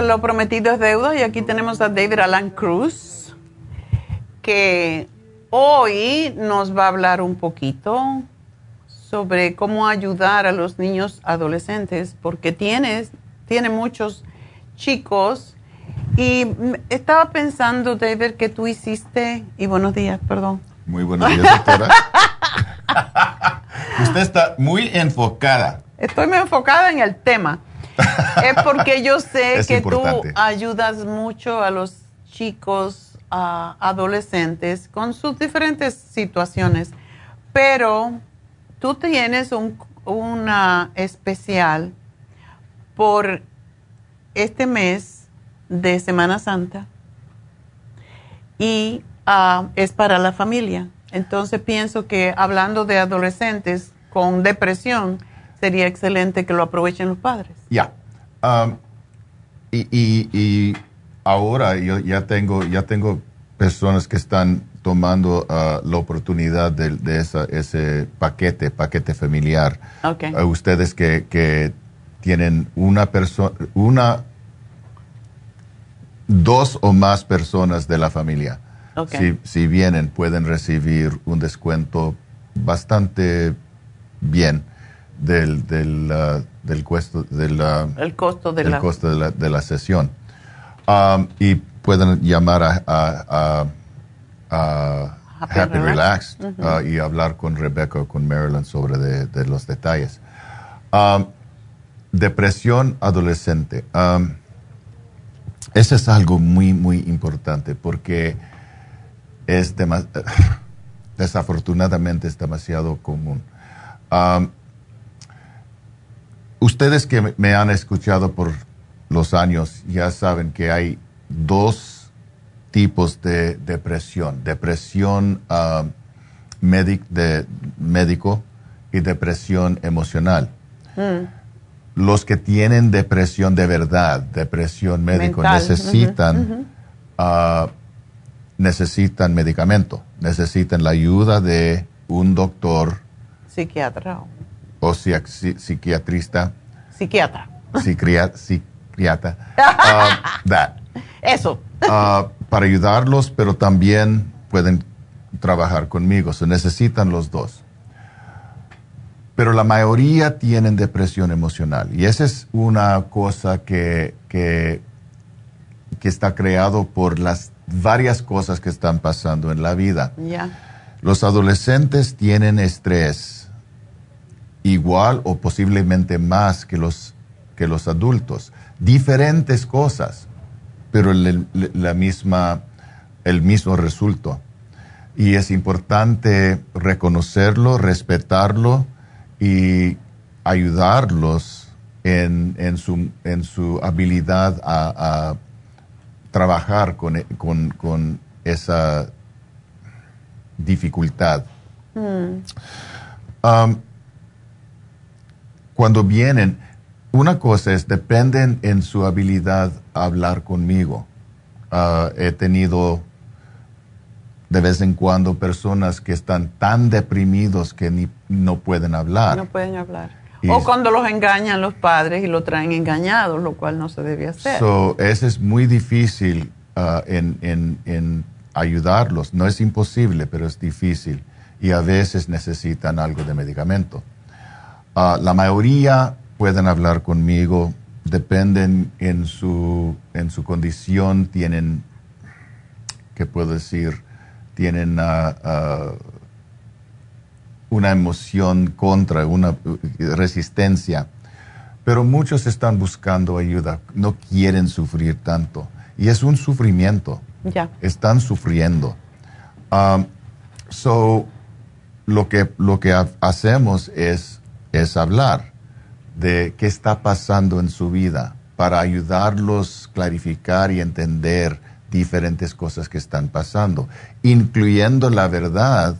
Lo prometido es deuda y aquí tenemos a David Alan Cruz, que hoy nos va a hablar un poquito sobre cómo ayudar a los niños adolescentes, porque tienes, tiene muchos chicos. Y estaba pensando, David, que tú hiciste, y buenos días, perdón. Muy buenos días, doctora. Usted está muy enfocada. Estoy muy enfocada en el tema es porque yo sé que tú ayudas mucho a los chicos, a adolescentes con sus diferentes situaciones, pero tú tienes un, una especial por este mes de Semana Santa y ah, es para la familia. Entonces pienso que hablando de adolescentes con depresión, sería excelente que lo aprovechen los padres. Ya. Um, y, ahora yo ya tengo, ya tengo personas que están tomando uh, la oportunidad de, ese paquete, paquete familiar. Okay. Uh, ustedes que, tienen una persona, una, dos o más personas de la familia. Okay. Si, si vienen, pueden recibir un descuento bastante bien del, del, uh, del, costo, del, el costo, de, la... costo de, la, de la sesión. Um, y pueden llamar a, a, a, Happy, Relax, uh, y hablar con Rebecca o con Marilyn sobre de, los detalles. Um, depresión adolescente. Um, eso es algo muy, muy importante porque es desafortunadamente es demasiado común. Um, Ustedes que me han escuchado por los años ya saben que hay dos tipos de depresión. Depresión uh, de, médico y depresión emocional. Hmm. Los que tienen depresión de verdad, depresión médico, necesitan, uh, necesitan medicamento, necesitan la ayuda de un doctor. Psiquiatra o psiquiatrista. Psiquiatra. psiquiatra. Uh, that. Eso. Uh, para ayudarlos, pero también pueden trabajar conmigo. Se necesitan los dos. Pero la mayoría tienen depresión emocional. Y esa es una cosa que, que, que está creado por las varias cosas que están pasando en la vida. Los adolescentes tienen estrés igual o posiblemente más que los, que los adultos. Diferentes cosas, pero el, la misma, el mismo resultado. Y es importante reconocerlo, respetarlo y ayudarlos en, en, su, en su habilidad a, trabajar con, con, con, esa dificultad. Mm. Um, cuando vienen, una cosa es, dependen en su habilidad a hablar conmigo. Ah, he tenido de vez en cuando personas que están tan deprimidos que ni, no pueden hablar. No pueden hablar. o cuando los engañan los padres y lo traen engañados, lo cual no se debe hacer. So, eso es muy difícil ah, en, en, en ayudarlos. No es imposible, pero es difícil. Y a veces necesitan algo de medicamento. Ah, la mayoría pueden hablar conmigo dependen en su, en su condición, tienen, ¿qué puedo decir? Tienen ah, ah, una emoción contra, una resistencia. Pero muchos están buscando ayuda, no quieren sufrir tanto. Y es un sufrimiento. Están sufriendo. Um, so, lo que, lo que ha- hacemos es, es hablar de qué está pasando en su vida para ayudarlos a clarificar y entender diferentes cosas que están pasando, incluyendo la verdad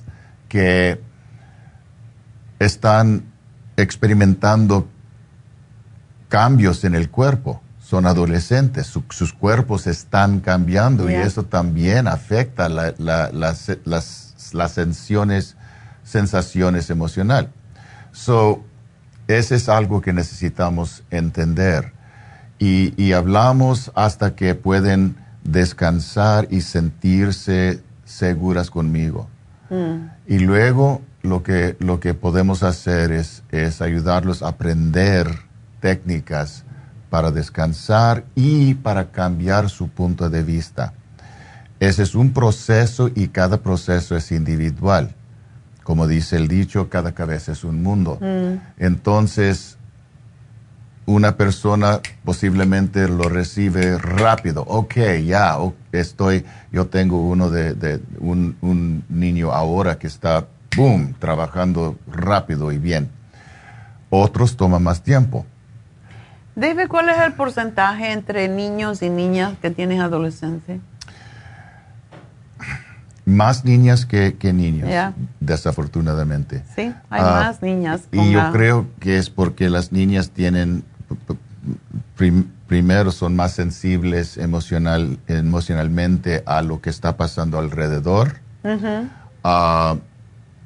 que están experimentando cambios en el cuerpo. Son adolescentes, su- sus cuerpos están cambiando y eso también afecta la- la- las, las, las sensaciones, sensaciones emocionales. So, ese es algo que necesitamos entender. Y, y hablamos hasta que pueden descansar y sentirse seguras conmigo. Y luego lo que, lo que podemos hacer es, es ayudarlos a aprender técnicas para descansar y para cambiar su punto de vista. Ese es un proceso y cada proceso es individual. Como dice el dicho, cada cabeza es un mundo. Entonces, una persona posiblemente lo recibe rápido. Ok, ya, estoy, yo tengo uno de, de un, un niño ahora que está, boom, trabajando rápido y bien. Otros toman más tiempo. David, ¿cuál es el porcentaje entre niños y niñas que tienes adolescentes? Más niñas que, que niños, desafortunadamente. Sí, hay Ah, más niñas. Y yo la- creo que es porque las niñas tienen, prim- primero son más sensibles emocional, emocionalmente a lo que está pasando alrededor. Ah,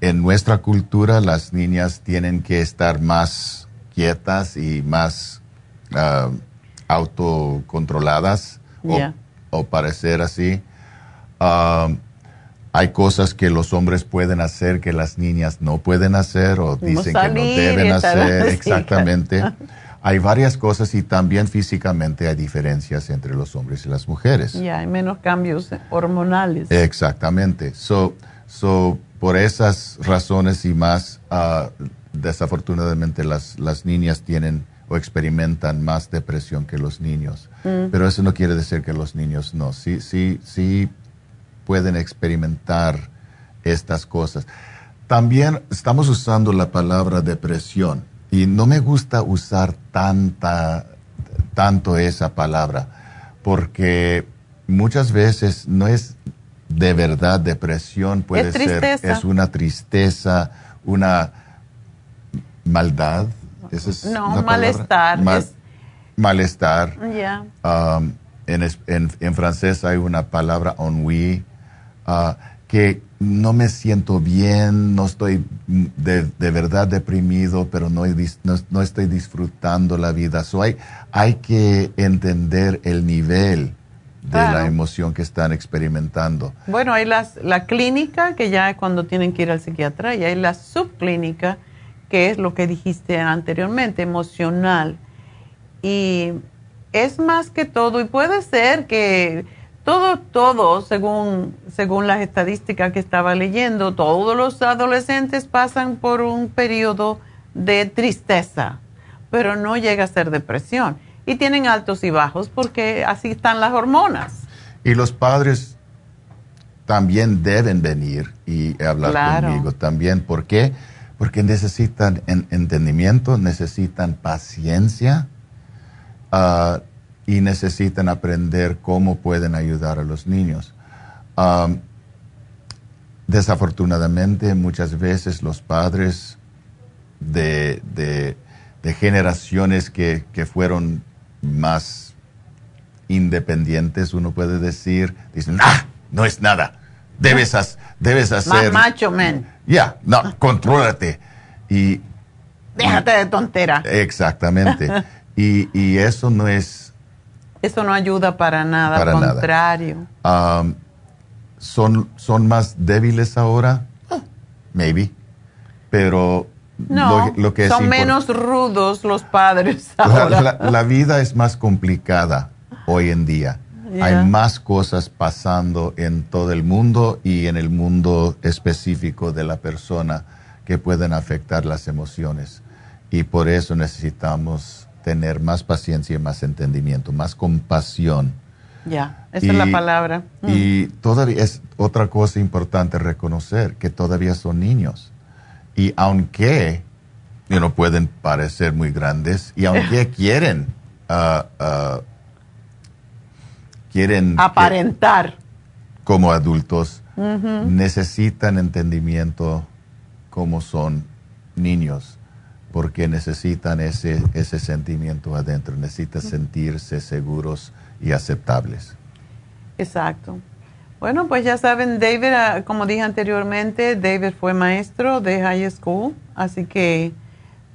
en nuestra cultura las niñas tienen que estar más quietas y más ah, autocontroladas o- parecer así. Hay cosas que los hombres pueden hacer que las niñas no pueden hacer o dicen que no y deben hacer. Exactamente. Hay varias cosas y también físicamente hay diferencias entre los hombres y las mujeres. Ya, hay menos cambios hormonales. Exactamente. So, so, por esas razones y más, ah, desafortunadamente las, las niñas tienen o experimentan más depresión que los niños. Mm. Pero eso no quiere decir que los niños no. Sí, sí, sí pueden experimentar estas cosas. También estamos usando la palabra depresión y no me gusta usar tanta, tanto esa palabra porque muchas veces no es de verdad depresión, puede Es ser, es una tristeza, una maldad. Esa es No, malestar, Ma- es- Malestar. Um, en, en- en francés hay una palabra ennui, ah, que no me siento bien, no estoy de, de verdad deprimido, pero no, no, no estoy disfrutando la vida. So hay, hay que entender el nivel de Claro. la emoción que están experimentando. Bueno, hay las, la clínica, que ya es cuando tienen que ir al psiquiatra, y hay la subclínica, que es lo que dijiste anteriormente, emocional. Y es más que todo, y puede ser que todo, todo, según, según las estadísticas que estaba leyendo, todos los adolescentes pasan por un periodo de tristeza, pero no llega a ser depresión. Y tienen altos y bajos porque así están las hormonas. Y los padres también deben venir y hablar Claro. conmigo también. ¿Por qué? Porque necesitan en- entendimiento, necesitan paciencia ah, y necesitan aprender cómo pueden ayudar a los niños. Am, desafortunadamente, muchas veces los padres de, de- de generaciones que, que fueron más independientes, uno puede decir, dicen, ah, no es nada, debes, has- debes Más hacer... macho, men. Ya, no, contrólate. Y Déjate de tontera. exactamente. y, y eso no es, Eso no ayuda para nada, Para al nada. contrario. um, son, son más débiles ahora, Ah, maybe, pero No, lo, lo que son menos rudos los padres La, ahora. la- la vida es más complicada hoy en día. Hay más cosas pasando en todo el mundo y en el mundo específico de la persona que pueden afectar las emociones. Y por eso necesitamos tener más paciencia y más entendimiento, más compasión. Ya, esa es la Y- palabra. Mm. Y todavía es otra cosa importante reconocer que todavía son niños. Y aunque you know, pueden parecer muy grandes y aunque quieren ah, ah, quieren que- Aparentar. como adultos necesitan entendimiento como son niños porque necesitan ese ese sentimiento adentro necesitan sentirse seguros y aceptables Exacto. Bueno, pues ya saben, David, ah, como dije anteriormente, David fue maestro de high school, así que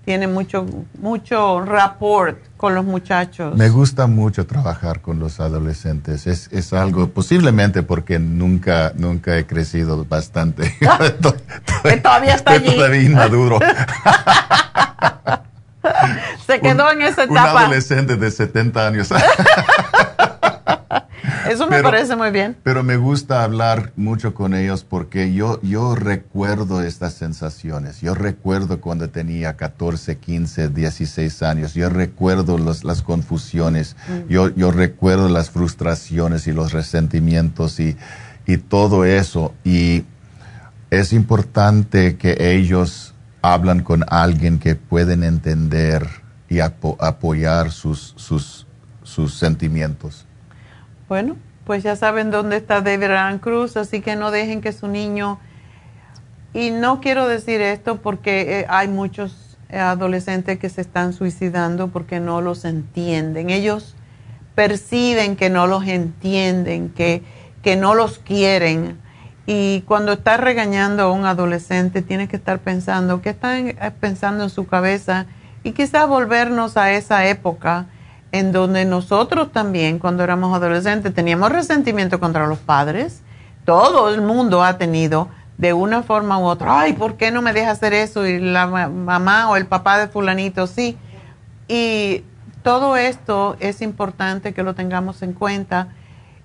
tiene mucho, mucho rapport con los muchachos. Me gusta mucho trabajar con los adolescentes. Es, es algo, posiblemente porque nunca, nunca he crecido bastante. Todavía está Estoy allí. todavía inmaduro. Se quedó en esa Un etapa. adolescente de 70 años. Eso me Pero- parece muy bien. Pero me gusta hablar mucho con ellos porque yo, yo recuerdo estas sensaciones. Yo recuerdo cuando tenía 14, 15, 16 años. Yo recuerdo los- las confusiones. Mm. Yo, yo recuerdo las frustraciones y los resentimientos y, y todo eso. Y es importante que ellos hablan con alguien que pueden entender y apo- apoyar sus, sus, sus sentimientos. Bueno, pues ya saben dónde está David Aran Cruz, así que no dejen que su niño... Y no quiero decir esto porque eh, hay muchos eh, adolescentes que se están suicidando porque no los entienden. Ellos perciben que no los entienden, que, que no los quieren. Y cuando estás regañando a un adolescente, tienes que estar pensando, ¿qué están eh, pensando en su cabeza? Y quizás volvernos a esa época en donde nosotros también, cuando éramos adolescentes, teníamos resentimiento contra los padres. Todo el mundo ha tenido de una forma u otra, ay, ¿por qué no me deja hacer eso? Y la ma- mamá o el papá de fulanito, sí. Y todo esto es importante que lo tengamos en cuenta.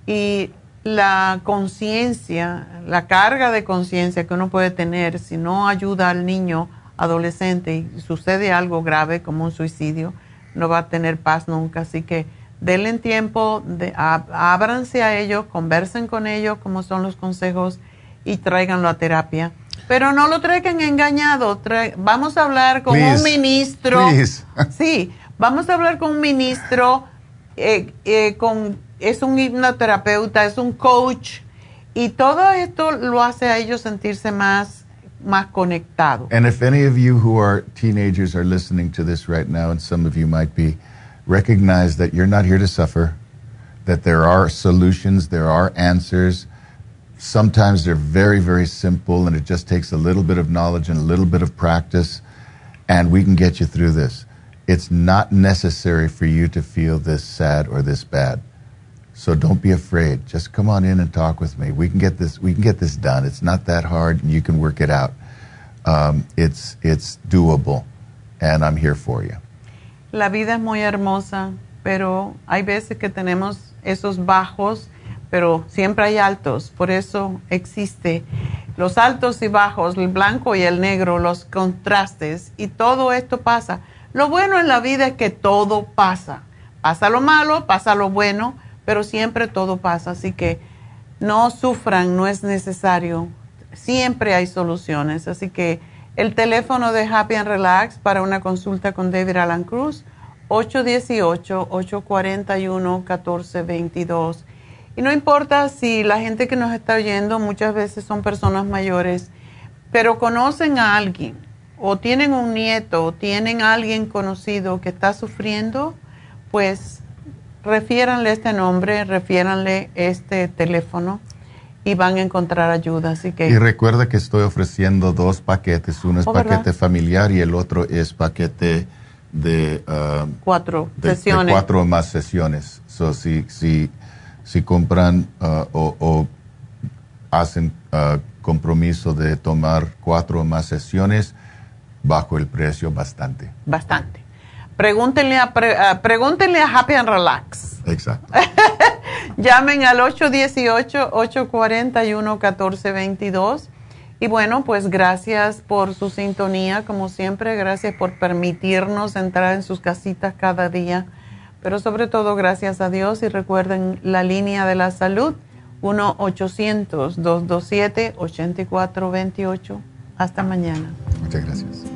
Y la conciencia, la carga de conciencia que uno puede tener si no ayuda al niño adolescente y sucede algo grave como un suicidio, no va a tener paz nunca. Así que denle tiempo, de, á- ábranse a ellos, conversen con ellos, como son los consejos, y tráiganlo a terapia. Pero no lo traigan engañado. tra- vamos a hablar con Please, un ministro. please. Sí, vamos a hablar con un ministro, eh, eh, con, es un hipnoterapeuta, es un coach, y todo esto lo hace a ellos sentirse más, más conectados. And if any of you who are teenagers are listening to this right now, and some of you might be, recognize that you're not here to suffer, that there are solutions, there are answers. Sometimes they're very, very simple, and it just takes a little bit of knowledge and a little bit of practice, and we can get you through this. It's not necessary for you to feel this sad or this bad. So don't be afraid. Just come on in and talk with me. We can get this. We can get this done. It's not that hard, and you can work it out. Um, it's it's doable, and I'm here for you. La vida es muy hermosa, pero hay veces que tenemos esos bajos, pero siempre hay altos. Por eso existe los altos y bajos, el blanco y el negro, los contrastes, y todo esto pasa. Lo bueno en la vida es que todo pasa. Pasa lo malo, pasa lo bueno, pero siempre todo pasa. Así que no sufran, no es necesario. Siempre hay soluciones. Así que el teléfono de Happy and Relax para una consulta con David Alan Cruz, 818-841-1422. Y no importa si la gente que nos está oyendo muchas veces son personas mayores, pero conocen a alguien o tienen un nieto o tienen a alguien conocido que está sufriendo, pues refiéranle este nombre, refiéranle este teléfono y van a encontrar ayuda. Así que Y recuerda que estoy ofreciendo dos paquetes. Uno es Oh, ¿verdad? paquete familiar y el otro es paquete de, um, cuatro de- de sesiones. cuatro más sesiones. So, si, si, si compran uh, o, o hacen uh, compromiso de tomar cuatro o más sesiones, bajo el precio bastante. Bastante. Pregúntenle a, pregúntenle a Happy and Relax. Exacto. Llamen al 818-841-1422. Y bueno, pues gracias por su sintonía, como siempre, gracias por permitirnos entrar en sus casitas cada día, pero sobre todo gracias a Dios y recuerden la línea de la salud 1-800-227-8428. Hasta mañana. Muchas gracias.